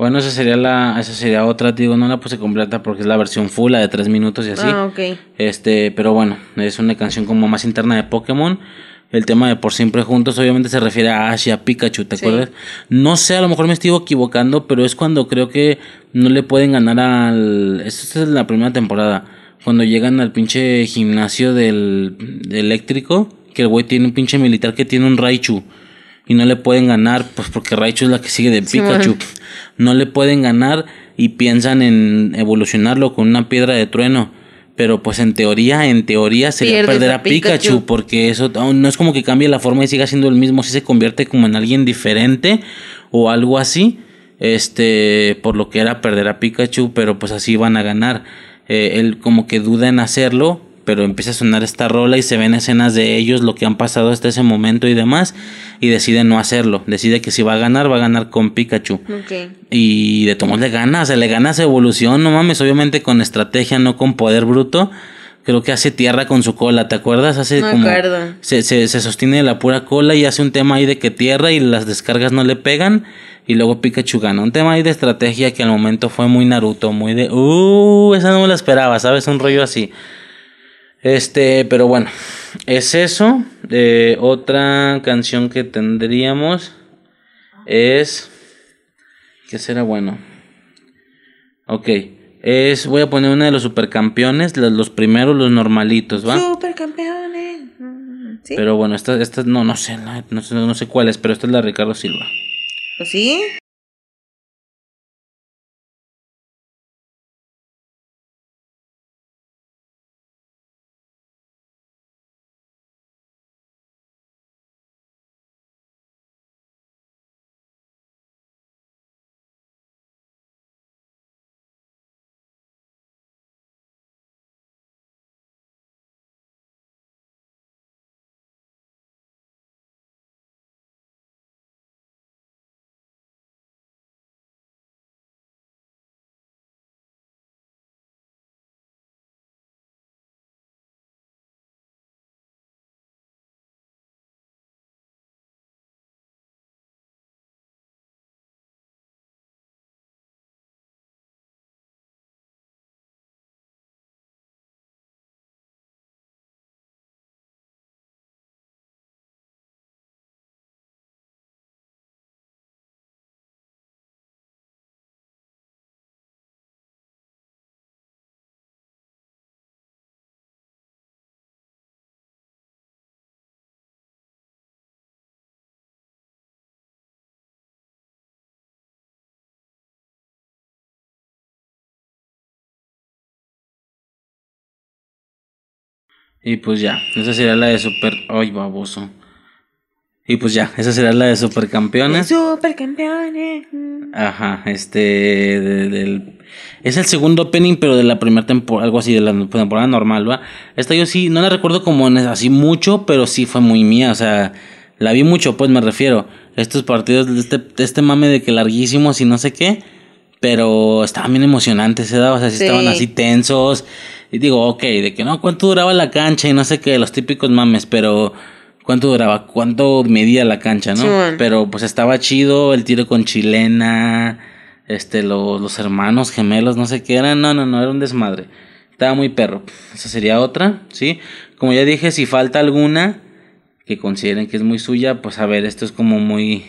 Bueno, esa sería la, esa sería otra, digo, no la puse completa porque es la versión full, la de tres minutos y así. Ah, ok. Este, pero bueno, es una canción como más interna de Pokémon. El tema de por siempre juntos, obviamente se refiere a Ash y a Pikachu, ¿te Sí. acuerdas? No sé, a lo mejor me estoy equivocando, pero es cuando creo que no le pueden ganar al. Esta es la primera temporada. Cuando llegan al pinche gimnasio del, del eléctrico, que el güey tiene un pinche militar que tiene un Raichu. Y no le pueden ganar, pues porque Raichu es la que sigue de. Pikachu. No le pueden ganar y piensan en evolucionarlo con una piedra de trueno. Pero pues en teoría, en teoría sería Pierdes perder a Pikachu, Pikachu. porque eso aún no es como que cambie la forma y siga siendo el mismo, si se convierte como en alguien diferente o algo así. Este, por lo que era perder a Pikachu, pero pues así van a ganar. Eh, él como que duda en hacerlo, pero empieza a sonar esta rola y se ven escenas de ellos, lo que han pasado hasta ese momento y demás, y decide no hacerlo. Decide que si va a ganar, va a ganar con Pikachu. Y de tomos le gana, se le gana esa evolución, no mames, obviamente con estrategia, no con poder bruto. Creo que hace tierra con su cola, ¿te acuerdas? Hace Me como. acuerdo. Se, se, se sostiene de la pura cola y hace un tema ahí de que tierra y las descargas no le pegan. Y luego Pikachu gana. Un tema ahí de estrategia que al momento fue muy Naruto, muy de. Uh, esa no me la esperaba, ¿sabes? Un rollo así. Este, pero bueno, es eso. Eh, otra canción que tendríamos es. ¿Qué será bueno? Ok. Es, voy a poner una de los supercampeones, los, los primeros, los normalitos, ¿va? Supercampeones. Mm, ¿Sí? Pero bueno, esta, esta no, no sé, no sé, no sé cuál es, pero esta es la de Ricardo Silva. ¿O ¿Sí? Y pues ya, esa sería la de super. Ay, baboso. Y pues ya, esa sería la de supercampeones. Supercampeones. Ajá, este. de- del, es el segundo opening, pero de la primera temporada, algo así, de la temporada normal, ¿va? Esta yo sí, no la recuerdo como así mucho, pero sí fue muy mía, o sea, la vi mucho, pues me refiero. Estos partidos, de este, de este mame de que larguísimos y no sé qué, pero estaban bien emocionantes, ¿se daba? O sea, sí Sí. estaban así tensos. Y digo, ok, de que no, ¿cuánto duraba la cancha? Y no sé qué, los típicos mames, pero. ¿Cuánto duraba? ¿Cuánto medía la cancha, no? Pero pues estaba chido el tiro con chilena, este, los, los hermanos gemelos, no sé qué eran, no, no, no, era un desmadre. Estaba muy perro. Esa sería otra, ¿sí? Como ya dije, si falta alguna que consideren que es muy suya, pues a ver, esto es como muy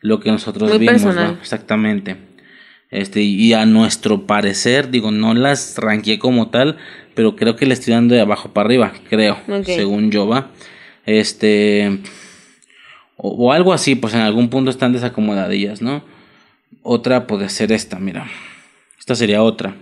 lo que nosotros Muy vimos, personal. ¿va? Exactamente. Este, y a nuestro parecer, digo, no las ranqueé como tal, pero creo que le estoy dando de abajo para arriba, creo, según yo va. Este, o, o algo así, pues en algún punto están desacomodadillas, ¿no? Otra puede ser esta, mira. Esta sería otra.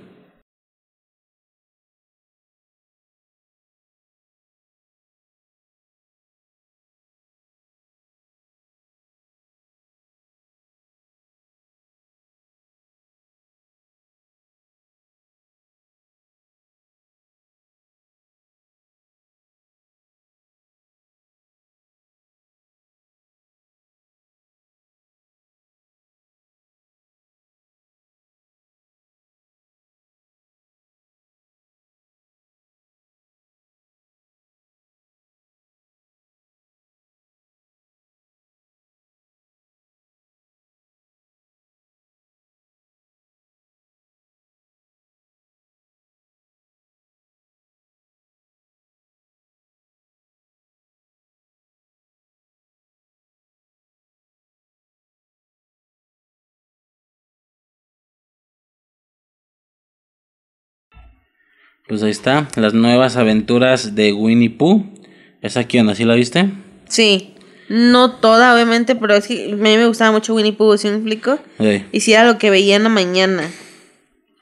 Pues ahí está, las nuevas aventuras de Winnie Pooh. ¿Esa quién? ¿Así la viste? Sí. No toda, obviamente, pero es que a mí me gustaba mucho Winnie Pooh, ¿sí me explico? Y si era lo que veía en la mañana.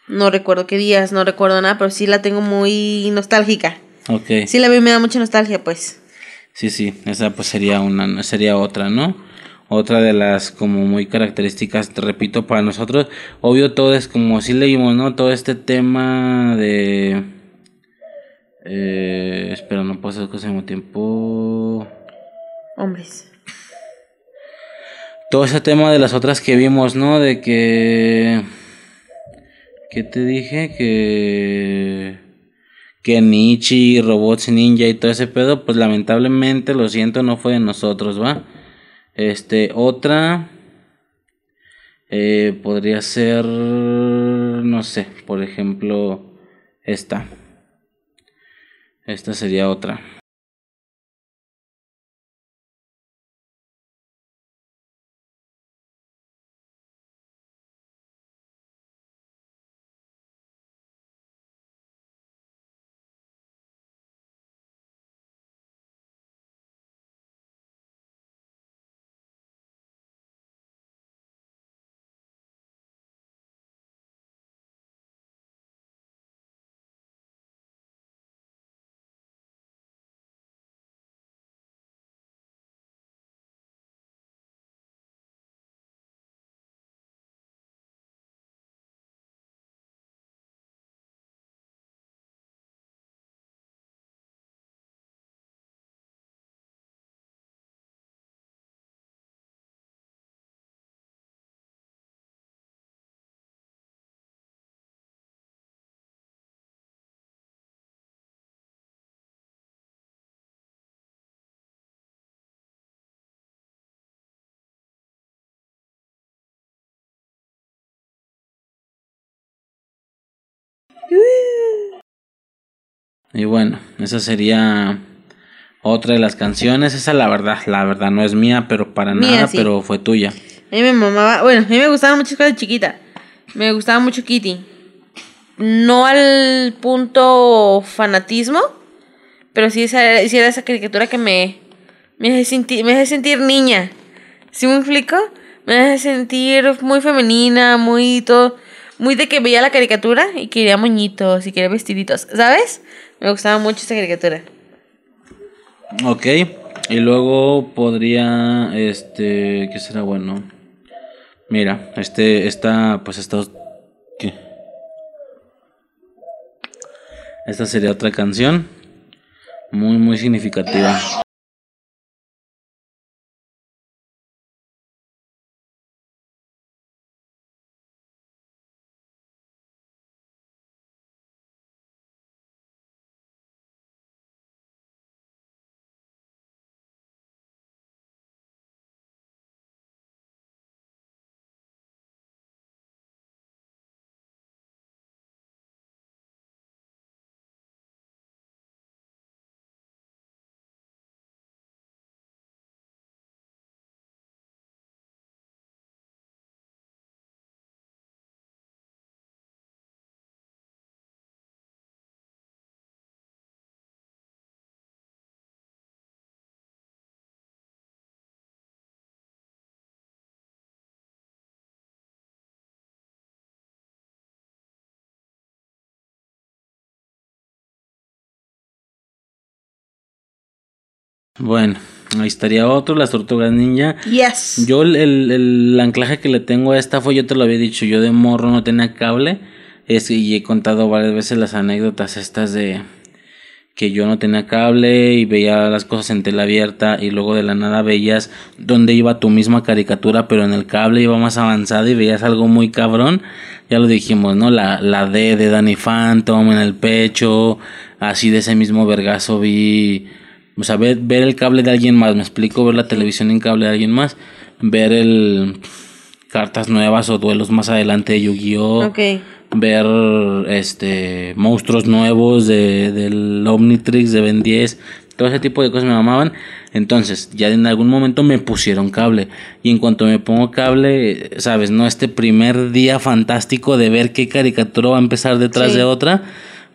No recuerdo qué días, no recuerdo nada, pero sí la tengo muy nostálgica. Ok. Sí la y me da mucha nostalgia, pues. Sí, sí, esa pues sería una, sería otra, ¿no? Otra de las como muy características, te repito, para nosotros, obvio todo es como si leímos, ¿no? Todo este tema de... Eh, espera, no hacer cosas al mismo tiempo. Hombres. Todo ese tema de las otras que vimos, ¿no? De que... ¿Qué te dije? Que... Que Nietzsche, Robots Ninja y todo ese pedo, pues lamentablemente, lo siento, no fue de nosotros, ¿va? Este, otra... Eh, podría ser... No sé, por ejemplo, esta. Esta sería otra. Y bueno, esa sería otra de las canciones. Esa la verdad, la verdad no es mía, pero para nada, pero fue tuya. A mí me mamaba, bueno, a mí me gustaban muchas cosas de chiquita. Me gustaba mucho Kitty. No al punto fanatismo, pero sí, esa, era esa caricatura que me, me, hace sentir, me hace sentir niña. ¿Sí me explico? Me hace sentir muy femenina, muy todo muy de que veía la caricatura y quería moñitos y quería vestiditos, ¿sabes? Me gustaba mucho esa caricatura. Ok, y luego podría, este, ¿qué será bueno? Mira, este, esta, pues esta, ¿qué? Esta sería otra canción muy, muy significativa. Bueno, ahí estaría otro, las tortugas ninja. Yes. Yo el, el, anclaje que le tengo a esta fue, yo te lo había dicho, yo de morro no tenía cable. Es, y he contado varias veces las anécdotas estas de que yo no tenía cable y veía las cosas en tela abierta y luego de la nada veías dónde iba tu misma caricatura, pero en el cable iba más avanzada y veías algo muy cabrón. Ya lo dijimos, ¿no? La, la D de Danny Phantom en el pecho, así de ese mismo vergazo vi o sea, ver, el cable de alguien más, me explico, ver la televisión en cable de alguien más, ver el cartas nuevas o duelos más adelante de Yu-Gi-Oh! Ver este monstruos nuevos de, del Omnitrix de Ben 10, todo ese tipo de cosas me mamaban. Entonces, ya en algún momento me pusieron cable. Y en cuanto me pongo cable, sabes, ¿no? Este primer día fantástico de ver qué caricatura va a empezar detrás de otra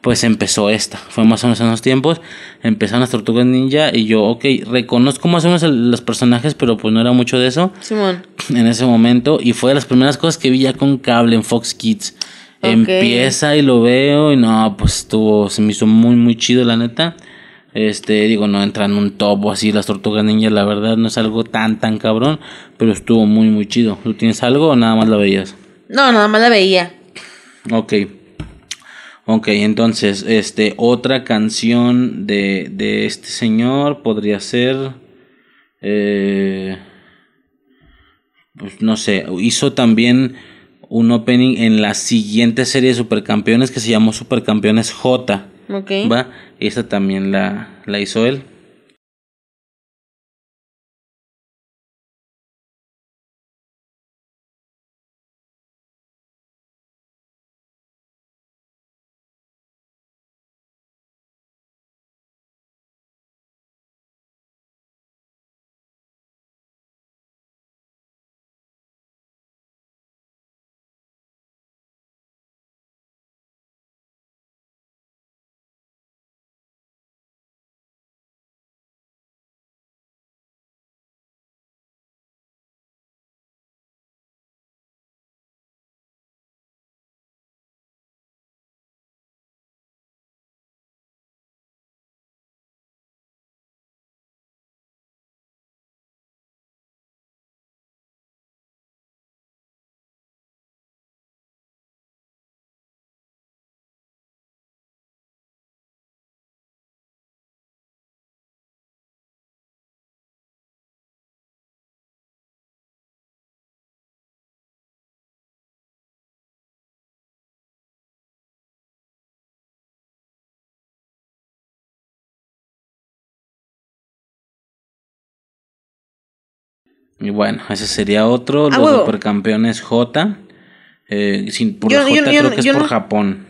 pues empezó esta. Fue más o menos en los tiempos. Empezaron las tortugas ninja y yo, ok, reconozco más o menos los personajes, pero pues no era mucho de eso. Simón. En ese momento. Y fue de las primeras cosas que vi ya con cable en Fox Kids. Empieza y lo veo y no, pues estuvo, se me hizo muy, muy chido la neta. Este, digo, no entra en un top o así las tortugas ninja, la verdad no es algo tan, tan cabrón, pero estuvo muy, muy chido. ¿Tú tienes algo o nada más la veías? No, nada más la veía. Ok. Ok, entonces, este, otra canción de, de este señor podría ser, eh, pues no sé, hizo también un opening en la siguiente serie de Supercampeones que se llamó Supercampeones J. Ok. ¿Va? Esa también la, la hizo él. Y bueno, ese sería otro. los supercampeones J. Eh, sin, por J creo que es por Japón.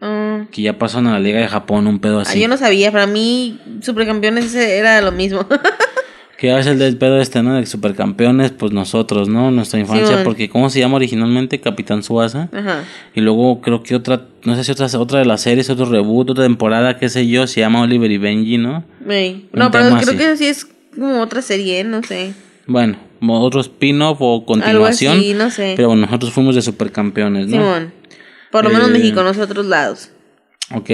Ah. Que ya pasan a la Liga de Japón, un pedo así. Ah, yo no sabía, para mí supercampeones era lo mismo. que es el del pedo este, ¿no? De supercampeones, pues nosotros, ¿no? Nuestra infancia, porque ¿cómo se llama originalmente? Capitán Suasa. Ajá. Y luego creo que otra, no sé si otra, otra de las series, otro reboot, otra temporada, qué sé yo, se llama Oliver y Benji, ¿no? No, pero creo que sí es como otra serie, no sé. Bueno, otro spin-off o continuación. Algo así, no sé. Pero nosotros fuimos de supercampeones, ¿no? Simón. Por lo menos eh, México, nosotros lados. Ok.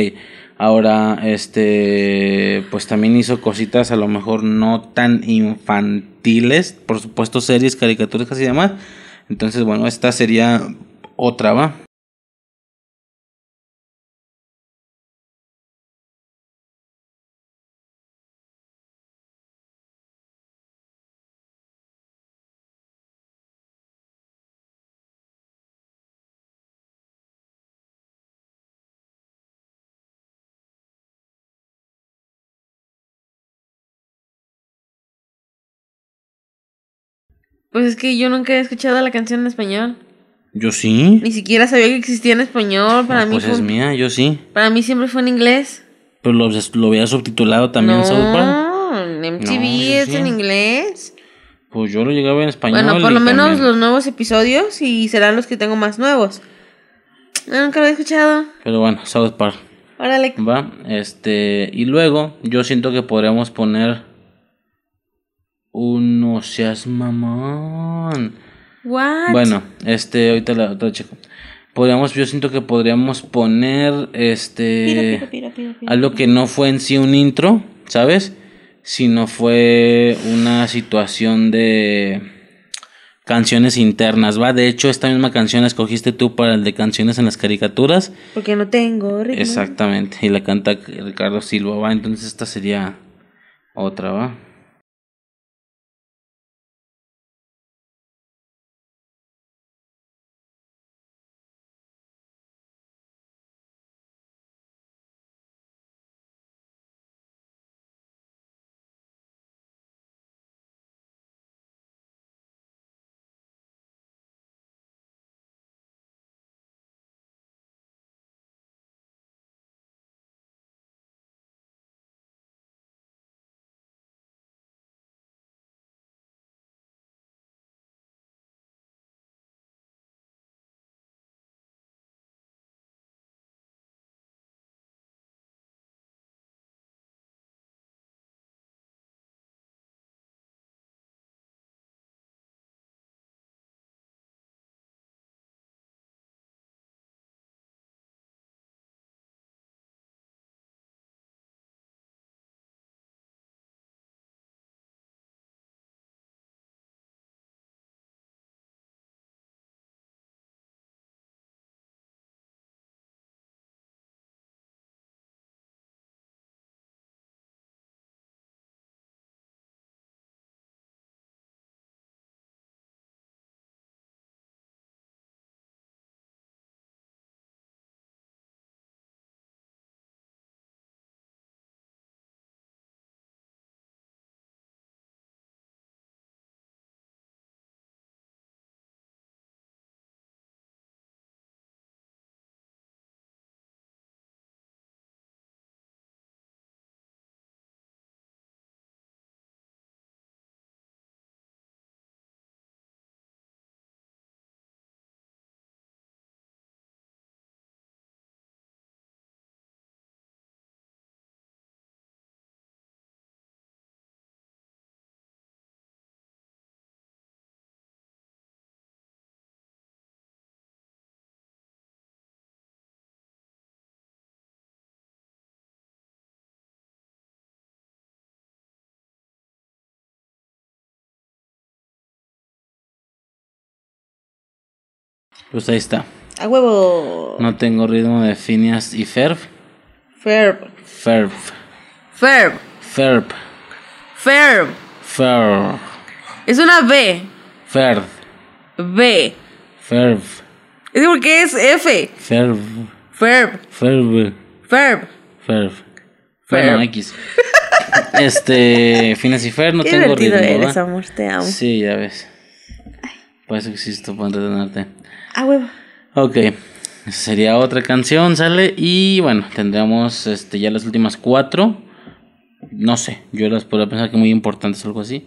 Ahora, este, pues también hizo cositas a lo mejor no tan infantiles, por supuesto series, caricaturas y demás. Entonces, bueno, esta sería otra, ¿va? Pues es que yo nunca he escuchado la canción en español. Yo sí. Ni siquiera sabía que existía en español. Para mí pues es mía, yo sí. Para mí siempre fue en inglés. Pero lo, lo veía subtitulado también no, South en MTV es en inglés. Pues yo lo llegaba en español. Bueno, por lo menos los nuevos episodios y serán los que tengo más nuevos. nunca lo he escuchado. Pero bueno, South Park. Órale. Va, este, y luego yo siento que podríamos poner uno seas mamón. What? Bueno, este, ahorita la otra checo. Podríamos, yo siento que podríamos poner este algo que no fue en sí un intro, ¿sabes? Sino fue una situación de canciones internas, ¿va? De hecho, esta misma canción la escogiste tú para el de canciones en las caricaturas. Porque no tengo ritmo. Exactamente, y la canta Ricardo Silva, ¿va? Entonces esta sería otra, ¿va? Pues ahí está. A huevo. No tengo ritmo de Phineas y Ferb. Ferb. Ferb. Ferb. Ferb. Ferb. Ferb. Es una B. Ferb. B. Ferb. Es porque es F. Ferb. Ferb. Ferb. Ferb. Ferb. Ferb. Bueno, X. Este, Phineas y Ferb, no Qué tengo ritmo. eres, amor. Te amo. Sí, ya ves. Por eso existo, para entretenerte. A huevo. Ok, sería otra canción, sale. Y bueno, tendríamos este, ya las últimas cuatro. No sé, yo las podría pensar que muy importantes o algo así.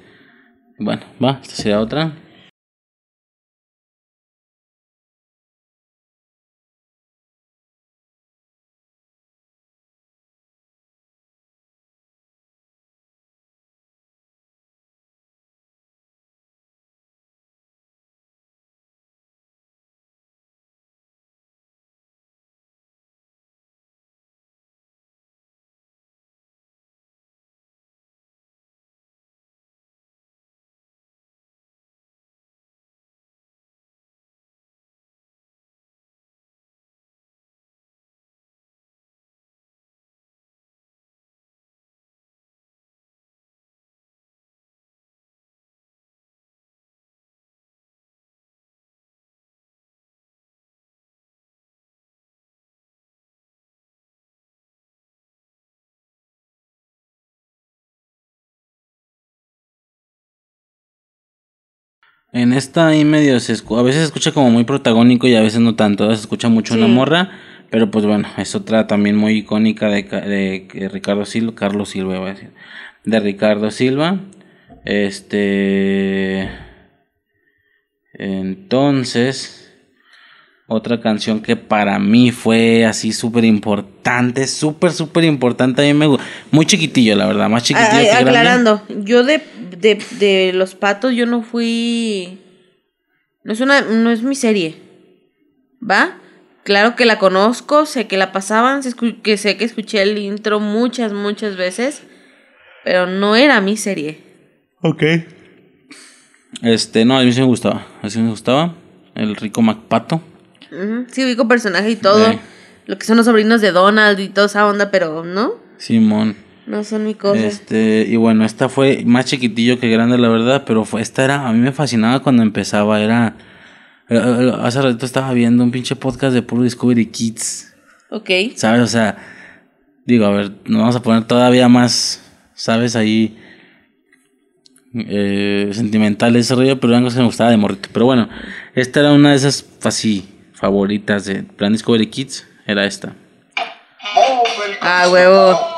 Bueno, va, esta sería otra. En esta ahí medio se escu- a veces se escucha como muy protagónico y a veces no tanto. Se escucha mucho una morra, pero pues bueno, es otra también muy icónica de, Ca- de, de Ricardo Silva, Carlos Silva, iba a decir. De Ricardo Silva. Este. Entonces. Otra canción que para mí fue así súper importante, súper, súper importante. A mí me gu- Muy chiquitillo, la verdad, más chiquitillo Ay, que grande. aclarando, yo de, de, de los patos yo no fui. No es una, no es mi serie. ¿Va? Claro que la conozco, sé que la pasaban, sé que sé que escuché el intro muchas, muchas veces, pero no era mi serie. Ok. Este, no, a mí sí me gustaba. A mí sí me gustaba. El rico Macpato. Ujú, Sí, ubico personaje y todo, lo que son los sobrinos de Donald y toda esa onda, pero no, Simón. no son mi cosa. Este, y bueno, esta fue más chiquitillo que grande, la verdad, pero fue, esta era, a mí me fascinaba cuando empezaba, era, eh, eh, hace rato estaba viendo un pinche podcast de puro Discovery Kids, Ok. ¿sabes? O sea, digo, a ver, nos vamos a poner todavía más, ¿sabes? Ahí, eh, sentimental ese rollo, pero cosas que me gustaba de morrito. Pero bueno, esta era una de esas, así, favoritas de Plan Discovery Kids, era esta. Ah, huevo.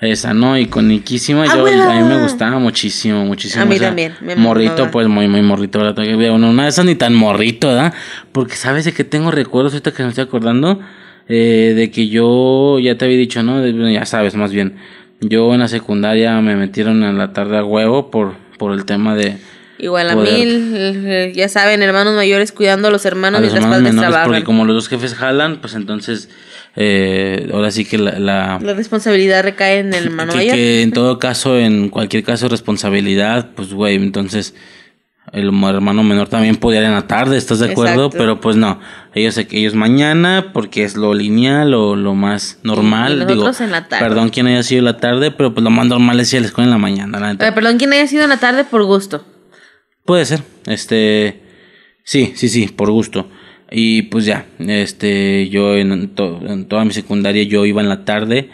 Esa, ¿no? Iconiquísima. ¡Ah, Yo, a mí me gustaba muchísimo, muchísimo. A mí o sea, también, me morrito, pues muy, muy morrito. ¿verdad? Bueno, una de esas ni tan morrito, ¿verdad? Porque sabes de que tengo recuerdos ahorita que me estoy acordando. eh, de que yo, ya te había dicho, ¿no? De- ya sabes, más bien. Yo en la secundaria me metieron en la tarde a huevo por, por el tema de. Igual a Poder. mil, eh, ya saben, hermanos mayores cuidando a los hermanos a los mientras hermanos padres menores, trabajan. porque como los dos jefes jalan, pues entonces. Eh, ahora sí que la- la La responsabilidad recae en el hermano que, mayor. que en todo caso, en cualquier caso, responsabilidad, pues, güey, entonces el hermano menor también podía ir en la tarde, ¿estás de acuerdo? Exacto. Pero pues no, ellos ellos mañana, porque es lo lineal o lo más normal. Y Digo, en la tarde. perdón quien haya sido la tarde, pero pues lo más normal es ir a la escuela en la mañana, la. Eh, perdón, ¿quién haya sido en la tarde por gusto? Puede ser, este, sí, sí, sí, por gusto. Y pues ya, este, yo en, en toda mi secundaria yo iba en la tarde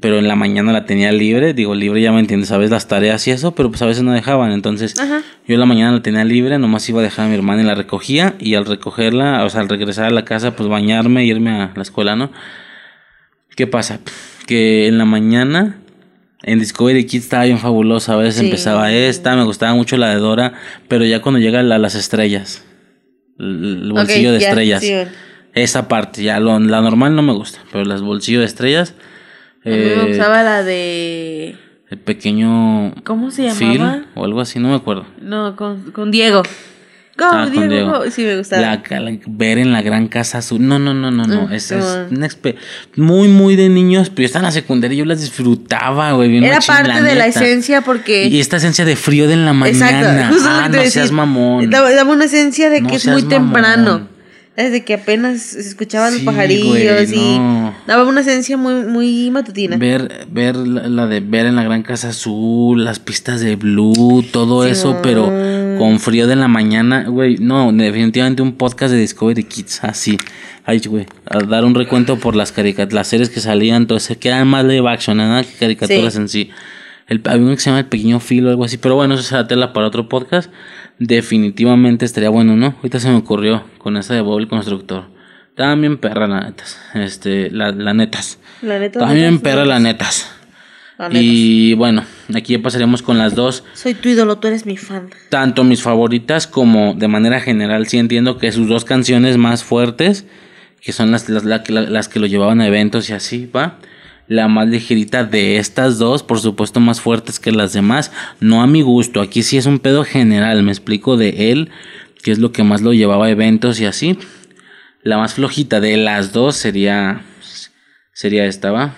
pero en la mañana la tenía libre, digo libre ya me entiendes, sabes las tareas y eso, pero pues a veces no dejaban, entonces yo en la mañana la tenía libre, nomás iba a dejar a mi hermana y la recogía y al recogerla, o sea, al regresar a la casa, pues bañarme irme a la escuela, ¿no? ¿Qué pasa? Que en la mañana en Discovery Kids estaba bien fabulosa, a veces empezaba esta, me gustaba mucho la de Dora, pero ya cuando llega la, las estrellas, el, bolsillo de estrellas, esa parte, ya lo, la normal no me gusta, pero las bolsillos de estrellas me eh, gustaba la de. El pequeño. ¿Cómo se llamaba? o algo así, no me acuerdo. No, con, con Diego. Ah, Diego, Diego. Sí, me gustaba. ver en la gran casa azul. No, no, no, no, no. Mm, es, una muy, muy de niños. Pero yo estaba en la secundaria yo las disfrutaba, güey. Era parte de la esencia porque. Y esta esencia de frío de la mañana. Exacto. ah, no seas mamón. Daba, una esencia de que es muy temprano. Desde que apenas se escuchaban los pajarillos y daba una esencia muy, muy matutina. Ver, ver la, de ver en la gran casa azul, las pistas de blue, todo eso, pero con frío de la mañana, güey, no, definitivamente un podcast de Discovery Kids, así. Ay, güey, a dar un recuento por las caricaturas, las series que salían, todo eso, que eran más live action, nada que caricaturas en sí. El, había uno que se llama El Pequeño Filo algo así, pero bueno, eso será tela para otro podcast definitivamente estaría bueno, ¿no? Ahorita se me ocurrió con esa de Bob el Constructor. También perra, la netas. Este, la, la netas. La También perra, la netas. Y bueno, aquí ya pasaríamos con las dos. Soy tu ídolo, tú eres mi fan. Tanto mis favoritas como de manera general, sí entiendo que sus dos canciones más fuertes, que son las, las, las que lo llevaban a eventos y así, ¿va? la más ligerita de estas dos, por supuesto más fuertes que las demás, no a mi gusto, aquí sí es un pedo general, me explico de él, que es lo que más lo llevaba a eventos y así. La más flojita de las dos sería sería esta, ¿va?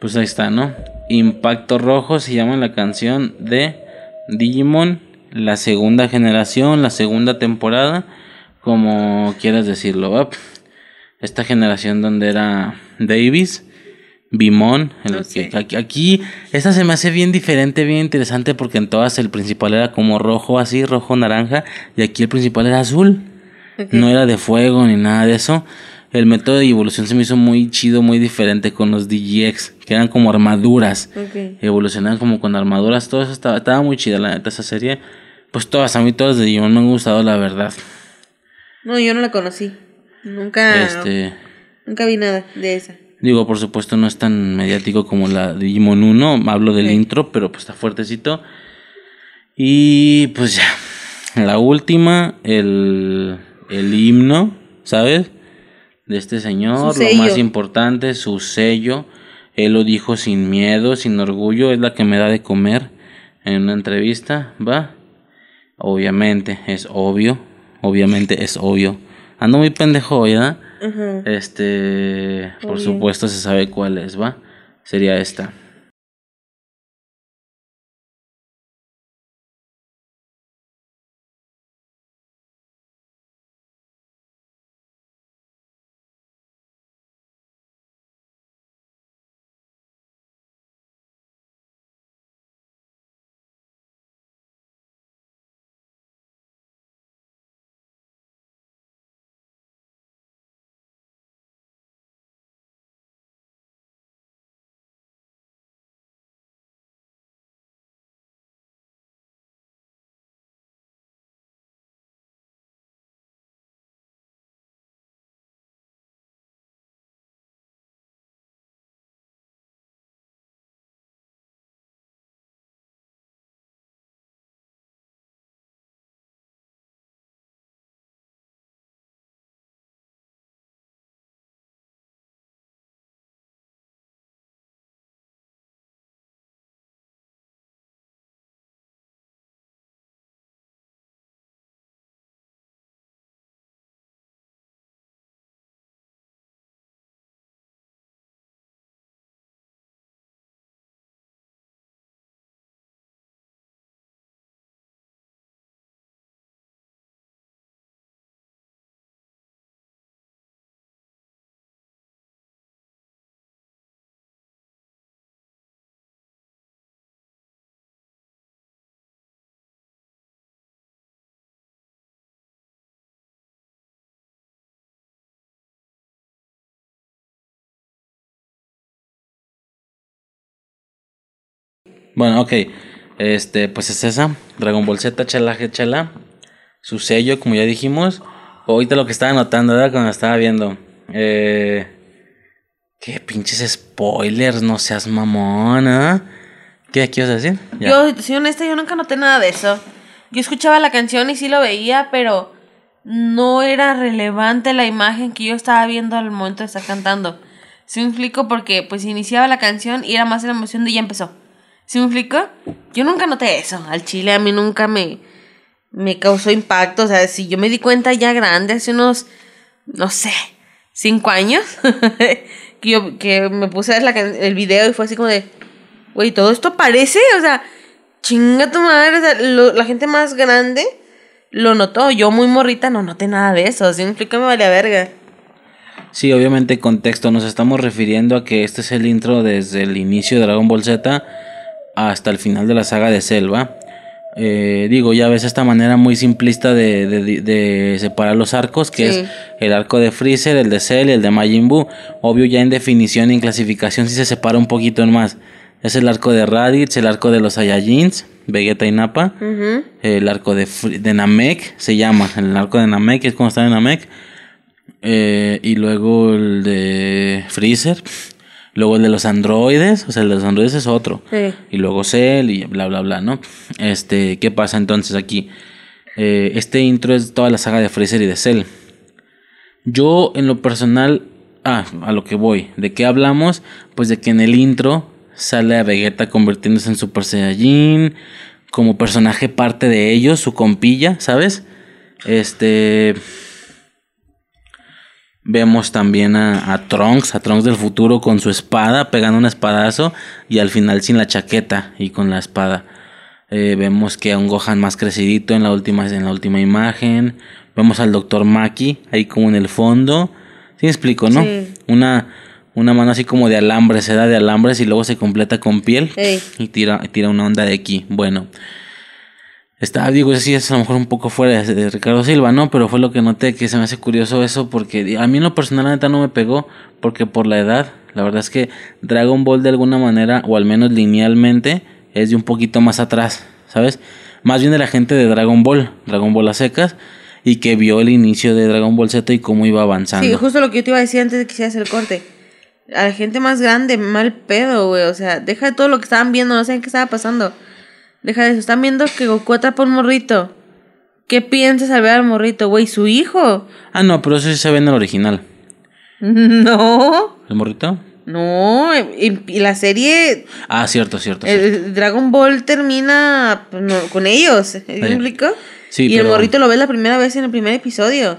Pues ahí está, ¿no? Impacto Rojo se llama la canción de Digimon, la segunda generación, la segunda temporada, como quieras decirlo. Esta generación donde era Davis, Bimon, el que, aquí, esta se me hace bien diferente, bien interesante porque en todas el principal era como rojo así, rojo naranja, y aquí el principal era azul. No era de fuego ni nada de eso el método de evolución se me hizo muy chido, muy diferente con los DGX, que eran como armaduras. Evolucionaban como con armaduras, todo eso estaba, estaba muy chida, la neta, esa serie. Pues todas, a mí todas de Digimon me han gustado, la verdad. No, yo no la conocí. Nunca. Este. Nunca vi nada de esa. Digo, por supuesto, no es tan mediático como la de Digimon 1. Hablo del intro, pero pues está fuertecito. Y pues ya. La última, el, el himno, ¿sabes? De este señor, lo más importante, su sello. Él lo dijo sin miedo, sin orgullo, es la que me da de comer en una entrevista, ¿va? Obviamente, es obvio, obviamente es obvio. Ando muy pendejo, ¿verdad? Este, por supuesto se sabe cuál es, ¿va? Sería esta. Bueno, ok. Este, pues es esa. Dragon Ball Z, chala, chala. Su sello, como ya dijimos. Ahorita lo que estaba notando, ¿verdad? Cuando estaba viendo. Eh, qué pinches spoilers, no seas mamona. ¿Qué quieres decir? Yo, soy honesta, yo nunca noté nada de eso. Yo escuchaba la canción y sí lo veía, pero no era relevante la imagen que yo estaba viendo al momento de estar cantando. ¿Sí me explico? Porque pues iniciaba la canción y era más la emoción de ya empezó. ¿Sí me explico? Yo nunca noté eso. Al chile a mí nunca me, me causó impacto. O sea, si yo me di cuenta ya grande, hace unos, no sé, cinco años, que, yo, que me puse a el video y fue así como de, güey, todo esto parece, o sea, chinga tu madre, o sea, la gente más grande lo notó. Yo muy morrita no noté nada de eso. ¿Sí me explico? Me vale verga. Sí, obviamente contexto, nos estamos refiriendo a que este es el intro desde el inicio de Dragon Ball Z hasta el final de la saga de Selva. Eh, digo, ya ves esta manera muy simplista de, de, separar los arcos, que es el arco de Freezer, el de Cell y el de Majin Buu. Obvio, ya en definición y en clasificación sí se separa un poquito más. Es el arco de Raditz, el arco de los Saiyajins, Vegeta y Nappa. El arco de, de Namek se llama, el arco de Namek, es como está en Namek. Eh, y luego el de Freezer. Luego el de los androides, o sea, el de los androides es otro. Y luego Cell y bla, bla, bla, ¿no? Este, ¿qué pasa entonces aquí? Eh, este intro es toda la saga de Freezer y de Cell. Yo, en lo personal, ah, a lo que voy, ¿de qué hablamos? Pues de que en el intro sale a Vegeta convirtiéndose en Super Saiyajin, como personaje parte de ellos, su compilla, ¿sabes? Este Vemos también a, a, Trunks, a Trunks del futuro con su espada, pegando un espadazo y al final sin la chaqueta y con la espada. Eh, vemos que a un Gohan más crecidito en la última, en la última imagen. Vemos al Dr. Maki ahí como en el fondo. ¿Sí me explico, no? Una, una mano así como de alambre, se da de alambres y luego se completa con piel y tira, tira una onda de aquí. Bueno. Está, digo, sí, es a lo mejor un poco fuera de, Ricardo Silva, ¿no? Pero fue lo que noté que se me hace curioso eso porque a mí en lo personal neta no me pegó porque por la edad, la verdad es que Dragon Ball de alguna manera, o al menos linealmente, es de un poquito más atrás, ¿sabes? Más bien de la gente de Dragon Ball, Dragon Ball a secas, y que vio el inicio de Dragon Ball Z y cómo iba avanzando. Sí, justo lo que yo te iba a decir antes de que hicieras el corte. A la gente más grande, mal pedo, güey. O sea, deja de todo lo que estaban viendo, no sé qué estaba pasando. Deja de eso. Están viendo que Goku atrapa un morrito. ¿Qué piensas al ver al morrito, güey? ¿Su hijo? Ah, no, pero eso sí se ve en el original. No. ¿El morrito? No, y, la serie. Ah, cierto, cierto. El Dragon Ball termina pues, con ellos. ¿Me explico? Sí, y el morrito lo ve la primera vez en el primer episodio.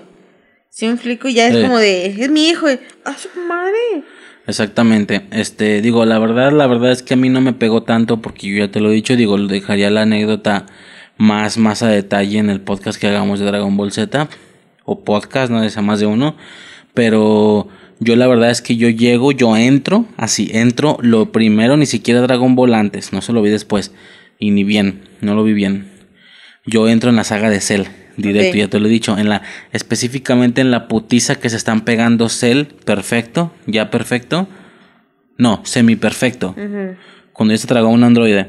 ¿Sí me explico? Ya es como de. Es mi hijo. ¡Ah, su madre! Exactamente. Este, digo, la verdad, la verdad es que a mí no me pegó tanto porque yo ya te lo he dicho, digo, dejaría la anécdota más, más a detalle en el podcast que hagamos de Dragon Ball Z o podcast, no sea más de uno, pero yo la verdad es que yo llego, yo entro, así, entro, lo primero ni siquiera Dragon Ball antes, no se lo vi después y ni bien, no lo vi bien. Yo entro en la saga de Cell directo, ya te lo he dicho, en la específicamente en la putiza que se están pegando Cell, perfecto, ya perfecto. No, semi perfecto. Cuando ya se tragó un androide.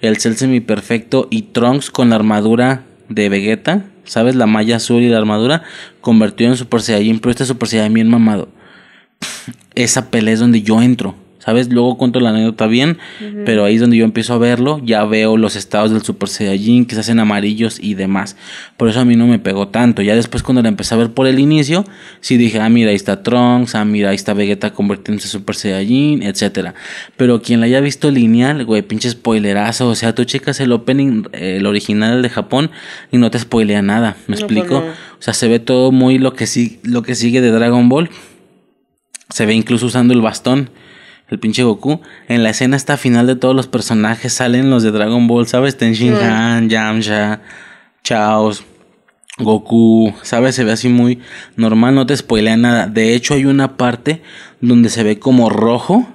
El Cell semi perfecto y Trunks con la armadura de Vegeta, ¿sabes? La malla azul y la armadura convertido en Super Saiyajin, pero este Super Saiyajin bien mamado. Esa pelea es donde yo entro. ¿Sabes? Luego cuento la anécdota bien, pero ahí es donde yo empiezo a verlo, ya veo los estados del Super Saiyajin que se hacen amarillos y demás. Por eso a mí no me pegó tanto. Ya después cuando la empecé a ver por el inicio, sí dije, ah, mira, ahí está Trunks, ah, mira, ahí está Vegeta convirtiéndose en Super Saiyajin, etcétera. Pero quien la haya visto lineal, güey, pinche spoilerazo, o sea, tú checas el opening, el original de Japón y no te spoilea nada, ¿me explico? O sea, se ve todo muy lo que, sí, lo que sigue de Dragon Ball. Se ve incluso usando el bastón el pinche Goku. En la escena esta final de todos los personajes salen los de Dragon Ball, ¿sabes? Ten Han, Yamcha, Chaos, Goku, ¿sabes? Se ve así muy normal, no te spoilea nada. De hecho, hay una parte donde se ve como rojo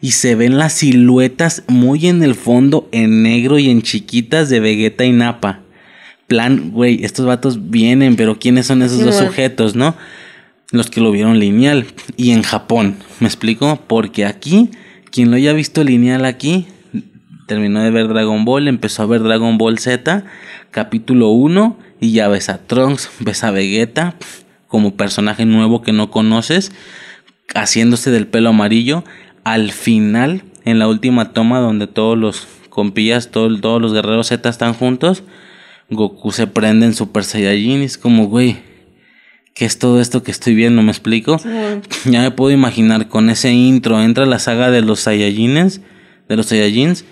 y se ven las siluetas muy en el fondo, en negro y en chiquitas de Vegeta y Nappa. Plan, güey, estos vatos vienen, pero ¿quiénes son esos dos sujetos, no? Los que lo vieron lineal y en Japón. ¿Me explico? Porque aquí, quien lo haya visto lineal aquí, terminó de ver Dragon Ball, empezó a ver Dragon Ball Z, capítulo 1, y ya ves a Trunks, ves a Vegeta como personaje nuevo que no conoces, haciéndose del pelo amarillo. Al final, en la última toma donde todos los compillas, todos los guerreros Z están juntos, Goku se prende en Super Saiyajin y es como, güey, ¿qué es todo esto que estoy viendo? ¿Me explico? Ya me puedo imaginar con ese intro, entra la saga de los Saiyajines, de los Saiyajins,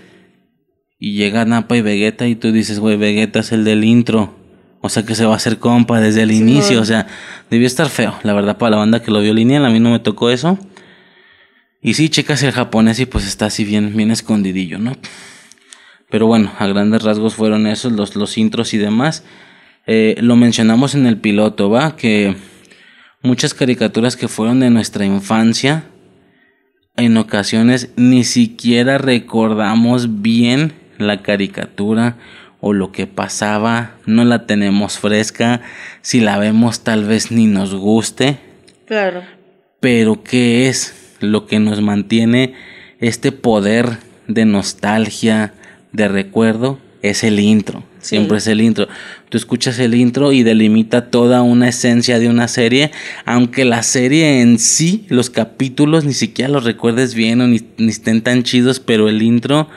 y llega Nappa y Vegeta y tú dices, güey, Vegeta es el del intro. O sea que se va a hacer compa desde el inicio. O sea, debió estar feo, la verdad, para la banda que lo vio lineal. A mí no me tocó eso. Y sí, checas el japonés y pues está así bien, bien escondidillo, ¿no? Pero bueno, a grandes rasgos fueron esos, los, los intros y demás. Eh, lo mencionamos en el piloto, ¿va? Que muchas caricaturas que fueron de nuestra infancia, en ocasiones ni siquiera recordamos bien la caricatura o lo que pasaba, no la tenemos fresca, si la vemos tal vez ni nos guste. Claro. Pero ¿qué es lo que nos mantiene este poder de nostalgia, de recuerdo? Es el intro, siempre es el intro. Tú escuchas el intro y delimita toda una esencia de una serie, aunque la serie en sí, los capítulos ni siquiera los recuerdes bien o ni, ni estén tan chidos, pero el intro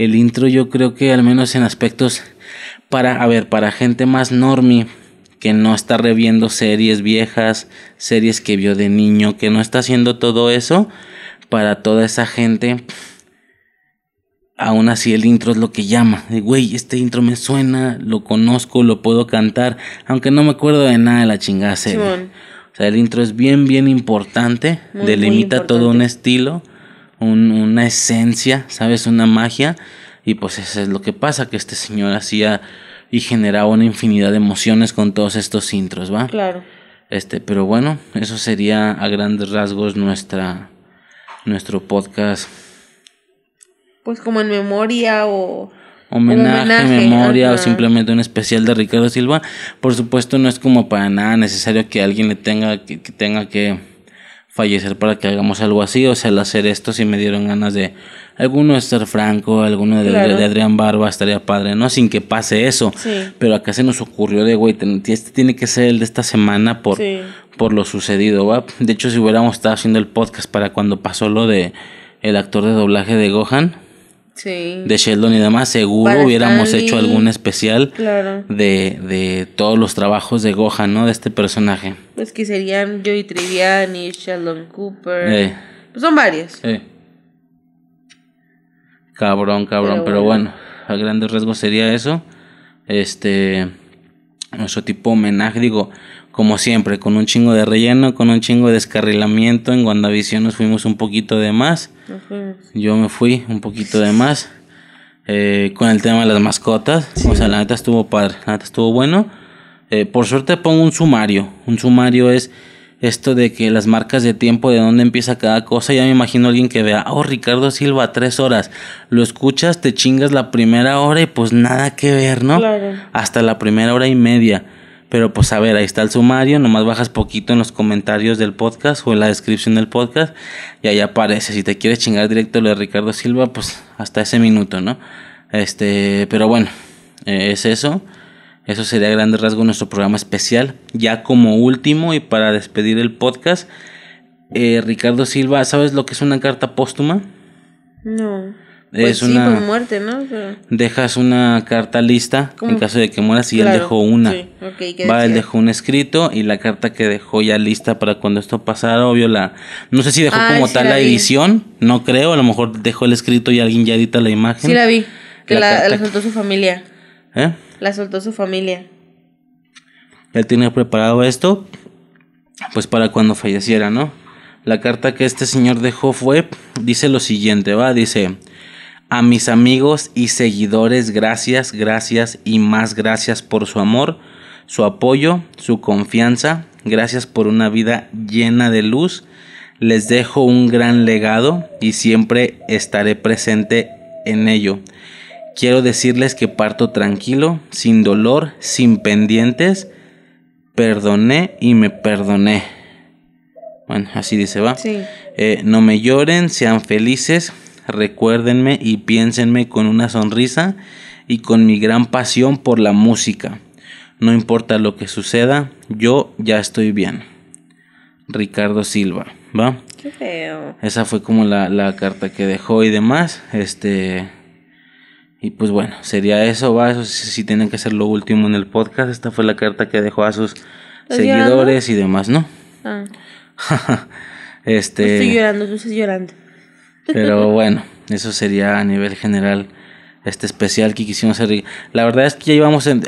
el intro yo creo que al menos en aspectos para, a ver, para gente más normie, que no está reviendo series viejas, series que vio de niño, que no está haciendo todo eso, para toda esa gente, aún así el intro es lo que llama. Güey, este intro me suena, lo conozco, lo puedo cantar, aunque no me acuerdo de nada de la chingada serie. O sea, el intro es bien, bien importante, delimita todo un estilo una esencia, ¿sabes? Una magia. Y pues eso es lo que pasa, que este señor hacía y generaba una infinidad de emociones con todos estos intros, ¿va? Claro. Este, pero bueno, eso sería a grandes rasgos nuestra nuestro podcast. Pues como en memoria o homenaje, memoria o simplemente un especial de Ricardo Silva. Por supuesto, no es como para nada necesario que alguien le tenga que tenga que fallecer para que hagamos algo así. O sea, al hacer esto si me dieron ganas de alguno de Esther Franco, alguno de, Adrián Barba, estaría padre, ¿no? Sin que pase eso. Pero acá se nos ocurrió de, güey, este tiene que ser el de esta semana por, por lo sucedido, ¿va? De hecho, si hubiéramos estado haciendo el podcast para cuando pasó lo de el actor de doblaje de Gohan de Sheldon y demás, seguro hubiéramos hecho algún especial de, de todos los trabajos de Gohan, ¿no? De este personaje. Pues que serían Joey Triviani, Sheldon Cooper. Eh. Pues son varios. Eh. Cabrón, cabrón, pero bueno. a grandes rasgos sería eso. Este, nuestro tipo homenaje, digo, como siempre, con un chingo de relleno, con un chingo de descarrilamiento. En WandaVision nos fuimos un poquito de más. Yo me fui un poquito de más. Eh, con el tema de las mascotas. O sea, la neta estuvo padre, la neta estuvo bueno. Eh, por suerte pongo un sumario. Un sumario es esto de que las marcas de tiempo, de dónde empieza cada cosa. Ya me imagino alguien que vea, oh, Ricardo Silva, tres horas. Lo escuchas, te chingas la primera hora y pues nada que ver, ¿no? Hasta la primera hora y media. Pero pues a ver, ahí está el sumario, nomás bajas poquito en los comentarios del podcast o en la descripción del podcast y ahí aparece. Si te quieres chingar directo lo de Ricardo Silva, pues hasta ese minuto, ¿no? Este, pero bueno, eh, es eso. Eso sería a rasgos nuestro programa especial. Ya como último y para despedir el podcast, eh, Ricardo Silva, ¿sabes lo que es una carta póstuma? No. Pues es una muerte, ¿no? Dejas una carta lista en caso de que mueras y él dejó una. Va, él dejó un escrito y la carta que dejó ya lista para cuando esto pasara, obvio la no sé si dejó como tal la, edición, no creo, a lo mejor dejó el escrito y alguien ya edita la imagen. Sí la vi, que la, la, soltó su familia. ¿Eh? La soltó su familia. Él tenía preparado esto pues para cuando falleciera, ¿no? La carta que este señor dejó fue dice lo siguiente, va, dice a mis amigos y seguidores, gracias, gracias y más gracias por su amor, su apoyo, su confianza. Gracias por una vida llena de luz. Les dejo un gran legado y siempre estaré presente en ello. Quiero decirles que parto tranquilo, sin dolor, sin pendientes. Perdoné y me perdoné. Bueno, así dice, va. Sí. Eh, no me lloren, sean felices recuérdenme y piénsenme con una sonrisa y con mi gran pasión por la música. No importa lo que suceda, yo ya estoy bien. Ricardo Silva, ¿va? Qué feo. Esa fue como la, la carta que dejó y demás. Este. Y pues bueno, sería eso, va. Eso sí, sí tienen que ser lo último en el podcast. Esta fue la carta que dejó a sus seguidores y demás, ¿no? Ah. este. Estoy llorando, tú estás llorando. Pero bueno, eso sería a nivel general este especial que quisimos hacer. La verdad es que ya íbamos, en,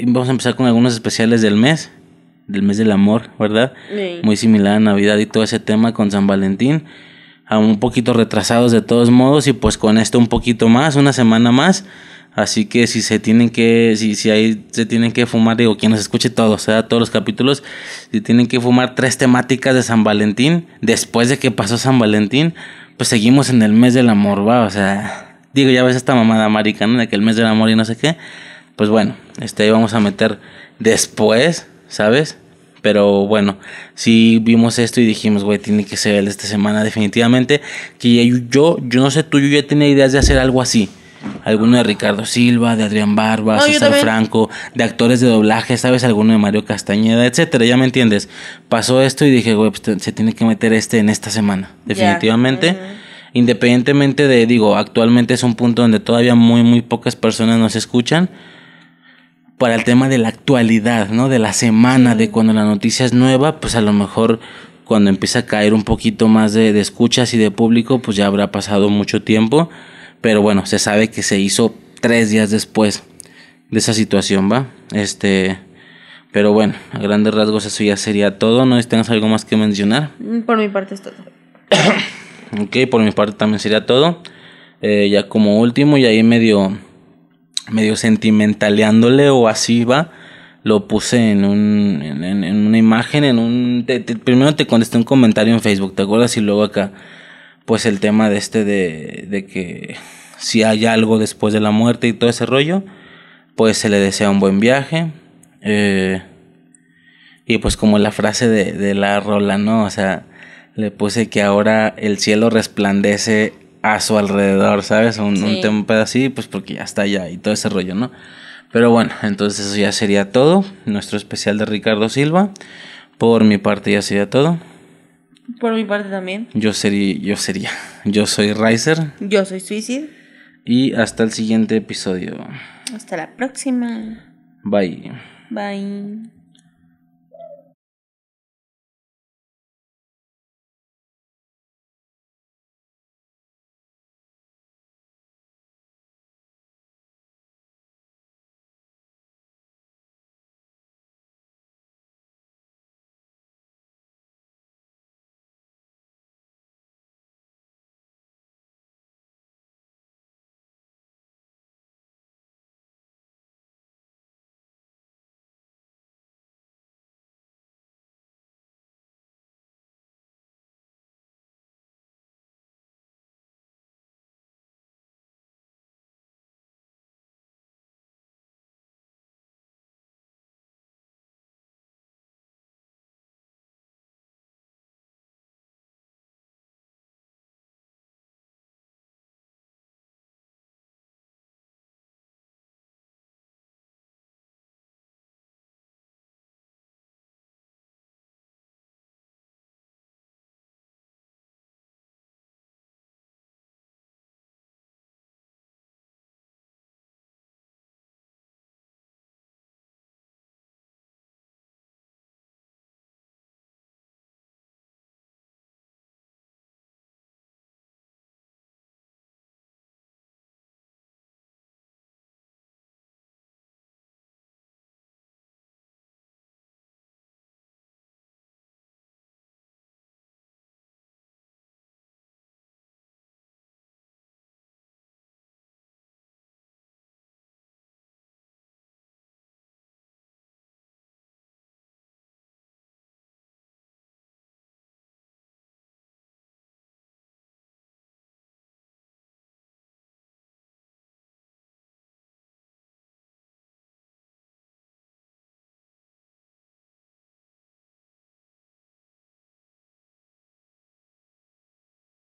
vamos a empezar con algunos especiales del mes, del mes del amor, ¿verdad? Sí. Muy similar a Navidad y todo ese tema con San Valentín. A un poquito retrasados de todos modos y pues con esto un poquito más, una semana más. Así que si se tienen que, si, si ahí se tienen que fumar, digo, quien nos escuche todos, sea, todos los capítulos, si tienen que fumar tres temáticas de San Valentín, después de que pasó San Valentín, pues seguimos en el mes del amor, va, o sea, digo, ya ves esta mamada marica, ¿no? De que el mes del amor y no sé qué. Pues bueno, este ahí vamos a meter después, ¿sabes? Pero bueno, sí vimos esto y dijimos, güey, tiene que ser el de esta semana definitivamente. Que yo, yo no sé tú, yo ya tenía ideas de hacer algo así. Alguno de Ricardo Silva, de Adrián Barba, No, César. Franco, de actores de doblaje, ¿sabes? Alguno de Mario Castañeda, etcétera, ya me entiendes. Pasó esto y dije, güey, pues se tiene que meter este en esta semana, definitivamente. Independientemente de, digo, actualmente es un punto donde todavía muy, muy pocas personas nos escuchan. Para el tema de la actualidad, ¿no? De la semana, de cuando la noticia es nueva, pues a lo mejor cuando empieza a caer un poquito más de, de escuchas y de público, pues ya habrá pasado mucho tiempo. Pero bueno, se sabe que se hizo tres días después de esa situación, ¿va? Este. Pero bueno, a grandes rasgos eso ya sería todo. ¿No tengas algo más que mencionar? Mm, Por mi parte es todo. Ok, por mi parte también sería todo. Eh, ya como último, y ahí medio, medio sentimentaleándole o así va, lo puse en, un, en, en- en una imagen, en un... te- te- primero te contesté un comentario en Facebook, ¿te acuerdas? Y luego acá, pues el tema de este de, de que si hay algo después de la muerte y todo ese rollo, pues se le desea un buen viaje. Eh, y pues como la frase de, de la rola, ¿no? O sea, le puse que ahora el cielo resplandece a su alrededor, ¿sabes? Un, un tema así, pues porque ya está allá y todo ese rollo, ¿no? Pero bueno, entonces eso ya sería todo. Nuestro especial de Ricardo Silva. Por mi parte ya sería todo. Por mi parte también. Yo sería, yo sería, yo soy Riser Yo soy Suicide. y hasta el siguiente episodio. Hasta la próxima. Bye. Bye.